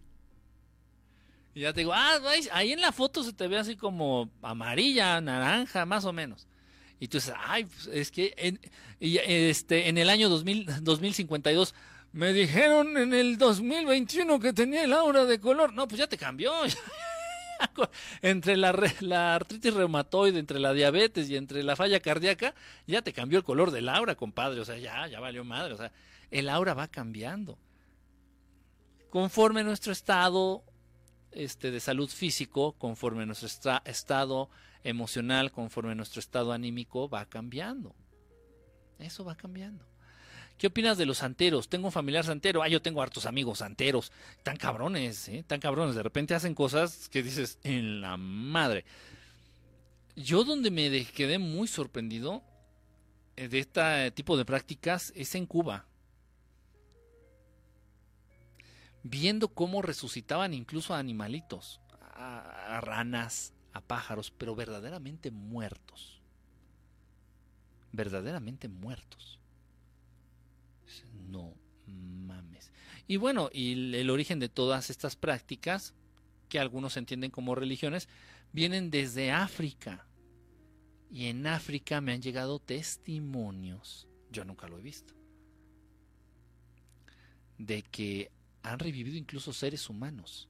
Y ya te digo, ah, ahí en la foto se te ve así como amarilla, naranja, más o menos. Y tú dices, ay, pues, es que en, este, en el año 2000, 2052 me dijeron en el 2021 que tenía el aura de color. No, pues ya te cambió. entre la, la, artritis reumatoide, entre la diabetes y entre la falla cardíaca, ya te cambió el color del aura, compadre. O sea, ya, ya valió madre. O sea, el aura va cambiando. Conforme nuestro estado este, de salud físico, conforme nuestro estado emocional, conforme nuestro estado anímico va cambiando. Eso va cambiando. ¿Qué opinas de los santeros? Tengo un familiar santero. Ah, yo tengo hartos amigos santeros. Tan cabrones, ¿eh? Tan cabrones. De repente hacen cosas que dices, en la madre. Yo donde me quedé muy sorprendido eh, de este tipo de prácticas es en Cuba. Viendo cómo resucitaban incluso a animalitos, a ranas, a pájaros, pero verdaderamente muertos. Verdaderamente muertos. No mames. Y bueno, y el origen de todas estas prácticas, que algunos entienden como religiones, vienen desde África. Y en África me han llegado testimonios, yo nunca lo he visto, de que han revivido incluso seres humanos.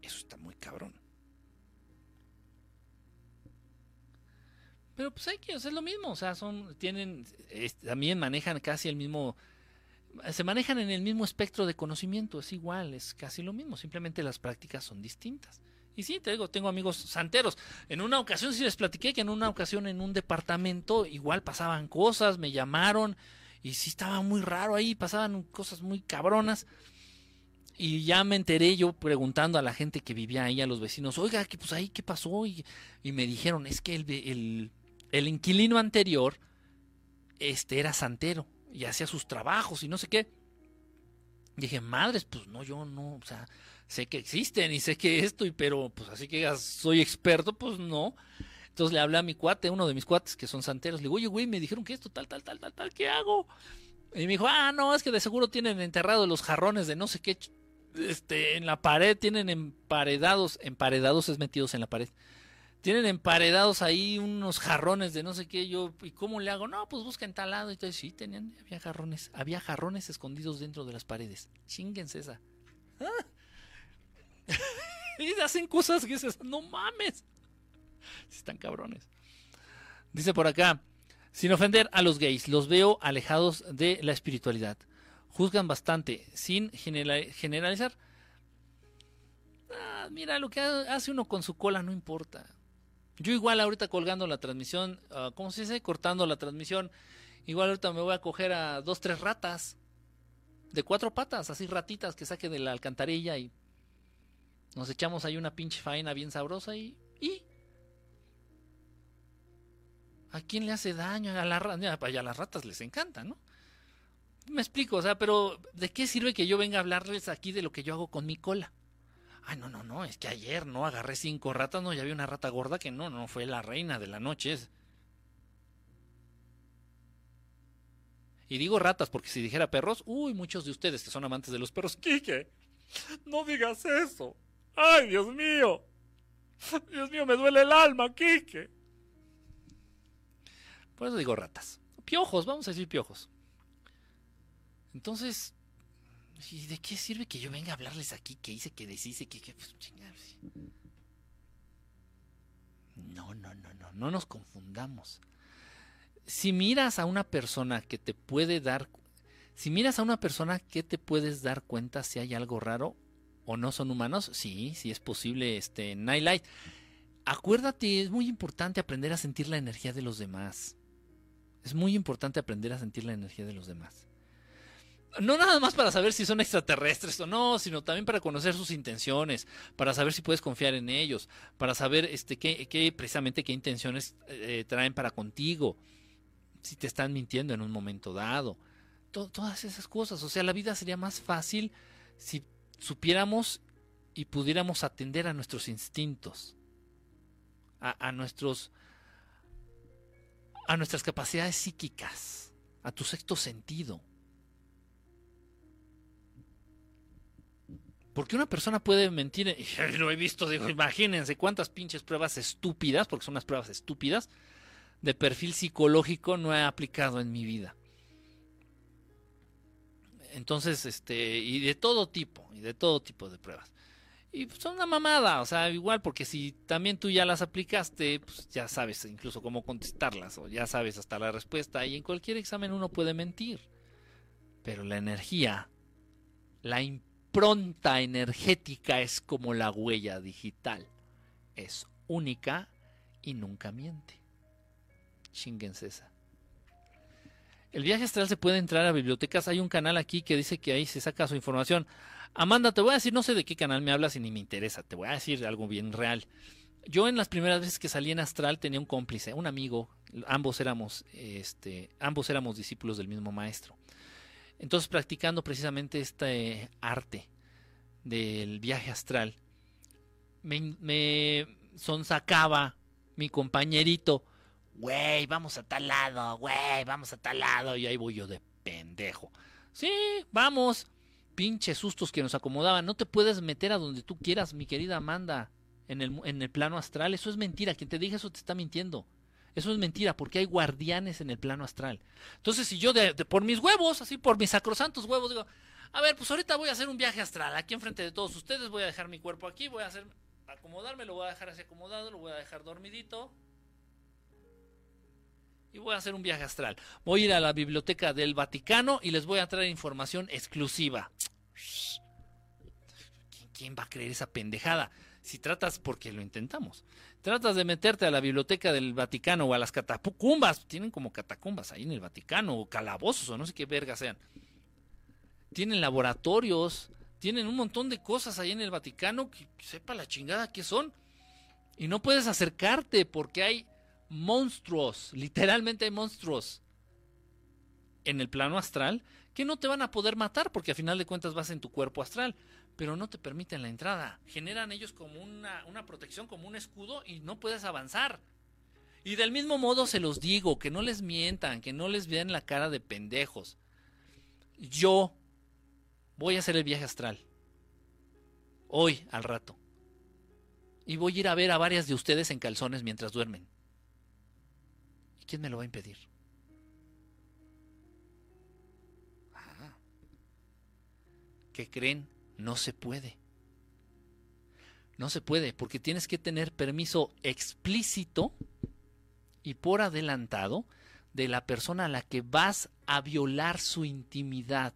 Eso está muy cabrón. Pero pues hay que hacer lo mismo, o sea, son, tienen, también manejan casi el mismo, se manejan en el mismo espectro de conocimiento, es igual, es casi lo mismo, simplemente las prácticas son distintas. Y sí, te digo, tengo amigos santeros. En una ocasión sí les platiqué que en una ocasión en un departamento igual pasaban cosas, me llamaron y sí estaba muy raro ahí, pasaban cosas muy cabronas. Y ya me enteré yo preguntando a la gente que vivía ahí, a los vecinos, oiga, ¿qué, pues ahí qué pasó? Y, y me dijeron, es que el, el inquilino anterior este era santero y hacía sus trabajos y no sé qué. dije, madres, pues no, yo no, o sea, sé que existen y sé que esto, y, pero pues así que soy experto, pues no. Entonces le hablé a mi cuate, uno de mis cuates que son santeros, le digo, oye, güey, me dijeron que esto, tal, tal, tal, tal, tal, ¿qué hago? Y me dijo, ah, no, es que de seguro tienen enterrados los jarrones de no sé qué, este, en la pared, tienen emparedados, emparedados es metidos en la pared tienen emparedados ahí unos jarrones de no sé qué, yo, ¿y cómo le hago? No, pues busca en tal lado. Entonces, sí, tenían, había jarrones, había jarrones escondidos dentro de las paredes. Chinguense esa. y hacen cosas que dices, no mames. Están cabrones. Dice por acá, sin ofender a los gays, los veo alejados de la espiritualidad. Juzgan bastante, sin generalizar. Ah, mira, lo que hace uno con su cola no importa. Yo igual ahorita colgando la transmisión, uh, ¿cómo se dice? Cortando la transmisión. Igual ahorita me voy a coger a dos, tres ratas. De cuatro patas, así ratitas que saque de la alcantarilla y nos echamos ahí una pinche faena bien sabrosa y... ¿Y? ¿A quién le hace daño? A, la, a las ratas les encanta, ¿no? Me explico, o sea, pero ¿de qué sirve que yo venga a hablarles aquí de lo que yo hago con mi cola? Ay, no, no, no, es que ayer no agarré cinco ratas, no, ya vi una rata gorda que no, no fue la reina de la noche. Y digo ratas porque si dijera perros, uy, muchos de ustedes que son amantes de los perros, Quique, no digas eso. Ay, Dios mío. Dios mío, me duele el alma, Quique. Por eso digo ratas. Piojos, vamos a decir piojos. Entonces, ¿y de qué sirve que yo venga a hablarles aquí? Que hice, que deshice, que... que pues, no, no, no, no, no nos confundamos. Si miras a una persona que te puede dar... Si miras a una persona que te puedes dar cuenta si hay algo raro o no son humanos, sí, sí es posible, este, Nightlight. Acuérdate, es muy importante aprender a sentir la energía de los demás. Es muy importante aprender a sentir la energía de los demás no nada más para saber si son extraterrestres o no, sino también para conocer sus intenciones, para saber si puedes confiar en ellos, para saber este qué, qué precisamente qué intenciones eh, traen para contigo, si te están mintiendo en un momento dado, todas esas cosas. O sea, la vida sería más fácil si supiéramos y pudiéramos atender a nuestros instintos, a, a nuestros a nuestras capacidades psíquicas, a tu sexto sentido. Porque una persona puede mentir, y lo he visto, digo, imagínense cuántas pinches pruebas estúpidas, porque son unas pruebas estúpidas, de perfil psicológico no he aplicado en mi vida. Entonces, este, y de todo tipo, y de todo tipo de pruebas. Y pues, son una mamada, o sea, igual, porque si también tú ya las aplicaste, pues ya sabes incluso cómo contestarlas, o ya sabes hasta la respuesta, y en cualquier examen uno puede mentir. Pero la energía, la impronta energética es como la huella digital. Es única y nunca miente. Chinguense esa. El viaje astral se puede entrar a bibliotecas. Hay un canal aquí que dice que ahí se saca su información. Amanda, te voy a decir, no sé de qué canal me hablas y ni me interesa. Te voy a decir algo bien real. Yo en las primeras veces que salí en astral tenía un cómplice, un amigo. Ambos éramos, este, ambos éramos discípulos del mismo maestro. Entonces, practicando precisamente este arte del viaje astral, me, me sonsacaba mi compañerito, güey, vamos a tal lado, güey, vamos a tal lado, y ahí voy yo de pendejo. Sí, vamos. Pinches sustos que nos acomodaban. No te puedes meter a donde tú quieras, mi querida Amanda, en el, en el plano astral. Eso es mentira. Quien te diga eso te está mintiendo. Eso es mentira, porque hay guardianes en el plano astral. Entonces, si yo por mis huevos, así por mis sacrosantos huevos, digo, a ver, pues ahorita voy a hacer un viaje astral aquí enfrente de todos ustedes, voy a dejar mi cuerpo aquí, voy a hacer acomodarme, lo voy a dejar así acomodado, lo voy a dejar dormidito. Y voy a hacer un viaje astral. Voy a ir a la biblioteca del Vaticano y les voy a traer información exclusiva. ¿Quién va a creer esa pendejada? Si tratas, porque lo intentamos, tratas de meterte a la biblioteca del Vaticano o a las catacumbas, tienen como catacumbas ahí en el Vaticano, o calabozos, o no sé qué verga sean. Tienen laboratorios, tienen un montón de cosas ahí en el Vaticano que sepa la chingada que son. Y no puedes acercarte porque hay monstruos, literalmente hay monstruos en el plano astral que no te van a poder matar porque a final de cuentas vas en tu cuerpo astral pero no te permiten la entrada. Generan ellos como una, una protección, como un escudo y no puedes avanzar. Y del mismo modo se los digo, que no les mientan, que no les vean la cara de pendejos. Yo voy a hacer el viaje astral. Hoy, al rato. Y voy a ir a ver a varias de ustedes en calzones mientras duermen. ¿Y quién me lo va a impedir? Ah. ¿Qué creen? No se puede. No se puede porque tienes que tener permiso explícito y por adelantado de la persona a la que vas a violar su intimidad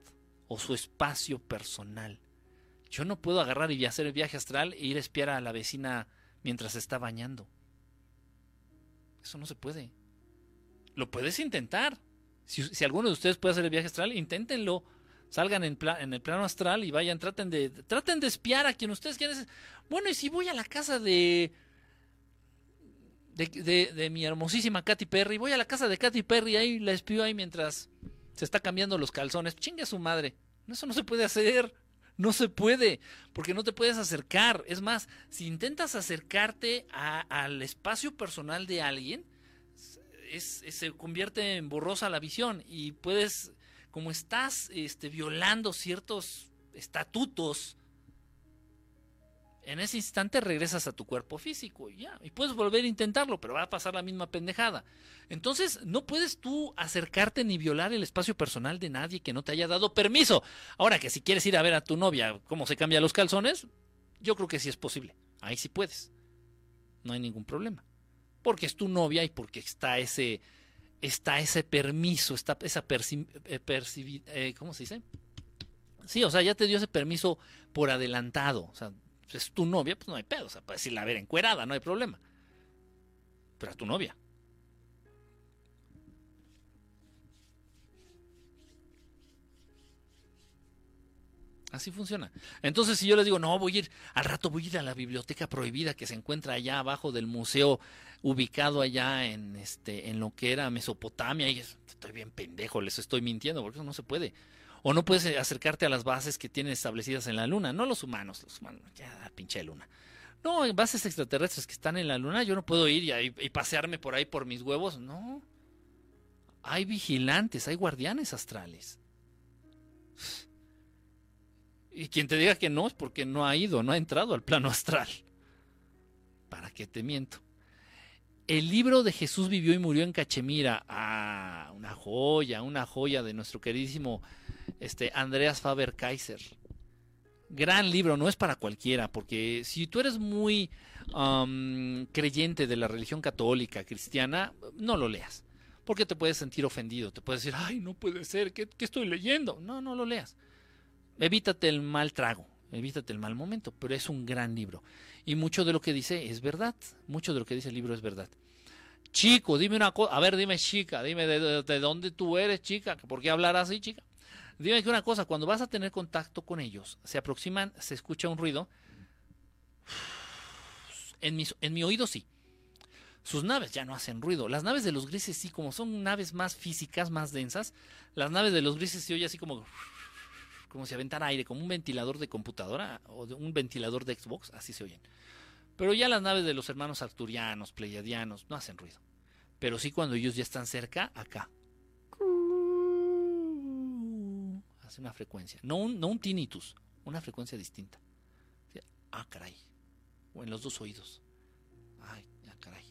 o su espacio personal. Yo no puedo agarrar y hacer el viaje astral e ir a espiar a la vecina mientras está bañando. Eso no se puede. Lo puedes intentar. Si, si alguno de ustedes puede hacer el viaje astral, inténtenlo salgan en, el plano astral y vayan, traten de, traten de espiar a quien ustedes quieran. Bueno, y si voy a la casa de, de, de, mi hermosísima Katy Perry, voy a la casa de Katy Perry, ahí la espío ahí mientras se está cambiando los calzones, chingue a su madre. Eso no se puede hacer. No se puede, porque no te puedes acercar. Es más, si intentas acercarte al espacio personal de alguien, se convierte en borrosa la visión y puedes, como estás este, violando ciertos estatutos, en ese instante regresas a tu cuerpo físico y ya, y puedes volver a intentarlo, pero va a pasar la misma pendejada. Entonces, no puedes tú acercarte ni violar el espacio personal de nadie que no te haya dado permiso. Ahora que si quieres ir a ver a tu novia cómo se cambia los calzones, yo creo que sí es posible. Ahí sí puedes. No hay ningún problema. Porque es tu novia y porque está ese está ese permiso, está esa perci eh, eh, ¿cómo se dice? Sí, o sea, ya te dio ese permiso por adelantado, o sea, es tu novia, pues no hay pedo. O sea, puedes irla a ver encuerada, no hay problema. Pero a tu novia. Así funciona. Entonces, si yo les digo, no, voy a ir, al rato voy a ir a la biblioteca prohibida que se encuentra allá abajo del museo, ubicado allá en este, en lo que era Mesopotamia, y estoy bien pendejo, les estoy mintiendo, porque eso no se puede o no puedes acercarte a las bases que tienen establecidas en la Luna, no los humanos, los humanos, ya pinche Luna. No, bases extraterrestres que están en la Luna, yo no puedo ir y, y pasearme por ahí por mis huevos, no. Hay vigilantes, hay guardianes astrales. Y quien te diga que no es porque no ha ido, no ha entrado al plano astral. ¿Para qué te miento? El libro de Jesús vivió y murió en Cachemira. Ah, una joya, una joya de nuestro queridísimo este, Andreas Faber Kaiser. Gran libro, no es para cualquiera, porque si tú eres muy creyente de la religión católica, cristiana, no lo leas, porque te puedes sentir ofendido, te puedes decir, ay, no puede ser, ¿qué, qué estoy leyendo? No, no lo leas. Evítate el mal trago, evítate el mal momento, pero es un gran libro. Y mucho de lo que dice es verdad, mucho de lo que dice el libro es verdad. Chico, dime una cosa, a ver, dime chica, dime de, de, dónde tú eres, chica, ¿por qué hablar así, chica? Dime que una cosa, cuando vas a tener contacto con ellos, se aproximan, se escucha un ruido. En mi, oído sí. Sus naves ya no hacen ruido. Las naves de los grises sí, como son naves más físicas, más densas, las naves de los grises se oye así como como si aventara aire, como un ventilador de computadora o un ventilador de Xbox, así se oyen. Pero ya las naves de los hermanos arturianos, pleiadianos, no hacen ruido. Pero sí cuando ellos ya están cerca, acá. hace una frecuencia. No un, no un tinnitus, una frecuencia distinta. Ah, caray. O en los dos oídos. Ay, ah, caray.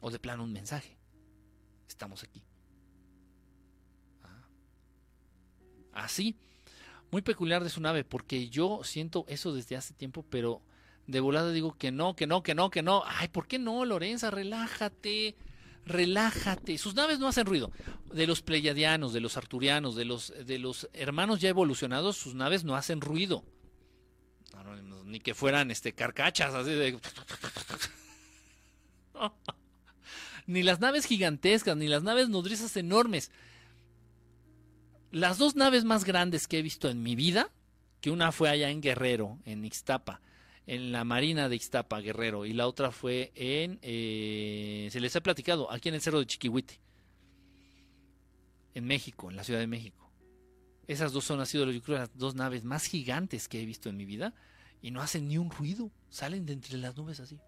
O de plano un mensaje. Estamos aquí. Ah. Así. Muy peculiar de su nave, porque yo siento eso desde hace tiempo, pero de volada digo que no, que no, que no, que no. Ay, ¿por qué no, Lorenza? Relájate relájate. Sus naves no hacen ruido. De los pleiadianos, de los arturianos, de los, de los hermanos ya evolucionados, sus naves no hacen ruido. ni que fueran este, carcachas, así de... ni las naves gigantescas, ni las naves nodrizas enormes. Las dos naves más grandes que he visto en mi vida, que una fue allá en Guerrero, en Ixtapa, en la Marina de Ixtapa, Guerrero, y la otra fue en, eh, se les ha platicado, aquí en el Cerro de Chiquihuite, en México, en la Ciudad de México. Esas dos son, han sido, yo creo, las dos naves más gigantes que he visto en mi vida, y no hacen ni un ruido, salen de entre las nubes así.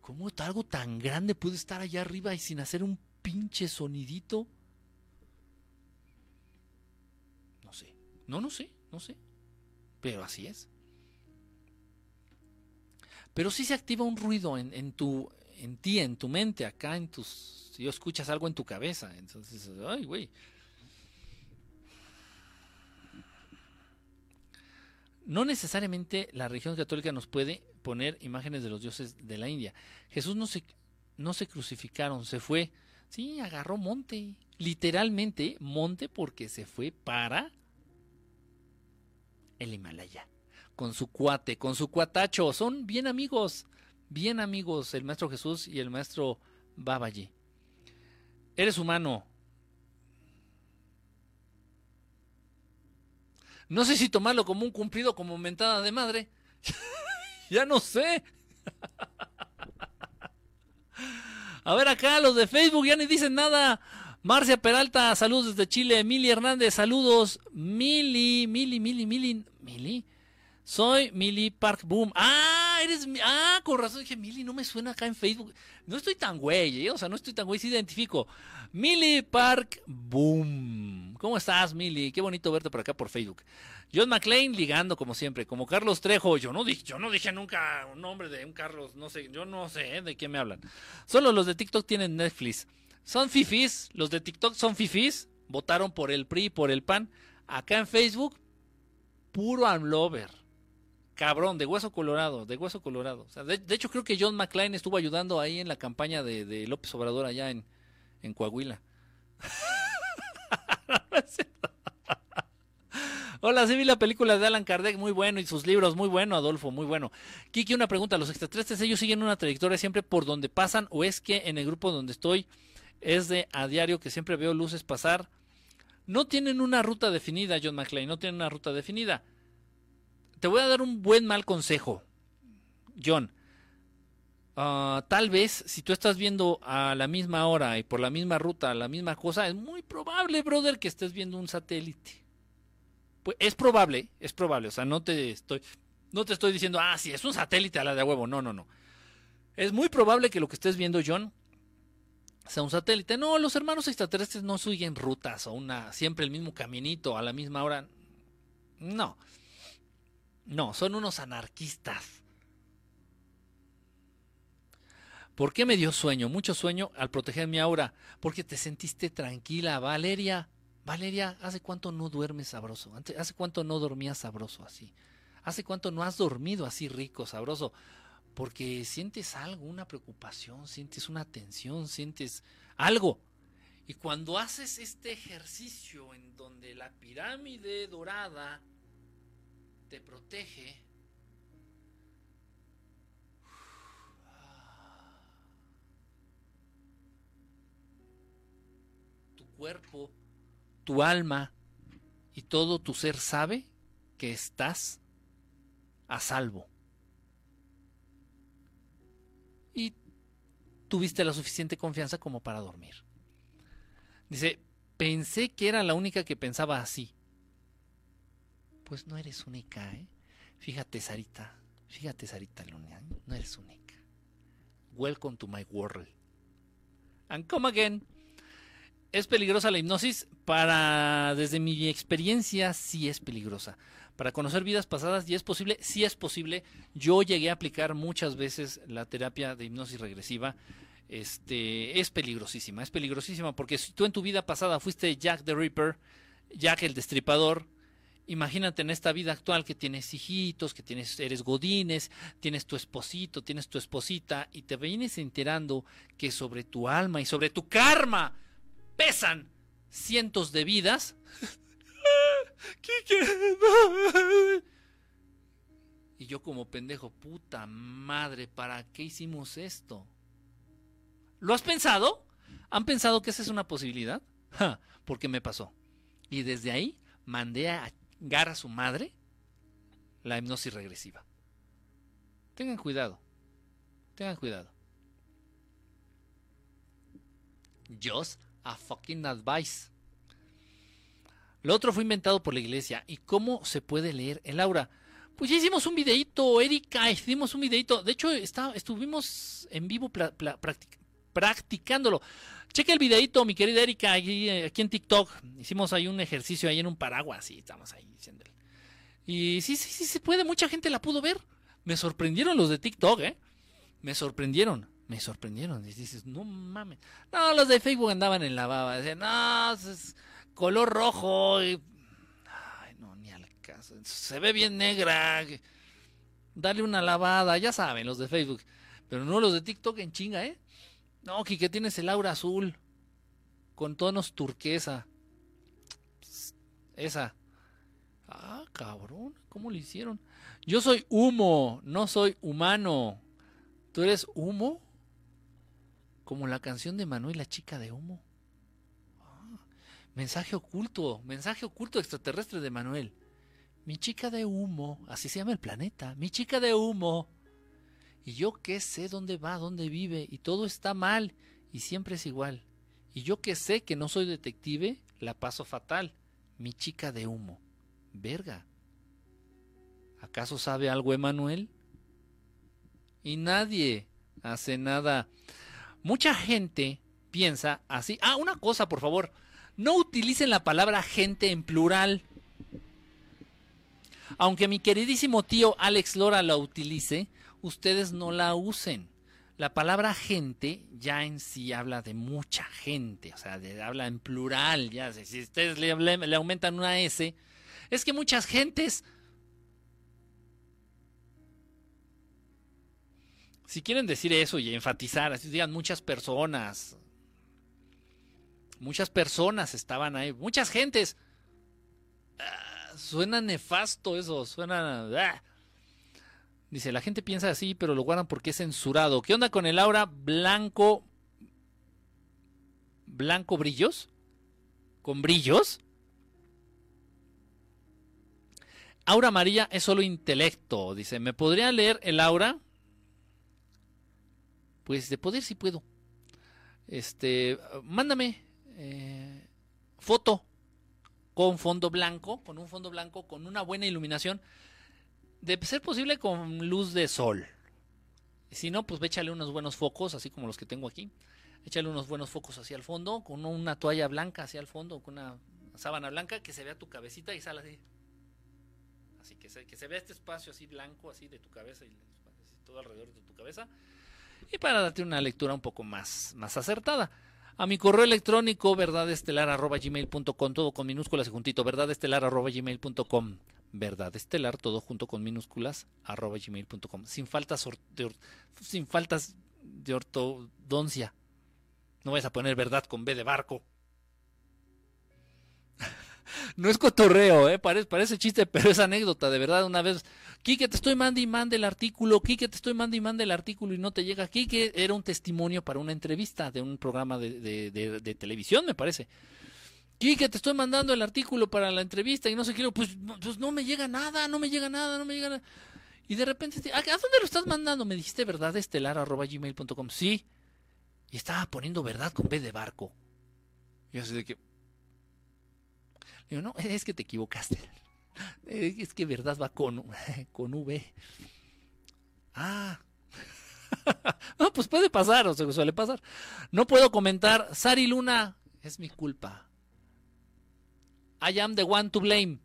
¿Cómo algo tan grande puede estar allá arriba y sin hacer un pinche sonidito? No sé, no, no sé, no sé. Pero así es. Pero si se activa un ruido en, tu, en ti, en tu mente, acá en tus... Si escuchas algo en tu cabeza, entonces, ay, güey. No necesariamente la religión católica nos puede poner imágenes de los dioses de la India. Jesús no se, no se crucificaron, se fue. Sí, agarró monte. Literalmente monte porque se fue para el Himalaya, con su cuate, con su cuatacho. Son bien amigos, bien amigos el Maestro Jesús y el Maestro Babaji. Eres humano. No sé si tomarlo como un cumplido, como mentada de madre. ya no sé. A ver acá, los de Facebook ya ni dicen nada. Marcia Peralta, saludos desde Chile. Mili Hernández, saludos. Mili, Mili, Mili, Mili, Mili. Soy Mili Park Boom. Ah, eres. Ah, con razón dije, Mili, no me suena acá en Facebook. No estoy tan güey, ¿eh? o sea, no estoy tan güey, sí identifico. Mili Park Boom. ¿Cómo estás, Mili? Qué bonito verte por acá por Facebook. John McClane ligando como siempre, como Carlos Trejo. Yo no dije, yo no dije nunca un nombre de un Carlos, no sé, yo no sé ¿eh? de qué me hablan. Solo los de TikTok tienen Netflix. Son fifis, los de TikTok son fifis. Votaron por el PRI, por el PAN. Acá en Facebook, puro unlover cabrón, de hueso colorado, de hueso colorado. De, hecho, creo que John McClain estuvo ayudando ahí en la campaña de, López Obrador allá en, en Coahuila. Hola, sí vi la película de Alan Kardec, muy bueno, y sus libros, muy bueno, Adolfo, muy bueno. Kiki, una pregunta, ¿los extraterrestres ellos siguen una trayectoria siempre por donde pasan o es que en el grupo donde estoy es de a diario que siempre veo luces pasar? No tienen una ruta definida, John McClain, no tienen una ruta definida te voy a dar un buen mal consejo, John. Ah, tal vez si tú estás viendo a la misma hora y por la misma ruta la misma cosa, es muy probable, brother, que estés viendo un satélite. Pues es probable, es probable. O sea, no te estoy, no te estoy diciendo, ah, sí, es un satélite a la de huevo. No, no, no. Es muy probable que lo que estés viendo, John, sea un satélite. No, los hermanos extraterrestres no siguen rutas o una siempre el mismo caminito a la misma hora. No. No, son unos anarquistas. ¿Por qué me dio sueño? Mucho sueño al proteger mi aura. Porque te sentiste tranquila, Valeria. Valeria, ¿hace cuánto no duermes sabroso? ¿Hace cuánto no dormías sabroso así? ¿Hace cuánto no has dormido así rico, sabroso? Porque sientes algo, una preocupación, sientes una tensión, sientes algo. Y cuando haces este ejercicio en donde la pirámide dorada te protege. Tu cuerpo, tu alma y todo tu ser sabe que estás a salvo. Tuviste la suficiente confianza como para dormir. Dice, pensé que era la única que pensaba así pues no eres única, ¿eh? Fíjate, Sarita, fíjate, Sarita Luna, no eres única. Welcome to my world. And come again. ¿Es peligrosa la hipnosis? Para, desde mi experiencia, sí es peligrosa. Para conocer vidas pasadas, ¿y es posible? Sí es posible. Yo llegué a aplicar muchas veces la terapia de hipnosis regresiva. Este, es peligrosísima, es peligrosísima porque si tú en tu vida pasada fuiste Jack the Ripper, Jack el Destripador, Imagínate en esta vida actual que tienes hijitos, que tienes, eres godines, tienes tu esposito, tienes tu esposita y te vienes enterando que sobre tu alma y sobre tu karma pesan cientos de vidas. Y yo como pendejo, puta madre, ¿para qué hicimos esto? ¿Lo has pensado? ¿Han pensado que esa es una posibilidad? porque me pasó. Y desde ahí mandé a gara su madre la hipnosis regresiva. Tengan cuidado. Tengan cuidado. Just a fucking advice. Lo otro fue inventado por la iglesia. ¿Y cómo se puede leer el aura? Pues ya hicimos un videito, Erika, hicimos un videito. De hecho, está, estuvimos en vivo practicándolo. Cheque el videito, mi querida Erika, aquí, aquí, en TikTok. Hicimos ahí un ejercicio ahí en un paraguas y estamos ahí diciendo. Y sí, sí, sí se puede, mucha gente la pudo ver. Me sorprendieron los de TikTok, ¿eh? Me sorprendieron, me sorprendieron. Y dices, no mames. No, los de Facebook andaban en la baba. Decían, no, es color rojo. Ay, no, ni al caso. Se ve bien negra. Dale una lavada, ya saben, los de Facebook. Pero no los de TikTok en chinga, ¿eh? No, que tienes el aura azul. Con tonos turquesa. esa. Ah, cabrón. ¿Cómo lo hicieron? Yo soy humo, no soy humano. ¿Tú eres humo? Como la canción de Manuel, la chica de humo. Mensaje oculto, mensaje oculto extraterrestre de Manuel. Mi chica de humo, así se llama el planeta. Mi chica de humo y yo qué sé dónde va, dónde vive, y todo está mal, y siempre es igual. Y yo que sé que no soy detective, la paso fatal. Mi chica de humo. Verga. ¿Acaso sabe algo Emanuel? Y nadie hace nada. Mucha gente piensa así. Ah, una cosa, por favor. No utilicen la palabra gente en plural. Aunque mi queridísimo tío Alex Lora la utilice, ustedes no la usen. La palabra gente ya en sí habla de mucha gente, o sea, habla en plural, ya. Si ustedes le, le aumentan una S, es que muchas gentes si quieren decir eso y enfatizar, así digan muchas personas, muchas personas estaban ahí, muchas gentes. Ah, suena nefasto eso, suena... Ah. Dice, la gente piensa así, pero lo guardan porque es censurado. ¿Qué onda con el aura blanco? ¿Blanco brillos? ¿Con brillos? Aura amarilla es solo intelecto. Dice, ¿me podría leer el aura? Pues de poder sí puedo. Este, mándame eh, foto con fondo blanco, con un fondo blanco, con una buena iluminación, de ser posible con luz de sol. Si no, pues échale unos buenos focos, así como los que tengo aquí. Échale unos buenos focos hacia el fondo, con una toalla blanca hacia el fondo, con una sábana blanca, que se vea tu cabecita y sale así. Así que se, que se vea este espacio así blanco, así de tu cabeza y todo alrededor de tu cabeza y para darte una lectura un poco más, más acertada. A mi correo electrónico verdadestelar.gmail.com, todo con minúsculas y juntito, verdadestelar.gmail.com, verdadestelar, todo junto con minúsculas, arroba gmail.com, sin faltas, sin faltas de ortodoncia. No vayas a poner verdad con B de barco. no es cotorreo, ¿eh? Parece, chiste, pero es anécdota, de verdad. Una vez, Quique, te estoy mandando y mande el artículo, Quique, te estoy mandando y mande el artículo y no te llega. Quique era un testimonio para una entrevista de un programa de, televisión, me parece. Quique, te estoy mandando el artículo para la entrevista y no sé qué, pues, pues no me llega nada, no me llega nada, no me llega nada. Y de repente, ¿a, dónde lo estás mandando? Me dijiste verdad estelar. Sí. Y estaba poniendo verdad con B de barco. Y así de que, Digo, no, es que te equivocaste. Es que verdad va con, con V. Ah. no, pues puede pasar, o sea, suele pasar. No puedo comentar. Sari Luna, es mi culpa. I am the one to blame.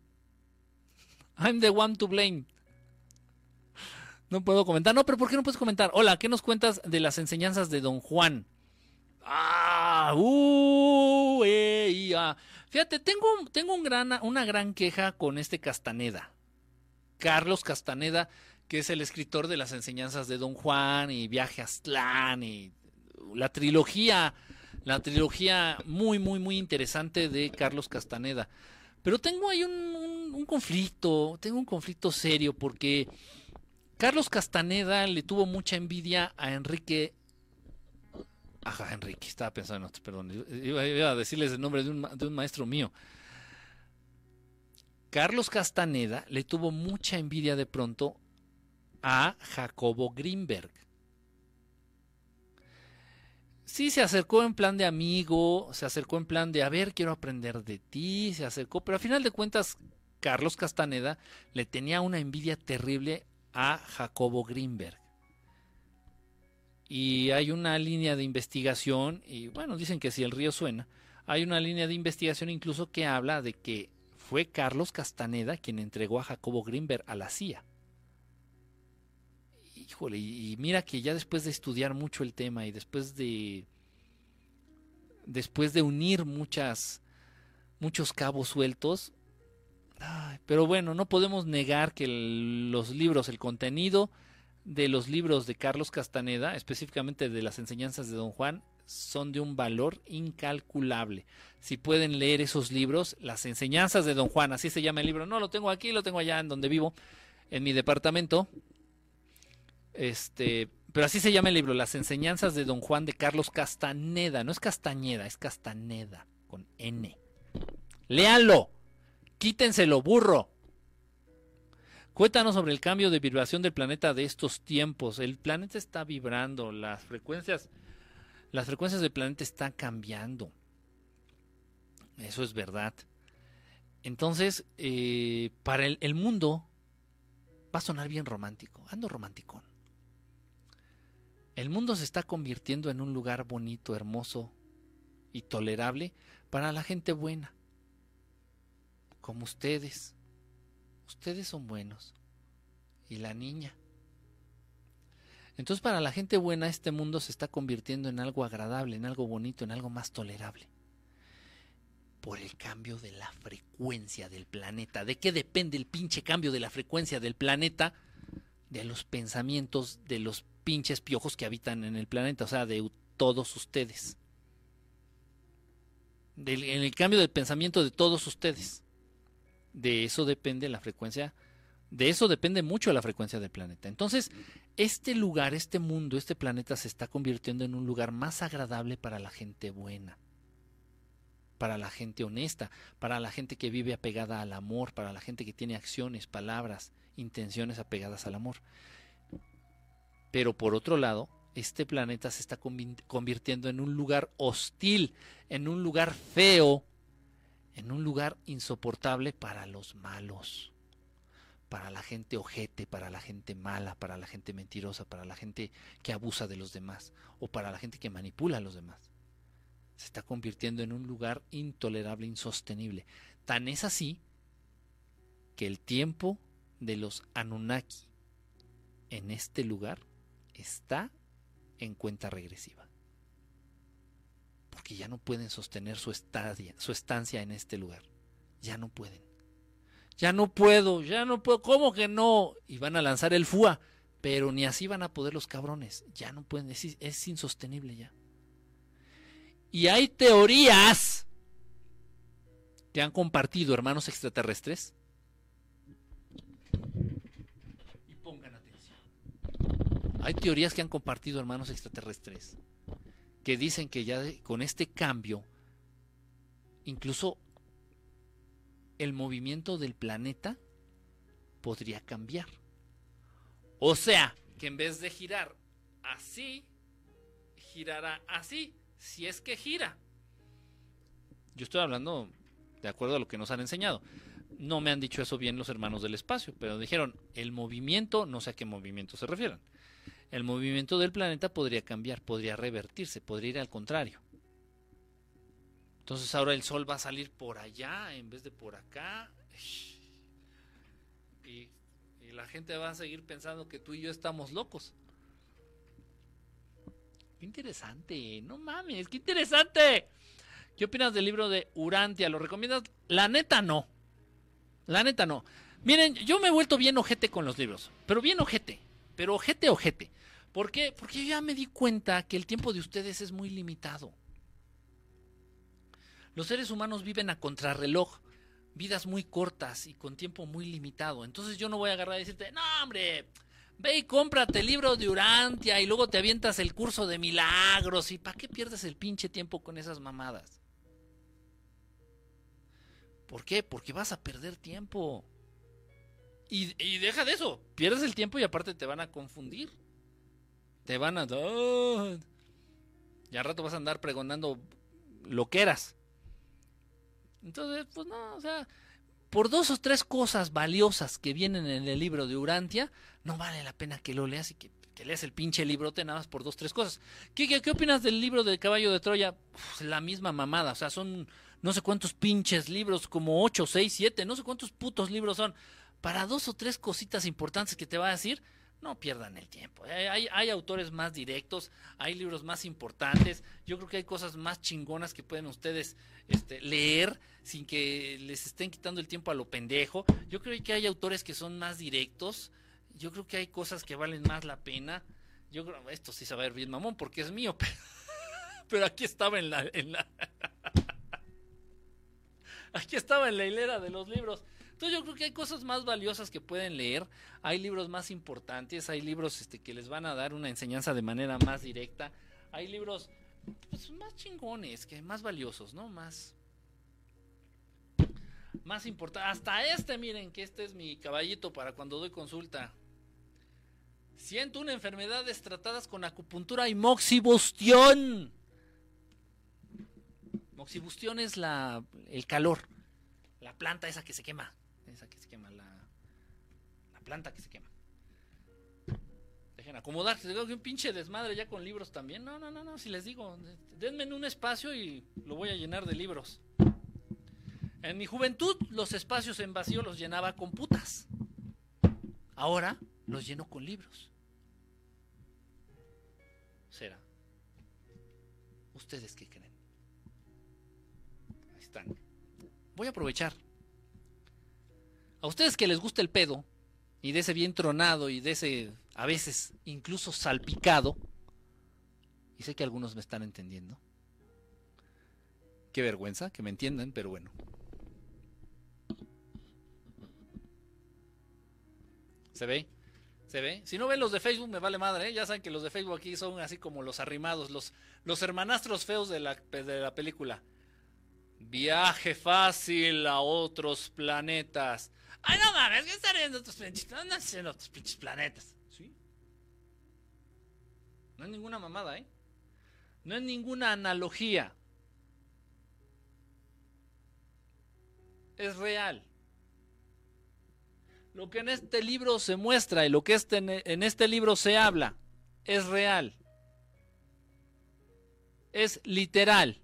I'm the one to blame. No puedo comentar. No, pero ¿por qué no puedes comentar? Hola, ¿qué nos cuentas de las enseñanzas de Don Juan? Ah, uh, eh, ah. Fíjate, tengo, un una gran queja con este Castaneda. Carlos Castaneda, que es el escritor de las enseñanzas de Don Juan y Viaje a Aztlán y la trilogía, la trilogía muy, muy, muy interesante de Carlos Castaneda. Pero tengo ahí un conflicto, tengo un conflicto serio porque Carlos Castaneda le tuvo mucha envidia a Enrique Ajá, Enrique, estaba pensando en otro, perdón. Iba, a decirles el nombre de un, de un maestro mío. Carlos Castaneda le tuvo mucha envidia de pronto a Jacobo Greenberg. Sí, se acercó en plan de amigo, se acercó en plan de, a ver, quiero aprender de ti, se acercó, pero a final de cuentas, Carlos Castaneda le tenía una envidia terrible a Jacobo Greenberg y hay una línea de investigación, y bueno, dicen que si el río suena, hay una línea de investigación incluso que habla de que fue Carlos Castaneda quien entregó a Jacobo Greenberg a la CIA. Híjole, y mira que ya después de estudiar mucho el tema y después de después de unir muchas muchos cabos sueltos, pero bueno, no podemos negar que los libros, el contenido de los libros de Carlos Castaneda, específicamente de las enseñanzas de Don Juan, son de un valor incalculable. Si pueden leer esos libros, las enseñanzas de Don Juan, así se llama el libro. No lo tengo aquí, lo tengo allá en donde vivo, en mi departamento. Este, pero así se llama el libro, Las enseñanzas de Don Juan de Carlos Castaneda. No es Castañeda, es Castaneda, con N. Léanlo. Quítenselo, burro. Cuéntanos sobre el cambio de vibración del planeta de estos tiempos. El planeta está vibrando, las frecuencias, Las frecuencias del planeta están cambiando. Eso es verdad. Entonces, eh, para el, el, mundo va a sonar bien romántico. Ando romanticón. El mundo se está convirtiendo en un lugar bonito, hermoso y tolerable para la gente buena. Como ustedes. Ustedes son buenos. Y la niña. Entonces para la gente buena este mundo se está convirtiendo en algo agradable, en algo bonito, en algo más tolerable. Por el cambio de la frecuencia del planeta. ¿De qué depende el pinche cambio de la frecuencia del planeta? De los pensamientos de los pinches piojos que habitan en el planeta, o sea, de todos ustedes. En el cambio del pensamiento de todos ustedes. De eso depende la frecuencia de eso depende mucho la frecuencia del planeta. Entonces, este lugar, este mundo, este planeta se está convirtiendo en un lugar más agradable para la gente buena, para la gente honesta, para la gente que vive apegada al amor, para la gente que tiene acciones, palabras, intenciones apegadas al amor. Pero por otro lado, este planeta se está convirtiendo en un lugar hostil, en un lugar feo, en un lugar insoportable para los malos para la gente ojete, para la gente mala, para la gente mentirosa, para la gente que abusa de los demás o para la gente que manipula a los demás. Se está convirtiendo en un lugar intolerable, insostenible. Tan es así que el tiempo de los Anunnaki en este lugar está en cuenta regresiva. Porque ya no pueden sostener su, estadia, su estancia en este lugar. Ya no pueden ya no puedo, ya no puedo, ¿cómo que no? Y van a lanzar el FUA, pero ni así van a poder los cabrones, ya no pueden, es, es insostenible ya. Y hay teorías que han compartido hermanos extraterrestres. Y pongan atención. Hay teorías que han compartido hermanos extraterrestres que dicen que ya con este cambio, incluso el movimiento del planeta podría cambiar. O sea, que en vez de girar así, girará así, si es que gira. Yo estoy hablando de acuerdo a lo que nos han enseñado. No me han dicho eso bien los hermanos del espacio, pero dijeron, el movimiento, no sé a qué movimiento se refieren. El movimiento del planeta podría cambiar, podría revertirse, podría ir al contrario. Entonces ahora el sol va a salir por allá en vez de por acá. Y, la gente va a seguir pensando que tú y yo estamos locos. Qué interesante, no mames, qué interesante. ¿Qué opinas del libro de Urantia? ¿Lo recomiendas? La neta no. La neta no. Miren, yo me he vuelto bien ojete con los libros, pero bien ojete, pero ojete, ojete. ¿Por qué? Porque yo ya me di cuenta que el tiempo de ustedes es muy limitado. Los seres humanos viven a contrarreloj, vidas muy cortas y con tiempo muy limitado. Entonces yo no voy a agarrar y decirte, no, hombre, ve y cómprate el libro de Urantia y luego te avientas el curso de milagros. ¿Y para qué pierdes el pinche tiempo con esas mamadas? ¿Por qué? Porque vas a perder tiempo. Y, y deja de eso, pierdes el tiempo y aparte te van a confundir. Te van a... Y al rato vas a andar pregonando loqueras. Entonces, pues no, o sea, por dos o tres cosas valiosas que vienen en el libro de Urantia, no vale la pena que lo leas y que, leas el pinche librote nada más por dos o tres cosas. ¿Qué, qué, opinas del libro del caballo de Troya? la misma mamada, o sea, son no sé cuántos pinches libros, como ocho, seis, siete, no sé cuántos putos libros son, para dos o tres cositas importantes que te va a decir, no pierdan el tiempo. Hay, hay, autores más directos, hay libros más importantes. Yo creo que hay cosas más chingonas que pueden ustedes este, leer sin que les estén quitando el tiempo a lo pendejo. Yo creo que hay autores que son más directos. Yo creo que hay cosas que valen más la pena. Yo creo, esto sí se va a ver bien mamón porque es mío, pero, aquí estaba en la, en la aquí estaba en la hilera de los libros. Entonces yo creo que hay cosas más valiosas que pueden leer, hay libros más importantes, hay libros este, que les van a dar una enseñanza de manera más directa, hay libros pues, más chingones, que más valiosos, ¿no? Más más. Hasta este, miren, que este es mi caballito para cuando doy consulta. Siento una enfermedades tratadas con acupuntura y moxibustión. Moxibustión es la, el calor, la planta esa que se quema, esa que se quema, la, la planta que se quema. Dejen acomodar, que un pinche desmadre ya con libros también. No, no, no, no, si les digo, denme un espacio y lo voy a llenar de libros. En mi juventud los espacios en vacío los llenaba con putas. Ahora los lleno con libros. ¿Será? ¿Ustedes qué creen? Ahí están. Voy a aprovechar. A ustedes que les gusta el pedo, y de ese bien tronado, y de ese a veces incluso salpicado, y sé que algunos me están entendiendo. Qué vergüenza que me entiendan, pero bueno. ¿Se ve? ¿Se ve? Si no ven los de Facebook, me vale madre, ¿eh? Ya saben que los de Facebook aquí son así como los arrimados, los, los hermanastros feos de la, de la película. Viaje fácil a otros planetas. Ay, no mames, ¿qué están en otros planetas? No, en otros pinches planetas. ¿Sí? No es ninguna mamada, ¿eh? No es ninguna analogía. Es real. Lo que en este libro se muestra y lo que este, en este libro se habla es real. Es literal.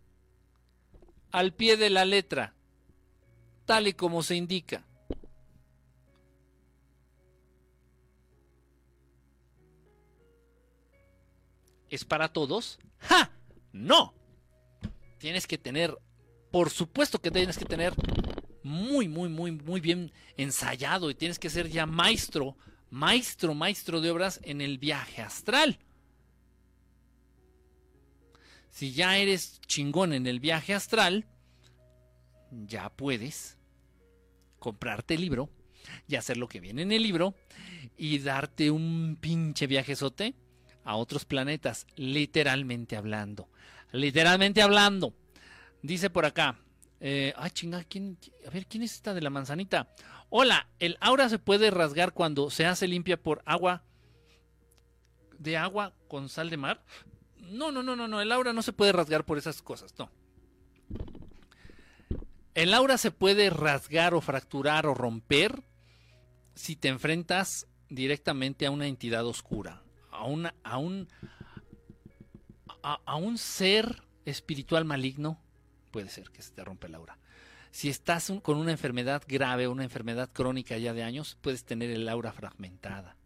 Al pie de la letra. Tal y como se indica. ¿Es para todos? ¡Ja! No. Tienes que tener, por supuesto que tienes que tener muy, muy, muy, muy bien ensayado y tienes que ser ya maestro, maestro, maestro de obras en el viaje astral. Si ya eres chingón en el viaje astral, ya puedes comprarte el libro y hacer lo que viene en el libro y darte un pinche viajezote a otros planetas, literalmente hablando. Literalmente hablando. Dice por acá, eh, ah, chinga, ¿quién, a ver, ¿quién es esta de la manzanita? Hola, ¿el aura se puede rasgar cuando se hace limpia por agua de agua con sal de mar? No, no, no, no, no, el aura no se puede rasgar por esas cosas, no. El aura se puede rasgar o fracturar o romper si te enfrentas directamente a una entidad oscura, a, a, un, a un ser espiritual maligno puede ser que se te rompa el aura. Si estás con una enfermedad grave, una enfermedad crónica ya de años, puedes tener el aura fragmentada.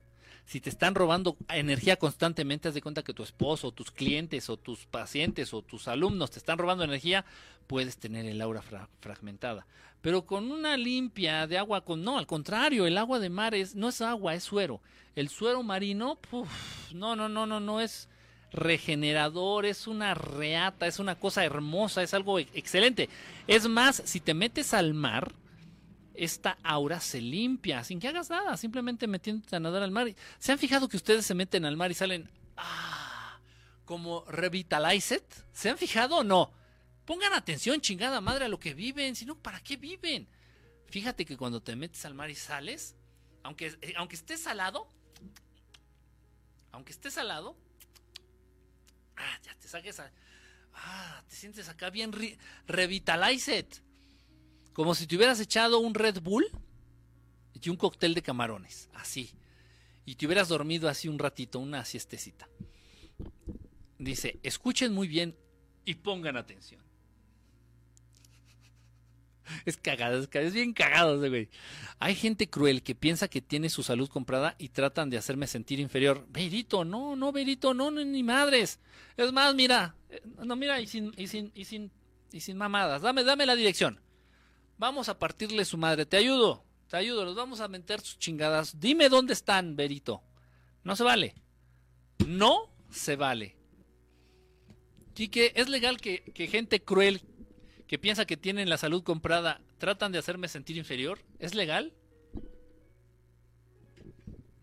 Si te están robando energía constantemente, haz de cuenta que tu esposo, tus clientes, o tus pacientes, o tus alumnos te están robando energía, puedes tener el aura fragmentada. Pero con una limpia de agua, con no, al contrario, el agua de mar es, no es agua, es suero. El suero marino, no, no, no, no, no es, regenerador, es una reata, es una cosa hermosa, es algo excelente. Es más, si te metes al mar, esta aura se limpia sin que hagas nada, simplemente metiéndote a nadar al mar. ¿Se han fijado que ustedes se meten al mar y salen ah, como revitalized? ¿Se han fijado o no? Pongan atención, chingada madre, a lo que viven, si no, ¿para qué viven? Fíjate que cuando te metes al mar y sales, aunque, eh, aunque estés salado, aunque estés salado, Ah, ya te saques a, Ah, te sientes acá bien revitalized. Como si te hubieras echado un Red Bull y un cóctel de camarones. Así. Y te hubieras dormido así un ratito, una siestecita. Dice, escuchen muy bien y pongan atención. Es cagado, es, bien cagado ese güey. Hay gente cruel que piensa que tiene su salud comprada y tratan de hacerme sentir inferior. Verito, no, no, Verito, no, no, ni madres. Es más, mira, eh, no, mira, y sin, y sin, y sin, y sin mamadas. Dame, dame la dirección. Vamos a partirle su madre. Te ayudo, te ayudo. Los vamos a meter sus chingadas. Dime dónde están, Verito. No se vale. No se vale. Y que es legal que, que gente cruel que piensa que tienen la salud comprada tratan de hacerme sentir inferior? ¿Es legal?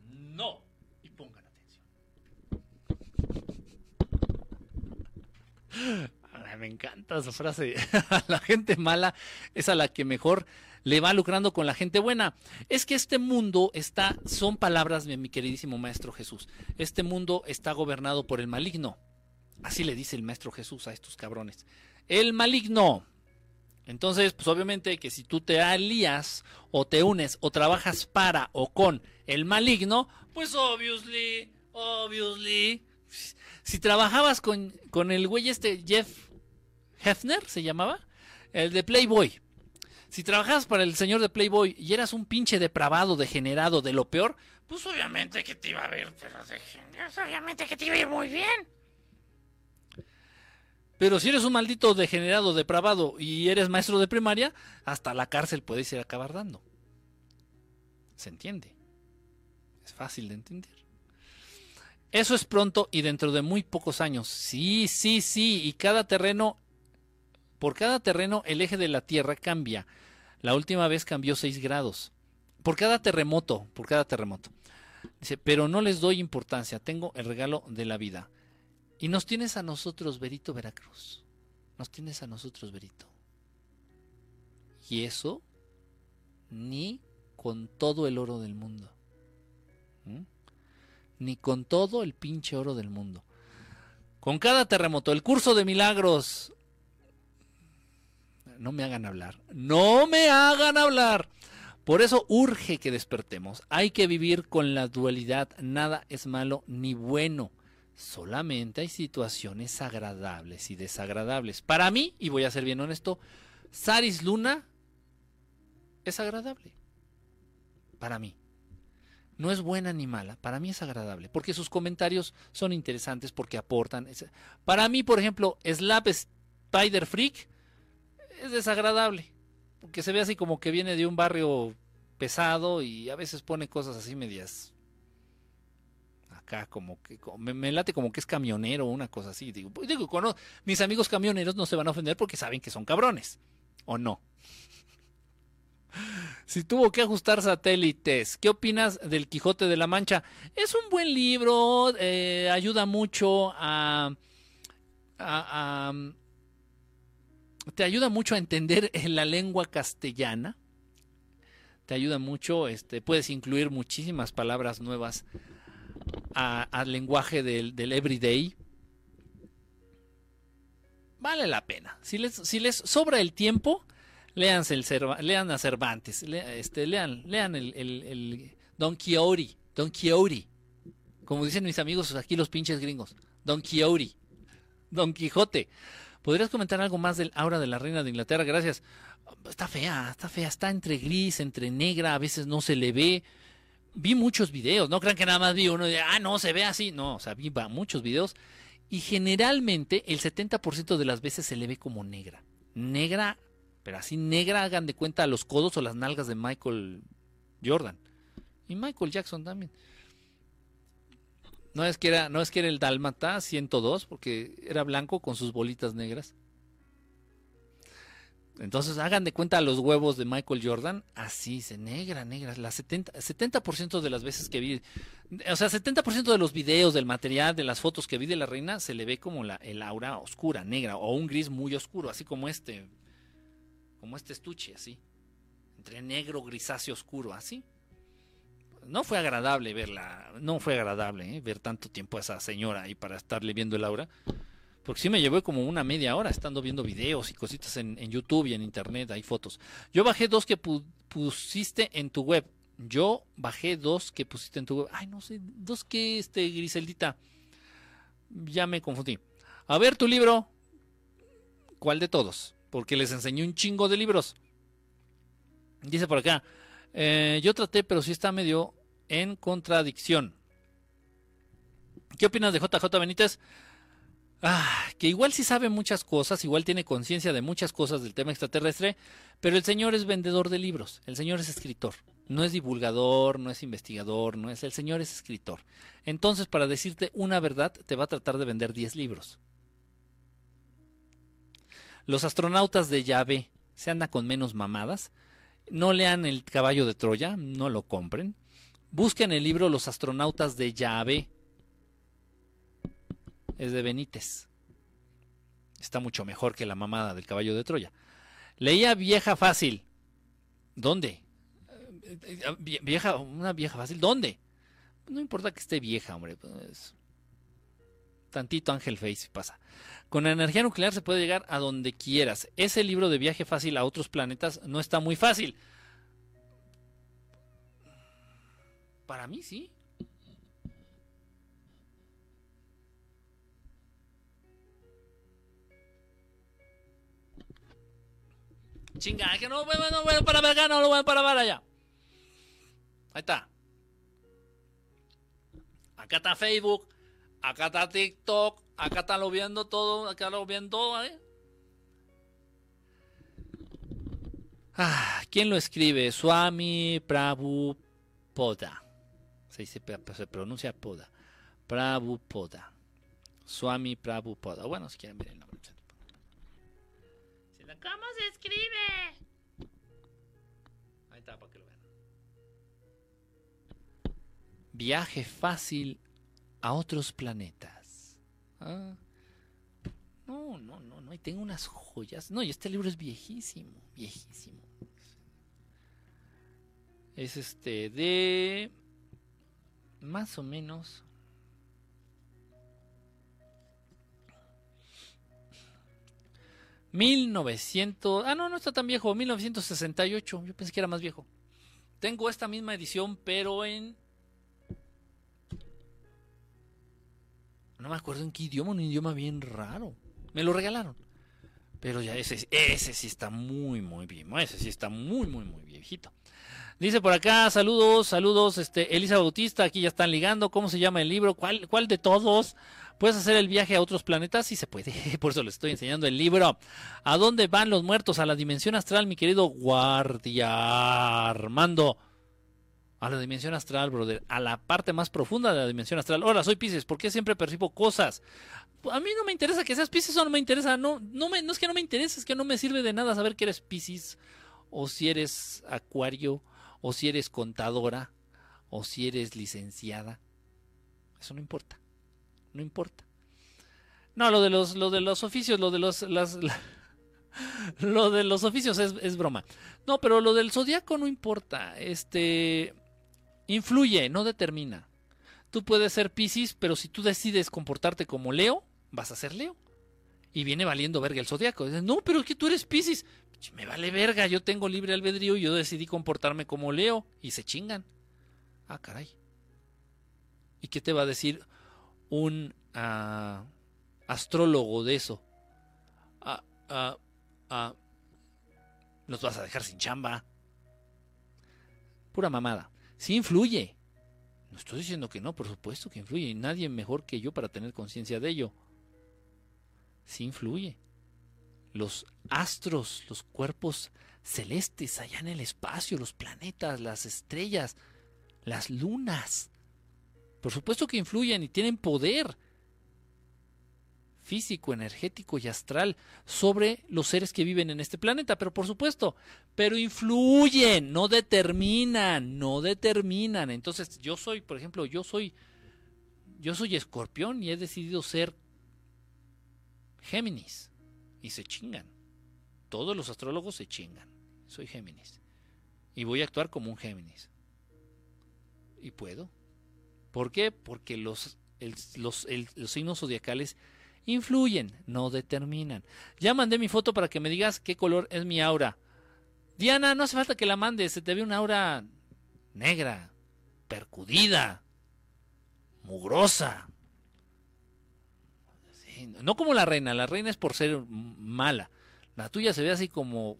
No. Y pongan atención. Me encanta esa frase. la gente mala es a la que mejor le va lucrando con la gente buena. Es que este mundo está, son palabras de mi queridísimo Maestro Jesús. Este mundo está gobernado por el maligno. Así le dice el Maestro Jesús a estos cabrones. el maligno. Entonces, pues obviamente que si tú te alías o te unes o trabajas para o con el maligno, pues obviously, obviously, si trabajabas con, con el güey este Jeff Hefner, se llamaba, el de Playboy. Si trabajabas para el señor de Playboy y eras un pinche depravado, degenerado, de lo peor, pues obviamente que te iba a ver, pero obviamente que te iba a ir muy bien. Pero si eres un maldito degenerado, depravado y eres maestro de primaria, hasta la cárcel puedes ir a acabar dando. ¿Se entiende? Es fácil de entender. Eso es pronto y dentro de muy pocos años. Sí, sí, sí. Y cada terreno, por cada terreno el eje de la Tierra cambia. La última vez cambió 6 grados. Por cada terremoto, por cada terremoto. Dice, pero no les doy importancia, tengo el regalo de la vida. Y nos tienes a nosotros, Berito Veracruz. Nos tienes a nosotros, Berito. Y eso ni con todo el oro del mundo. ¿Mm? Ni con todo el pinche oro del mundo. Con cada terremoto, el curso de milagros. No me hagan hablar. No me hagan hablar. Por eso urge que despertemos. Hay que vivir con la dualidad. Nada es malo ni bueno. Solamente hay situaciones agradables y desagradables. Para mí, y voy a ser bien honesto, Saris Luna es agradable. Para mí. No es buena ni mala, para mí es agradable, porque sus comentarios son interesantes, porque aportan. Para mí, por ejemplo, Slap Spider Freak es desagradable, porque se ve así como que viene de un barrio pesado y a veces pone cosas así medias como que me, late como que es camionero o una cosa así. Digo, pues, digo mis amigos camioneros no se van a ofender porque saben que son cabrones, ¿o no? Si tuvo que ajustar satélites, ¿qué opinas del Quijote de la Mancha? Es un buen libro, eh, ayuda mucho a, te ayuda mucho a entender la lengua castellana. Te ayuda mucho, este, puedes incluir muchísimas palabras nuevas al lenguaje del, everyday, vale la pena. Si les, si les sobra el tiempo, leanse el lean a Cervantes, este, lean, lean el, el, Don Quixote, Don Quixote, como dicen mis amigos aquí los pinches gringos, Don Quixote, Don Quijote. ¿Podrías comentar algo más del aura de la reina de Inglaterra? Gracias. Está fea, está fea, está entre gris, entre negra, a veces no se le ve vi muchos videos, no crean que nada más vi uno y ah, no, se ve así, no, o sea, vi muchos videos y generalmente el 70% de las veces se le ve como negra. Negra, pero así negra, hagan de cuenta los codos o las nalgas de Michael Jordan. Y Michael Jackson también. No es que era, no es que era el Dálmata 102, porque era blanco con sus bolitas negras. Entonces hagan de cuenta los huevos de Michael Jordan, así, se negra, negra. La 70%, 70 de las veces que vi, o sea, 70% de los videos, del material, de las fotos que vi de la reina, se le ve como la, el aura oscura, negra, o un gris muy oscuro, así como este, como este estuche, así. Entre negro, grisáceo, oscuro, así. No fue agradable verla, no fue agradable ¿eh? ver tanto tiempo a esa señora ahí para estarle viendo el aura. Porque sí me llevó como una media hora estando viendo videos y cositas en, YouTube y en internet, hay fotos. Yo bajé dos que pusiste en tu web. Yo bajé dos que pusiste en tu web. Ay, no sé, dos que, este, Griseldita. Ya me confundí. A ver tu libro. ¿Cuál de todos? Porque les enseñé un chingo de libros. Dice por acá. Eh, yo traté, pero sí está medio en contradicción. ¿Qué opinas de JJ Benítez? Ah, que igual sí sabe muchas cosas, igual tiene conciencia de muchas cosas del tema extraterrestre, pero el señor es vendedor de libros, el señor es escritor, no es divulgador, no es investigador, no es, el señor es escritor. Entonces, para decirte una verdad, te va a tratar de vender 10 libros. Los astronautas de llave se anda con menos mamadas, no lean el caballo de Troya, no lo compren. Busquen el libro Los astronautas de llave es de Benítez. Está mucho mejor que la mamada del caballo de Troya. Leía vieja fácil. ¿Dónde? Vieja, una vieja fácil. ¿Dónde? No importa que esté vieja, hombre. Pues. tantito Ángel Face pasa. Con energía nuclear se puede llegar a donde quieras. Ese libro de viaje fácil a otros planetas no está muy fácil. Para mí sí. Chinga, que no, bueno, no, bueno, para acá, no lo voy para allá. Ahí está. Acá está Facebook, acá está TikTok, acá está lo viendo todo, acá lo viendo todo, ¿eh? Ah, ¿Quién lo escribe? Swami Prabhupada. Se, dice, se pronuncia Poda. Prabhupada. Swami Prabhupada. Bueno, si quieren ver el nombre. ¿Cómo se escribe? Ahí está, para que lo vean. Viaje fácil a otros planetas. Ah. No, no, no, no. Y tengo unas joyas. No, y este libro es viejísimo, viejísimo. Es este de más o menos 1900. Ah, no, no está tan viejo. 1968. Yo pensé que era más viejo. Tengo esta misma edición, pero en. No me acuerdo en qué idioma, un idioma bien raro. Me lo regalaron. Pero ya ese, ese sí está muy, muy bien. Ese sí está muy, muy, muy viejito. Dice por acá, saludos, saludos, este, Elisa Bautista, aquí ya están ligando, ¿cómo se llama el libro? ¿Cuál, cuál de todos? ¿Puedes hacer el viaje a otros planetas? Sí se puede, por eso le estoy enseñando el libro. ¿A dónde van los muertos? A la dimensión astral, mi querido guardia Armando. A la dimensión astral, brother. A la parte más profunda de la dimensión astral. Hola, soy Pisces. ¿Por qué siempre percibo cosas? A mí no me interesa que seas Pisces o no me interesa. No, no, me, no es que no me interese, es que no me sirve de nada saber que eres Pisces. O si eres Acuario. O si eres contadora. O si eres licenciada. Eso no importa no importa. No, lo de los, lo de los oficios, lo de los, las, lo de los oficios es, broma. No, pero lo del zodiaco no importa. Este influye, no determina. Tú puedes ser Piscis, pero si tú decides comportarte como Leo, vas a ser Leo. Y viene valiendo verga el zodiaco. no, pero es que tú eres Piscis. Me vale verga, yo tengo libre albedrío y yo decidí comportarme como Leo. Y se chingan. Ah, caray. ¿Y qué te va a decir? un ah, astrólogo de eso, ah, ah, los vas a dejar sin chamba. Pura mamada. Sí influye. No estoy diciendo que no, por supuesto que influye. Y nadie mejor que yo para tener conciencia de ello. Sí influye. Los astros, los cuerpos celestes allá en el espacio, los planetas, las estrellas, las lunas. Por supuesto que influyen y tienen poder físico, energético y astral sobre los seres que viven en este planeta, pero por supuesto, pero influyen, no determinan, no determinan. Entonces, yo soy, por ejemplo, yo soy yo soy escorpión y he decidido ser Géminis y se chingan. Todos los astrólogos se chingan. Soy Géminis y voy a actuar como un Géminis. Y puedo. ¿Por qué? Porque los, los, signos zodiacales influyen, no determinan. Ya mandé mi foto para que me digas qué color es mi aura. Diana, no hace falta que la mandes, se te ve una aura negra, percudida, mugrosa. No como la reina, la reina es por ser mala. La tuya se ve así como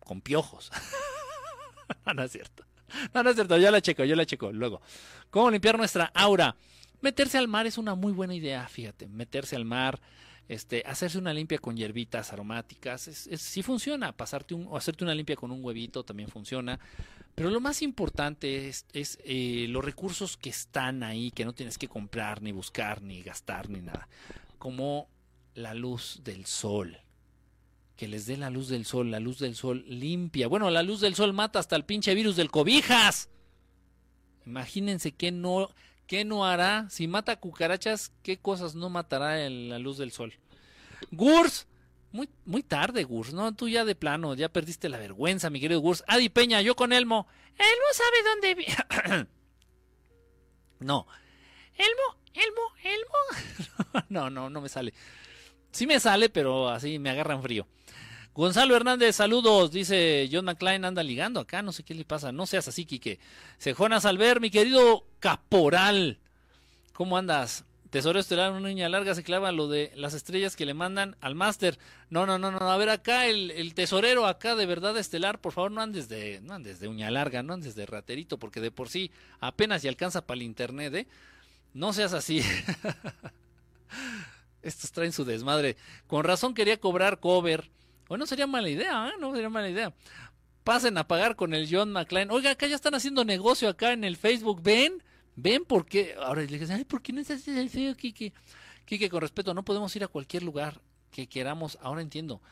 con piojos. no es cierto. No, no es cierto, yo la checo, yo la checo. Luego, ¿cómo limpiar nuestra aura? Meterse al mar es una muy buena idea, fíjate. Meterse al mar, este, hacerse una limpia con hierbitas aromáticas, es, sí funciona. Pasarte un, o hacerte una limpia con un huevito también funciona. Pero lo más importante es, eh, los recursos que están ahí, que no tienes que comprar, ni buscar, ni gastar, ni nada. Como la luz del sol que les dé la luz del sol, la luz del sol limpia. Bueno, la luz del sol mata hasta el pinche virus del cobijas. Imagínense qué no, qué no hará. Si mata cucarachas, qué cosas no matará la luz del sol. Gurs, muy, muy tarde, Gurs, ¿no? Tú ya de plano, ya perdiste la vergüenza, mi querido Gurs. Adi Peña, yo con Elmo. Elmo sabe dónde... no. Elmo, Elmo, Elmo. no, no, no me sale. Sí me sale, pero así me agarran frío. Gonzalo Hernández, saludos. Dice John McClain, anda ligando acá, no sé qué le pasa. No seas así, Quique. Jonas Alver, mi querido caporal. ¿Cómo andas? Tesoro estelar, una niña larga se clava lo de las estrellas que le mandan al máster. No, no, no, no. A ver, acá el, tesorero, acá de verdad estelar, por favor, no andes de, no andes de uña larga, no andes de raterito, porque de por sí apenas y alcanza para el internet, ¿eh? No seas así. Estos traen su desmadre. Con razón quería cobrar cover. Bueno, sería mala idea, ¿eh? No sería mala idea. Pasen a pagar con el John McClain. Oiga, acá ya están haciendo negocio acá en el Facebook. ¿Ven? ¿Ven por qué? Ahora le dicen, ay, ¿por qué no estás el feo, Kike? Kike, con respeto, no podemos ir a cualquier lugar que queramos. Ahora entiendo.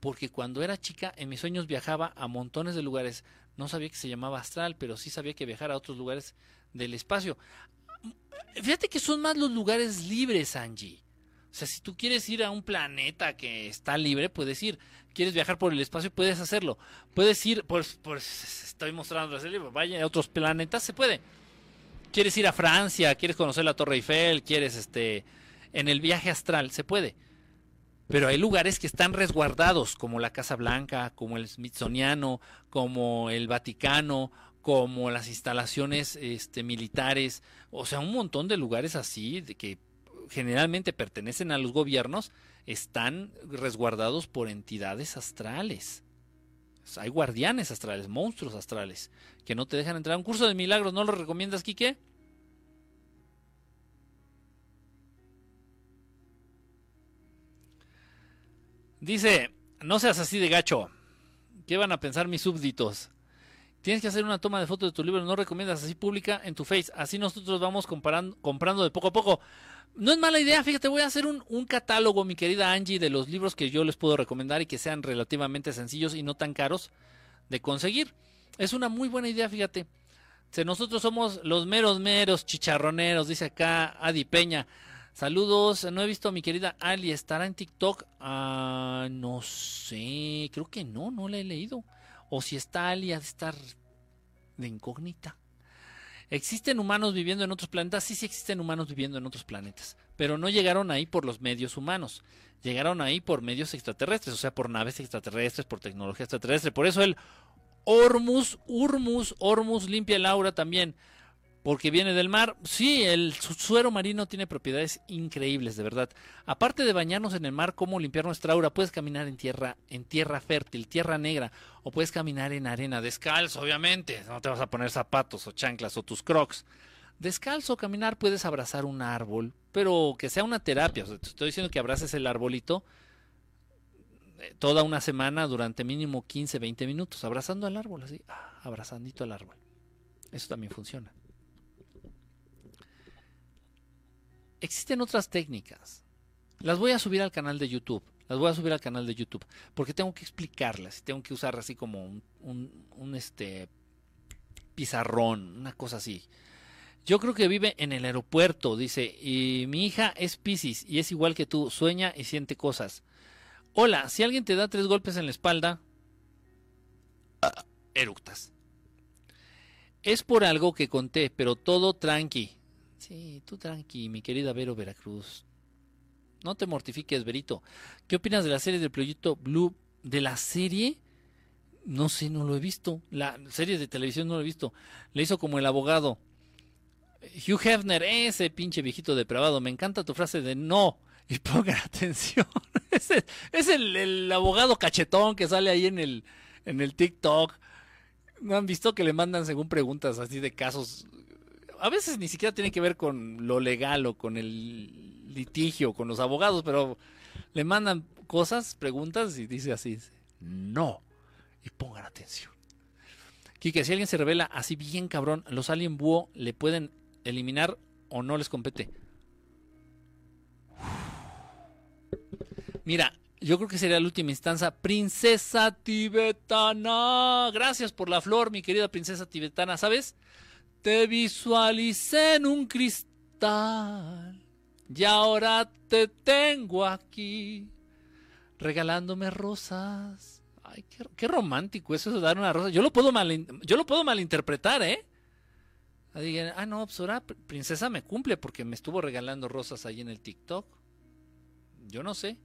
Porque cuando era chica, en mis sueños viajaba a montones de lugares. No sabía que se llamaba astral, pero sí sabía que viajara a otros lugares del espacio. Fíjate que son más los lugares libres, Angie. O sea, si tú quieres ir a un planeta que está libre, puedes ir. Quieres viajar por el espacio, puedes hacerlo. Puedes ir, pues, pues estoy mostrando vaya a otros planetas, se puede quieres ir a Francia, quieres conocer la Torre Eiffel, quieres este en el viaje astral, se puede. Pero hay lugares que están resguardados, como la Casa Blanca, como el Smithsoniano, como el Vaticano, como las instalaciones este, militares, o sea, un montón de lugares así que generalmente pertenecen a los gobiernos, están resguardados por entidades astrales. Hay guardianes astrales, monstruos astrales, que no te dejan entrar. Un curso de milagros, ¿no lo recomiendas, Quique? Dice, no seas así de gacho. ¿Qué van a pensar mis súbditos? Tienes que hacer una toma de fotos de tu libro, no recomiendas así pública en tu face. Así nosotros vamos comprando de poco a poco. No es mala idea, fíjate, voy a hacer un, un, catálogo, mi querida Angie, de los libros que yo les puedo recomendar y que sean relativamente sencillos y no tan caros de conseguir. Es una muy buena idea, fíjate. nosotros somos los meros, meros chicharroneros, dice acá Adi Peña. Saludos, no he visto a mi querida Ali, ¿estará en TikTok? Ah, no sé, creo que no, no la he leído. O si está Ali, ha de estar de incógnita. ¿Existen humanos viviendo en otros planetas? Sí, sí existen humanos viviendo en otros planetas, pero no llegaron ahí por los medios humanos, llegaron ahí por medios extraterrestres, o sea, por naves extraterrestres, por tecnología extraterrestre. Por eso el Ormus, Urmus, Ormus limpia el aura también porque viene del mar. Sí, el suero marino tiene propiedades increíbles, de verdad. Aparte de bañarnos en el mar, cómo limpiar nuestra aura, puedes caminar en tierra, en tierra fértil, tierra negra, o puedes caminar en arena descalzo, obviamente. No te vas a poner zapatos o chanclas o tus crocs. Descalzo caminar puedes abrazar un árbol, pero que sea una terapia. te estoy diciendo que abraces el arbolito eh, toda una semana durante mínimo 15, 20 minutos, abrazando al árbol, así, ah, abrazandito al árbol. Eso también funciona. Existen otras técnicas. Las voy a subir al canal de YouTube. Las voy a subir al canal de YouTube. Porque tengo que explicarlas. Tengo que usar así como un, un, este pizarrón, una cosa así. Yo creo que vive en el aeropuerto, dice, y mi hija es Piscis y es igual que tú, sueña y siente cosas. Hola, si alguien te da tres golpes en la espalda, eructas. Es por algo que conté, pero todo tranqui. Sí, tú tranqui, mi querida Vero Veracruz. No te mortifiques, Verito. ¿Qué opinas de la serie del proyecto Blue? ¿De la serie? No sé, no lo he visto. La serie de televisión no lo he visto. Le hizo como el abogado. Hugh Hefner, ese pinche viejito depravado. Me encanta tu frase de no. Y pongan atención. es el, el, abogado cachetón que sale ahí en el, en el TikTok. ¿No han visto que le mandan según preguntas así de casos a veces ni siquiera tiene que ver con lo legal o con el litigio, con los abogados, pero le mandan cosas, preguntas y dice así, no, y pongan atención. Quique, si alguien se revela así bien cabrón, los alien búho le pueden eliminar o no les compete. Mira, yo creo que sería la última instancia. Princesa tibetana. Gracias por la flor, mi querida princesa tibetana. ¿Sabes? Te visualicé en un cristal y ahora te tengo aquí regalándome rosas. Ay, qué, romántico eso de dar una rosa. Yo lo puedo mal, yo lo puedo malinterpretar, ¿eh? Digan, ah, no, pues ahora princesa me cumple porque me estuvo regalando rosas ahí en el TikTok. Yo no sé.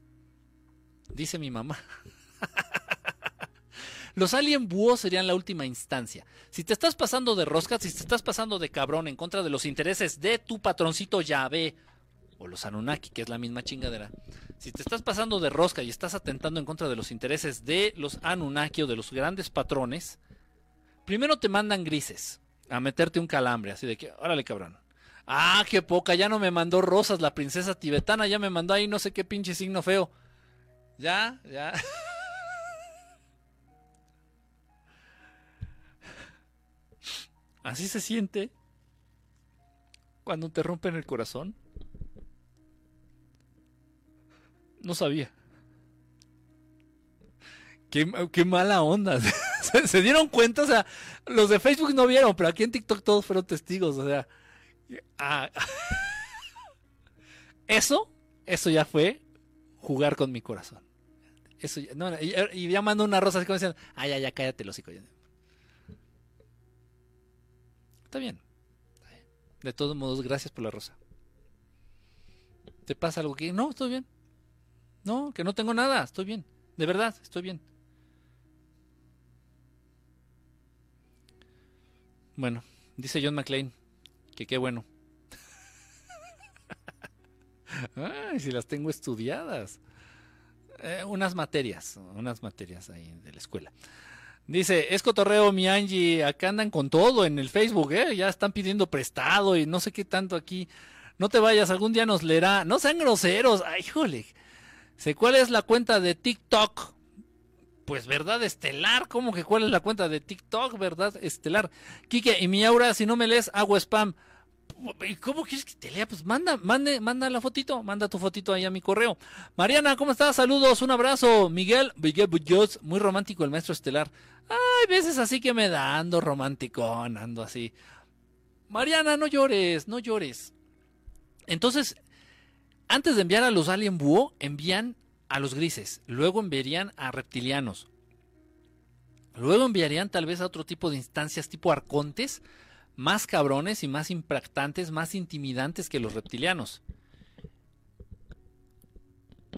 Dice mi mamá. Los alien búhos serían la última instancia. Si te estás pasando de rosca, si te estás pasando de cabrón en contra de los intereses de tu patroncito Yahvé o los Anunnaki, que es la misma chingadera. Si te estás pasando de rosca y estás atentando en contra de los intereses de los Anunnaki o de los grandes patrones, primero te mandan grises a meterte un calambre, así de que, órale cabrón. Ah, qué poca, ya no me mandó rosas la princesa tibetana, ya me mandó ahí no sé qué pinche signo feo. Ya, ya. Así se siente cuando te rompen el corazón. No sabía. Qué, mala onda. ¿Se, dieron cuenta? O sea, los de Facebook no vieron, pero aquí en TikTok todos fueron testigos. O sea, ah, eso, eso ya fue jugar con mi corazón. Eso ya, y, ya mando una rosa así como diciendo, ah, ya, ya, cállate, los hijos. Está bien. De todos modos, gracias por la rosa. ¿Te pasa algo que no, estoy bien? No, que no tengo nada, estoy bien. De verdad, estoy bien. Bueno, dice John McClane que qué bueno. Ay, si las tengo estudiadas. Eh, unas materias, unas materias ahí de la escuela. Dice, es cotorreo mi Angie, acá andan con todo en el Facebook, ¿eh? Ya están pidiendo prestado y no sé qué tanto aquí. No te vayas, algún día nos leerá. No sean groseros. Ay, jole. Sé cuál es la cuenta de TikTok. Pues verdad estelar, ¿cómo que cuál es la cuenta de TikTok? Verdad estelar. Kike, y mi aura, si no me lees, hago spam. ¿Cómo quieres que te lea? Pues manda, mande, manda la fotito, manda tu fotito ahí a mi correo. Mariana, ¿cómo estás? Saludos, un abrazo. Miguel, Miguel muy romántico el maestro estelar. Ay, veces así que me da, ando romántico, ando así. Mariana, no llores, no llores. Entonces, antes de enviar a los alien búho, envían a los grises, luego enviarían a reptilianos. Luego enviarían tal vez a otro tipo de instancias tipo arcontes, más cabrones y más impactantes, más intimidantes que los reptilianos.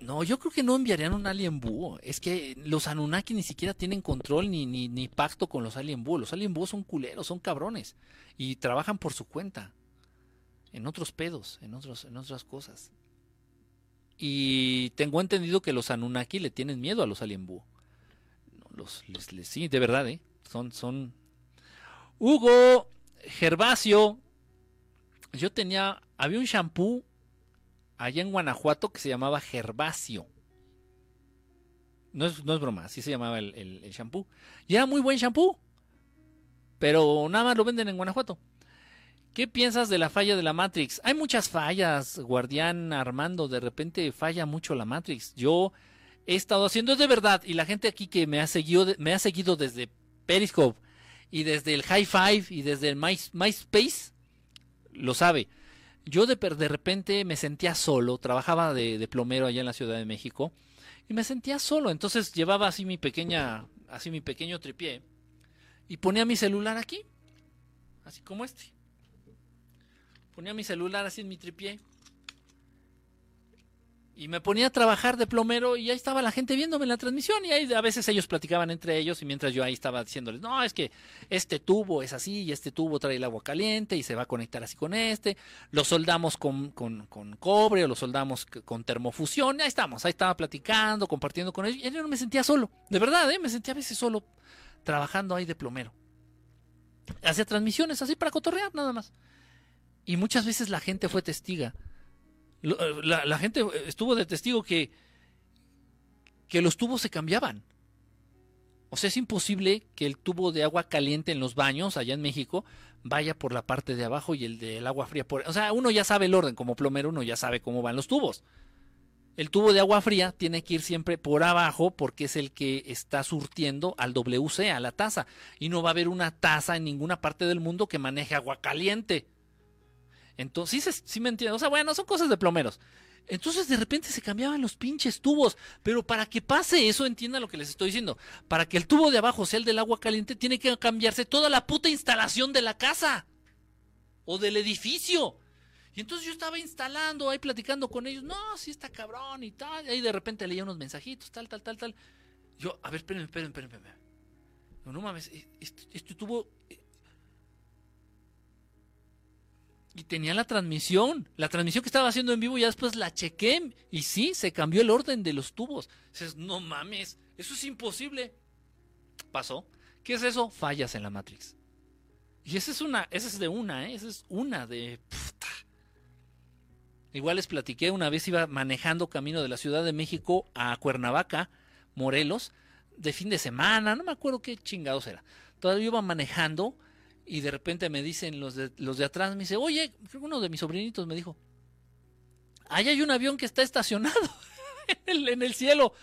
No, yo creo que no enviarían un alien búho. Es que los Anunnaki ni siquiera tienen control ni, ni, ni pacto con los alien. Los alien búhos son culeros, son cabrones. Y trabajan por su cuenta. En otros pedos, en, otros, en otras cosas. Y tengo entendido que los Anunnaki le tienen miedo a los alien búho. los, sí, de verdad, ¿eh? Son, son... Hugo, Gervasio. Yo tenía, había un shampoo allá en Guanajuato que se llamaba Gervasio. No es, no es broma, así se llamaba el, el, shampoo. Y era muy buen shampoo. Pero nada más lo venden en Guanajuato. ¿Qué piensas de la falla de la Matrix? Hay muchas fallas, guardián Armando. De repente falla mucho la Matrix. Yo he estado haciendo, es de verdad, y la gente aquí que me ha seguido, me ha seguido desde Periscope y desde el High Five y desde el My, MySpace, lo sabe. Yo de, de repente me sentía solo, trabajaba de, plomero allá en la Ciudad de México y me sentía solo, entonces llevaba así mi pequeña, así mi pequeño tripié y ponía mi celular aquí, así como este. Ponía mi celular así en mi tripié y me ponía a trabajar de plomero y ahí estaba la gente viéndome en la transmisión y ahí a veces ellos platicaban entre ellos y mientras yo ahí estaba diciéndoles, no, es que este tubo es así y este tubo trae el agua caliente y se va a conectar así con este, lo soldamos con, con, con cobre o lo soldamos con termofusión, y ahí estamos, ahí estaba platicando, compartiendo con ellos y yo no me sentía solo, de verdad, ¿eh? me sentía a veces solo trabajando ahí de plomero. Hacía transmisiones así para cotorrear nada más. Y muchas veces la gente fue testiga eh, la, gente estuvo de testigo que, que los tubos se cambiaban. O sea, es imposible que el tubo de agua caliente en los baños allá en México vaya por la parte de abajo y el del agua fría por... O sea, uno ya sabe el orden, como plomero uno ya sabe cómo van los tubos. El tubo de agua fría tiene que ir siempre por abajo porque es el que está surtiendo al WC, a la taza. Y no va a haber una taza en ninguna parte del mundo que maneje agua caliente. Entonces, sí, me entiendo. O sea, bueno, son cosas de plomeros. Entonces de repente se cambiaban los pinches tubos. Pero para que pase eso, entiendan lo que les estoy diciendo. Para que el tubo de abajo sea el del agua caliente, tiene que cambiarse toda la puta instalación de la casa. o del edificio. Y entonces yo estaba instalando, ahí platicando con ellos, no, sí está cabrón y tal. Y ahí de repente leía unos mensajitos, tal, tal, tal, tal. Yo, a ver, espérenme, espérenme, espérenme. No, no mames, e, esto, esto y tenía la transmisión, la transmisión que estaba haciendo en vivo, ya después la chequé y sí, se cambió el orden de los tubos. Dices, no mames, eso es imposible. Pasó. ¿Qué es eso? Fallas en la Matrix. Y esa es una, esa es de una, ¿eh? esa es una de... Igual les platiqué, una vez iba manejando camino de la Ciudad de México a Cuernavaca, Morelos, de fin de semana, no me acuerdo qué chingados era. Todavía iba manejando y de repente me dicen los de, los de atrás, me dice, oye, uno de mis sobrinitos me dijo, ahí hay un avión que está estacionado en, el, cielo.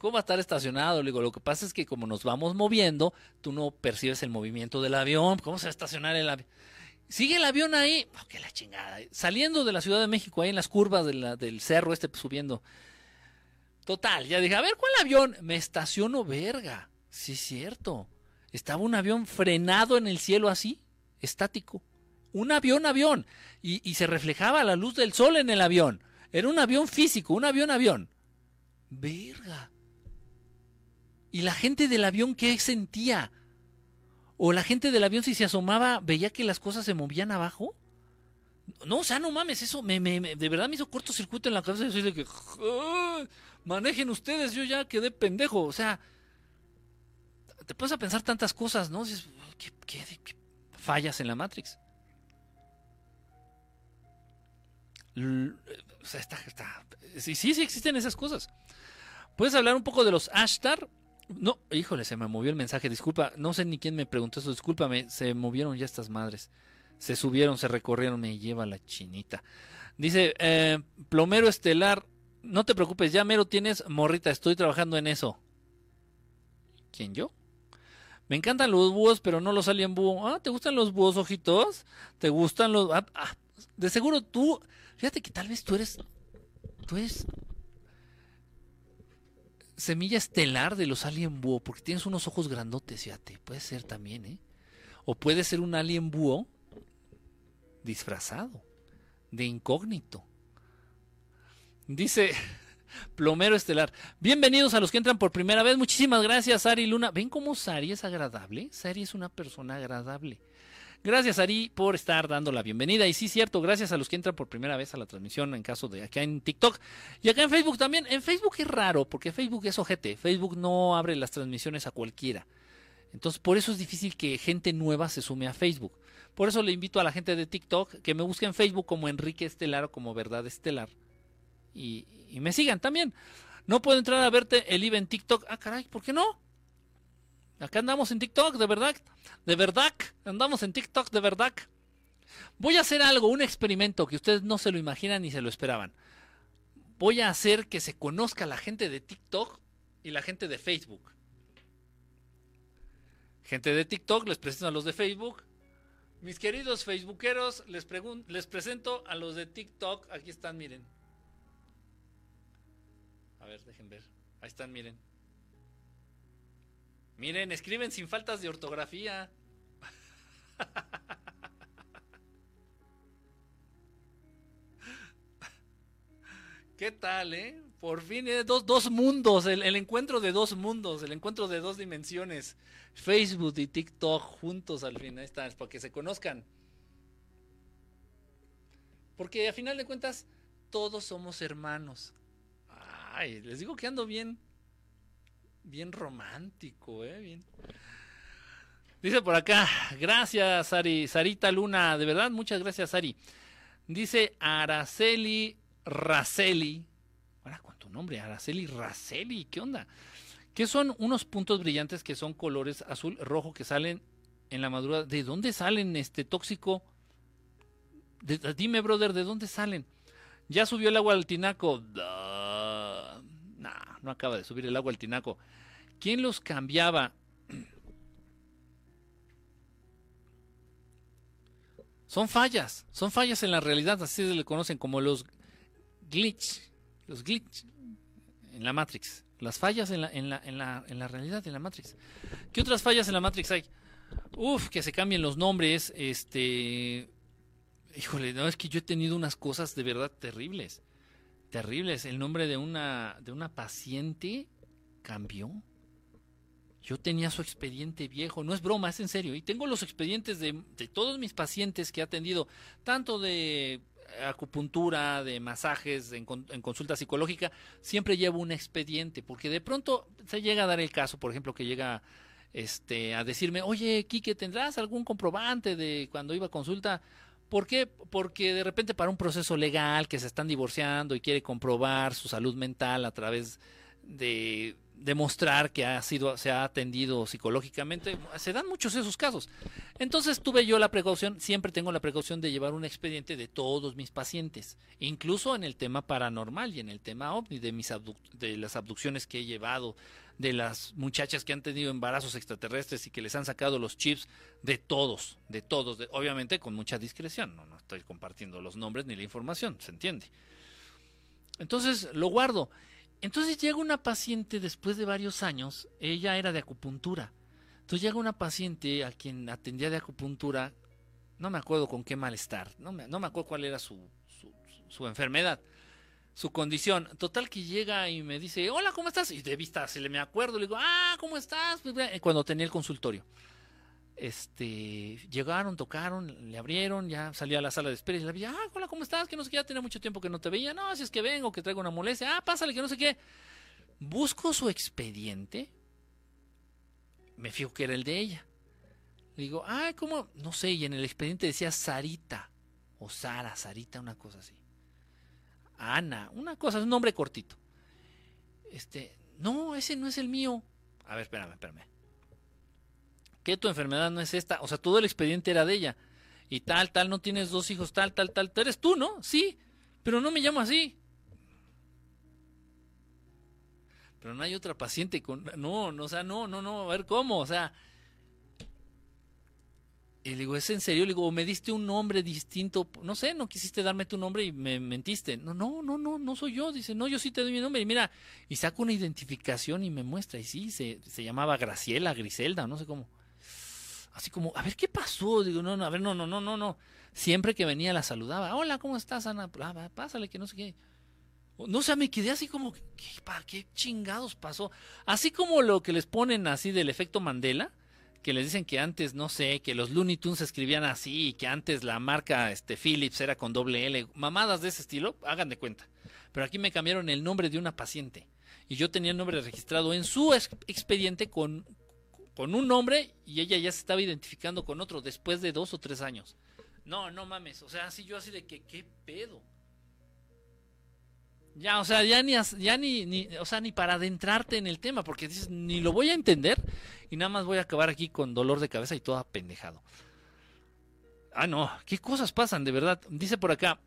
¿Cómo va a estar estacionado? Le digo, lo que pasa es que como nos vamos moviendo, tú no percibes el movimiento del avión. ¿Cómo se va a estacionar el avión? Sigue el avión ahí, oh, que la chingada. Saliendo de la Ciudad de México, ahí en las curvas del cerro este subiendo. Total, ya dije, a ver, ¿cuál avión? Me estaciono verga. Sí, cierto. Estaba un avión frenado en el cielo así, estático. Un avión, avión. Y, y se reflejaba la luz del sol en el avión. Era un avión físico, un avión, avión. Verga. ¿Y la gente del avión qué sentía? O la gente del avión si se asomaba veía que las cosas se movían abajo. No, o sea, no mames, eso me, de verdad me hizo cortocircuito en la cabeza. Y de que manejen ustedes, yo ya quedé pendejo. O sea, te puedes a pensar tantas cosas, ¿no? ¿qué, fallas en la Matrix? está, está, sí, sí, sí existen esas cosas. ¿Puedes hablar un poco de los Ashtar? No, híjole, se me movió el mensaje, disculpa, no sé ni quién me preguntó eso, discúlpame, se movieron ya estas madres. Se subieron, se recorrieron, me lleva la chinita. Dice, eh, plomero estelar, no te preocupes, ya mero tienes morrita, estoy trabajando en eso. ¿Quién yo? Me encantan los búhos, pero no los alien búho. Ah, ¿te gustan los búhos ojitos? ¿Te gustan los...? Ah, ah, de seguro tú... Fíjate que tal vez tú eres... Tú eres semilla estelar de los alien búho, porque tienes unos ojos grandotes, fíjate, puede ser también, ¿eh? O puede ser un alien búho disfrazado, de incógnito. Dice Plomero Estelar, bienvenidos a los que entran por primera vez, muchísimas gracias, Sari Luna. ¿Ven cómo Sari es agradable? Sari es una persona agradable. Gracias, Ari, por estar dando la bienvenida. Y sí, cierto, gracias a los que entran por primera vez a la transmisión en caso de acá en TikTok y acá en Facebook también. En Facebook es raro, porque Facebook es ojete. Facebook no abre las transmisiones a cualquiera. Entonces, por eso es difícil que gente nueva se sume a Facebook. Por eso le invito a la gente de TikTok que me busque en Facebook como Enrique Estelar o como Verdad Estelar. Y, y me sigan también. No puedo entrar a verte el IVA en TikTok. Ah, caray, ¿por qué no? Acá andamos en TikTok, de verdad. De verdad. Andamos en TikTok, de verdad. Voy a hacer algo, un experimento que ustedes no se lo imaginan ni se lo esperaban. Voy a hacer que se conozca la gente de TikTok y la gente de Facebook. Gente de TikTok, les presento a los de Facebook. Mis queridos Facebookeros, les, les presento a los de TikTok. Aquí están, miren. A ver, dejen ver. Ahí están, miren. Miren, escriben sin faltas de ortografía. ¿Qué tal, eh? Por fin, eh, dos, dos mundos, el, encuentro de dos mundos, el encuentro de dos dimensiones. Facebook y TikTok juntos al fin, ahí están, para que se conozcan. Porque a final de cuentas, todos somos hermanos. Ay, les digo que ando bien bien romántico, ¿eh? Bien. Dice por acá, gracias Sari, Sarita Luna, de verdad, muchas gracias Sari. Dice Araceli Raceli, ahora con tu nombre, Araceli Raceli, ¿qué onda? ¿Qué son unos puntos brillantes que son colores azul, rojo que salen en la madura? ¿De dónde salen este tóxico? dime, brother, ¿de dónde salen? Ya subió el agua al tinaco no acaba de subir el agua al tinaco. ¿Quién los cambiaba? Son fallas, son fallas en la realidad, así se le conocen como los glitch, los glitch en la Matrix, las fallas en la, en la, en la, en la realidad, en la Matrix. ¿Qué otras fallas en la Matrix hay? Uf, que se cambien los nombres, este, híjole, no, es que yo he tenido unas cosas de verdad terribles. Terribles. El nombre de una, de una paciente cambió. Yo tenía su expediente viejo, no es broma, es en serio. Y tengo los expedientes de, de todos mis pacientes que he atendido, tanto de acupuntura, de masajes, en, en, consulta psicológica, siempre llevo un expediente, porque de pronto se llega a dar el caso, por ejemplo, que llega este, a decirme, oye, Quique, ¿tendrás algún comprobante de cuando iba a consulta? ¿Por qué? Porque de repente para un proceso legal que se están divorciando y quiere comprobar su salud mental a través de demostrar que ha sido, se ha atendido psicológicamente, se dan muchos esos casos. Entonces tuve yo la precaución, siempre tengo la precaución de llevar un expediente de todos mis pacientes, incluso en el tema paranormal y en el tema ovni, de, mis de las abducciones que he llevado, de las muchachas que han tenido embarazos extraterrestres y que les han sacado los chips, de todos, de todos, obviamente con mucha discreción, no, no estoy compartiendo los nombres ni la información, ¿se entiende? Entonces lo guardo entonces llega una paciente después de varios años, ella era de acupuntura. Entonces llega una paciente a quien atendía de acupuntura, no me acuerdo con qué malestar, no me, no me acuerdo cuál era su, su, enfermedad, su condición. Total que llega y me dice, hola, ¿cómo estás? Y de vista se le me acuerdo, le digo, ah, ¿cómo estás? Pues, cuando tenía el consultorio este, llegaron, tocaron, le abrieron, ya salió a la sala de espera y le vi, ah, hola, ¿cómo estás? Que no sé qué, ya tenía mucho tiempo que no te veía, no, si es que vengo, que traigo una molestia, ah, pásale, que no sé qué. Busco su expediente, me fijo que era el de ella. Le digo, ah, ¿cómo? No sé, y en el expediente decía Sarita, o Sara, Sarita, una cosa así. Ana, una cosa, es un nombre cortito. Este, no, ese no es el mío. A ver, espérame, espérame que tu enfermedad no es esta, o sea, todo el expediente era de ella. Y tal, tal, no tienes dos hijos, tal, tal, tal, eres tú, ¿no? Sí, pero no me llamo así. Pero no hay otra paciente con... No, no, o sea, no, no, no, a ver cómo, o sea... Y le digo, ¿es en serio? Le digo, me diste un nombre distinto, no sé, no quisiste darme tu nombre y me mentiste. No, no, no, no, no soy yo. Dice, no, yo sí te doy mi nombre. Y mira, y saco una identificación y me muestra. Y sí, se, se llamaba Graciela, Griselda, no sé cómo así como, a ver, ¿qué pasó? Digo, no, no, a ver, no, no, no, no, no. Siempre que venía la saludaba, hola, ¿cómo estás, Ana? Ah, pásale, que no sé qué. No sé, me quedé así como, ¿qué, ¿qué chingados pasó? Así como lo que les ponen así del efecto Mandela, que les dicen que antes, no sé, que los Looney Tunes escribían así, y que antes la marca este, Philips era con doble L, mamadas de ese estilo, hagan de cuenta. Pero aquí me cambiaron el nombre de una paciente. Y yo tenía el nombre registrado en su expediente con, con un nombre y ella ya se estaba identificando con otro después de dos o tres años. No, no mames, o sea, así yo así de que, ¿qué pedo? Ya, o sea, ya ni, ya ni, o sea, ni para adentrarte en el tema, porque dices, ni lo voy a entender y nada más voy a acabar aquí con dolor de cabeza y todo apendejado. Ah, no, qué cosas pasan, de verdad. Dice por acá,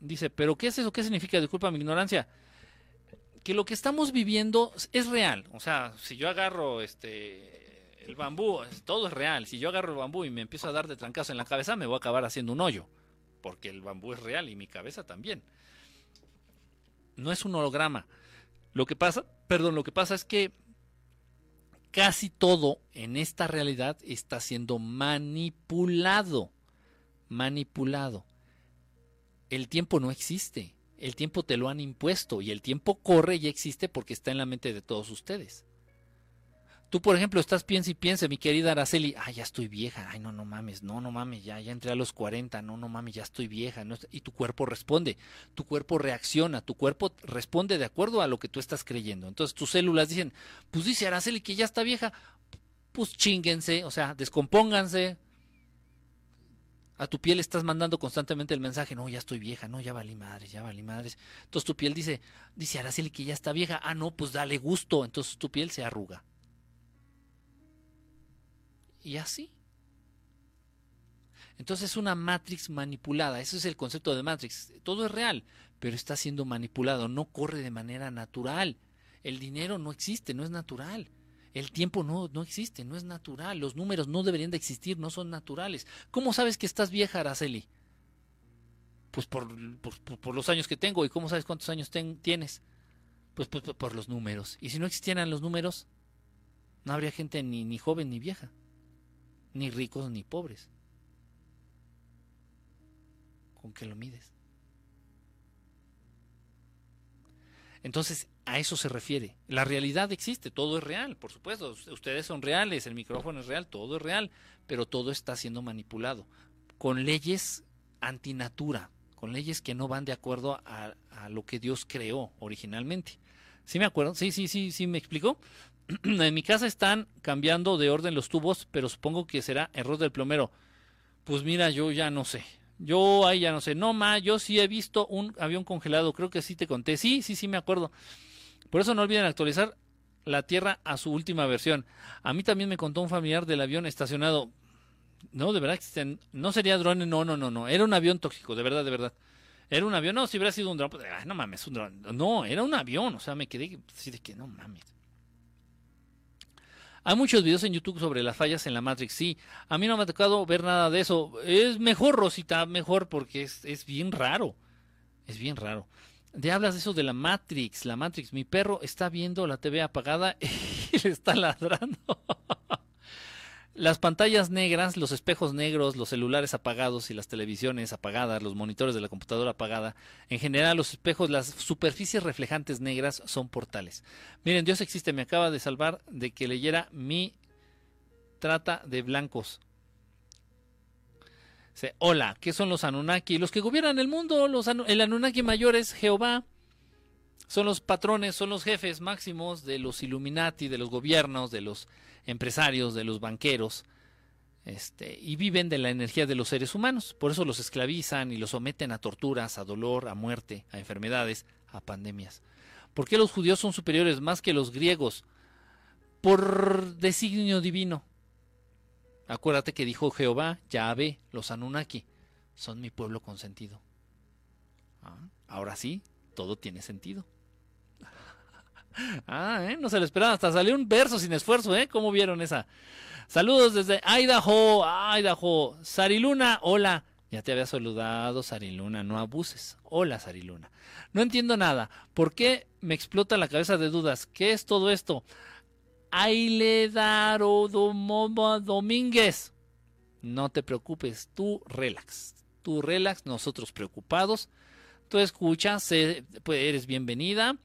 dice, pero ¿qué es eso? ¿Qué significa? Disculpa mi ignorancia. Que lo que estamos viviendo es real. O sea, si yo agarro este el bambú, todo es real. Si yo agarro el bambú y me empiezo a dar de trancazo en la cabeza, me voy a acabar haciendo un hoyo. Porque el bambú es real y mi cabeza también. No es un holograma. Lo que pasa, perdón, lo que pasa es que casi todo en esta realidad está siendo manipulado. Manipulado. El tiempo no existe. El tiempo te lo han impuesto y el tiempo corre y existe porque está en la mente de todos ustedes. Tú, por ejemplo, estás piensa y piensa, mi querida Araceli, ay, ya estoy vieja, ay, no, no mames, no, no mames, ya, ya entré a los 40, no, no mames, ya estoy vieja, y tu cuerpo responde, tu cuerpo reacciona, tu cuerpo responde de acuerdo a lo que tú estás creyendo. Entonces tus células dicen, pues dice Araceli que ya está vieja, pues chinguense, o sea, descompónganse. A tu piel estás mandando constantemente el mensaje, no, ya estoy vieja, no, ya valí madres, ya valí madres. Entonces tu piel dice, dice Araceli que ya está vieja, ah, no, pues dale gusto, entonces tu piel se arruga y así. Entonces es una Matrix manipulada, ese es el concepto de Matrix. Todo es real, pero está siendo manipulado, no corre de manera natural. El dinero no existe, no es natural. El tiempo no, no existe, no es natural. Los números no deberían de existir, no son naturales. ¿Cómo sabes que estás vieja, Araceli? Pues por, por, los años que tengo. ¿Y cómo sabes cuántos años tienes? Pues, pues, por los números. Y si no existieran los números, no habría gente ni, ni joven ni vieja ni ricos ni pobres. ¿Con qué lo mides? Entonces, a eso se refiere. La realidad existe, todo es real, por supuesto. Ustedes son reales, el micrófono es real, todo es real, pero todo está siendo manipulado con leyes antinatura, con leyes que no van de acuerdo a, lo que Dios creó originalmente. ¿Sí me acuerdo? Sí, sí, sí, sí, me explico. en mi casa están cambiando de orden los tubos, pero supongo que será error del plomero. Pues mira, yo ya no sé. Yo ahí ya no sé. No, ma, yo sí he visto un avión congelado. Creo que sí te conté. Sí, sí, sí, me acuerdo. Por eso no olviden actualizar la Tierra a su última versión. A mí también me contó un familiar del avión estacionado. No, de verdad, no sería drone, no, no, no, no. Era un avión tóxico, de verdad, de verdad. Era un avión, no, si hubiera sido un drone, pues, no mames, un drone. No, era un avión, o sea, me quedé así de que no mames. Hay muchos videos en YouTube sobre las fallas en la Matrix, sí. A mí no me ha tocado ver nada de eso. Es mejor, Rosita, mejor, porque es, es bien raro. Es bien raro. De hablas de eso de la Matrix, la Matrix. Mi perro está viendo la TV apagada y le está ladrando. Las pantallas negras, los espejos negros, los celulares apagados y las televisiones apagadas, los monitores de la computadora apagada, en general los espejos, las superficies reflejantes negras son portales. Miren, Dios existe, me acaba de salvar de que leyera mi trata de blancos. Hola, ¿qué son los Anunnaki? Los que gobiernan el mundo, los el Anunnaki mayor es Jehová. Son los patrones, son los jefes máximos de los Illuminati, de los gobiernos, de los empresarios, de los banqueros, este, y viven de la energía de los seres humanos. Por eso los esclavizan y los someten a torturas, a dolor, a muerte, a enfermedades, a pandemias. ¿Por qué los judíos son superiores más que los griegos? Por designio divino. Acuérdate que dijo Jehová, Yahvé, los Anunnaki, son mi pueblo consentido. Ah, ahora sí, todo tiene sentido. Ah, ¿eh? no se lo esperaba. Hasta salió un verso sin esfuerzo, ¿eh? ¿Cómo vieron esa? Saludos desde Idaho, Idaho. Sariluna, hola. Ya te había saludado, Sariluna, no abuses. Hola, Sariluna. No entiendo nada. ¿Por qué me explota la cabeza de dudas? ¿Qué es todo esto? Ailedaro Domínguez. No te preocupes, tú relax. Tú relax, nosotros preocupados. Tú escuchas, pues, eres bienvenida.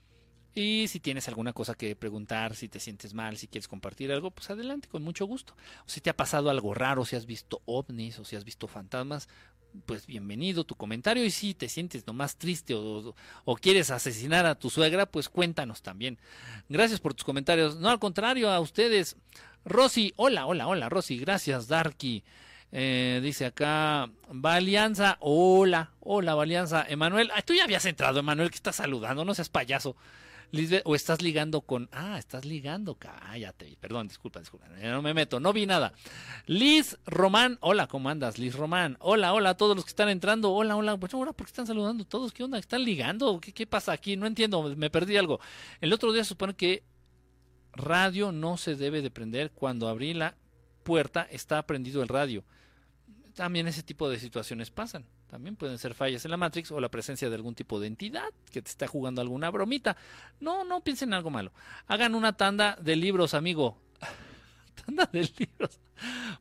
Y si tienes alguna cosa que preguntar, si te sientes mal, si quieres compartir algo, pues adelante, con mucho gusto. O si te ha pasado algo raro, si has visto ovnis o si has visto fantasmas, pues bienvenido tu comentario. Y si te sientes nomás triste o, o, quieres asesinar a tu suegra, pues cuéntanos también. Gracias por tus comentarios. No, al contrario, a ustedes. Rosy, hola, hola, hola, Rosy, gracias, Darky. Eh, dice acá, Valianza, hola, hola, Valianza. Emanuel, tú ya habías entrado, Emanuel, que estás saludando, no seas payaso o estás ligando con. Ah, estás ligando. Cállate. Perdón, disculpa, disculpa. No me meto, no vi nada. Liz Román. Hola, ¿cómo andas, Liz Román? Hola, hola a todos los que están entrando. Hola, hola. Pues ahora, ¿por qué están saludando todos? ¿Qué onda? ¿Están ligando? ¿Qué, ¿Qué pasa aquí? No entiendo, me perdí algo. El otro día supone que radio no se debe de prender cuando abrí la puerta, está prendido el radio. También ese tipo de situaciones pasan. También pueden ser fallas en la Matrix o la presencia de algún tipo de entidad que te está jugando alguna bromita. No, no piensen en algo malo. Hagan una tanda de libros, amigo. tanda de libros.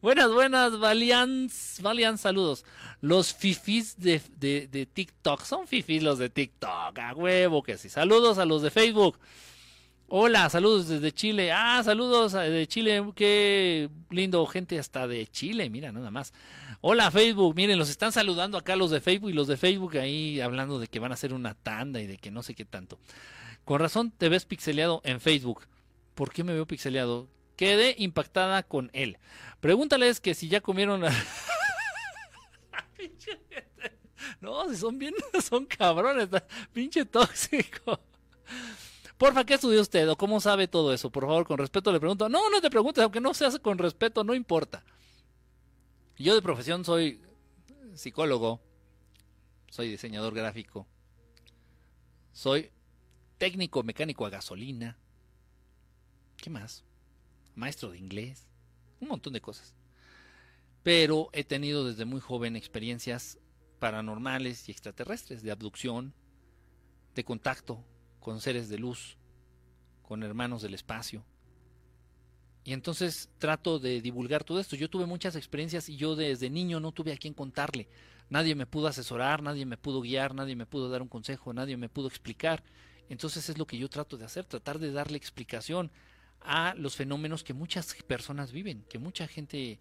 Buenas, buenas, Valians, Valians, saludos. Los fifis de, de, de TikTok, son fifis los de TikTok, a huevo que sí. Saludos a los de Facebook. Hola, saludos desde Chile. Ah, saludos de Chile. Qué lindo, gente hasta de Chile. Mira, nada más. Hola, Facebook. Miren, los están saludando acá los de Facebook y los de Facebook ahí hablando de que van a hacer una tanda y de que no sé qué tanto. Con razón te ves pixeleado en Facebook. ¿Por qué me veo pixeleado? Quedé impactada con él. Pregúntales que si ya comieron. no, si son bien, son cabrones. Pinche tóxico. Porfa, ¿qué estudió usted o cómo sabe todo eso? Por favor, con respeto le pregunto. No, no te preguntes, aunque no se hace con respeto, no importa. Yo de profesión soy psicólogo, soy diseñador gráfico, soy técnico mecánico a gasolina. ¿Qué más? Maestro de inglés, un montón de cosas. Pero he tenido desde muy joven experiencias paranormales y extraterrestres, de abducción, de contacto con seres de luz, con hermanos del espacio. Y entonces trato de divulgar todo esto. Yo tuve muchas experiencias y yo desde niño no tuve a quien contarle. Nadie me pudo asesorar, nadie me pudo guiar, nadie me pudo dar un consejo, nadie me pudo explicar. Entonces es lo que yo trato de hacer, tratar de darle explicación a los fenómenos que muchas personas viven, que mucha gente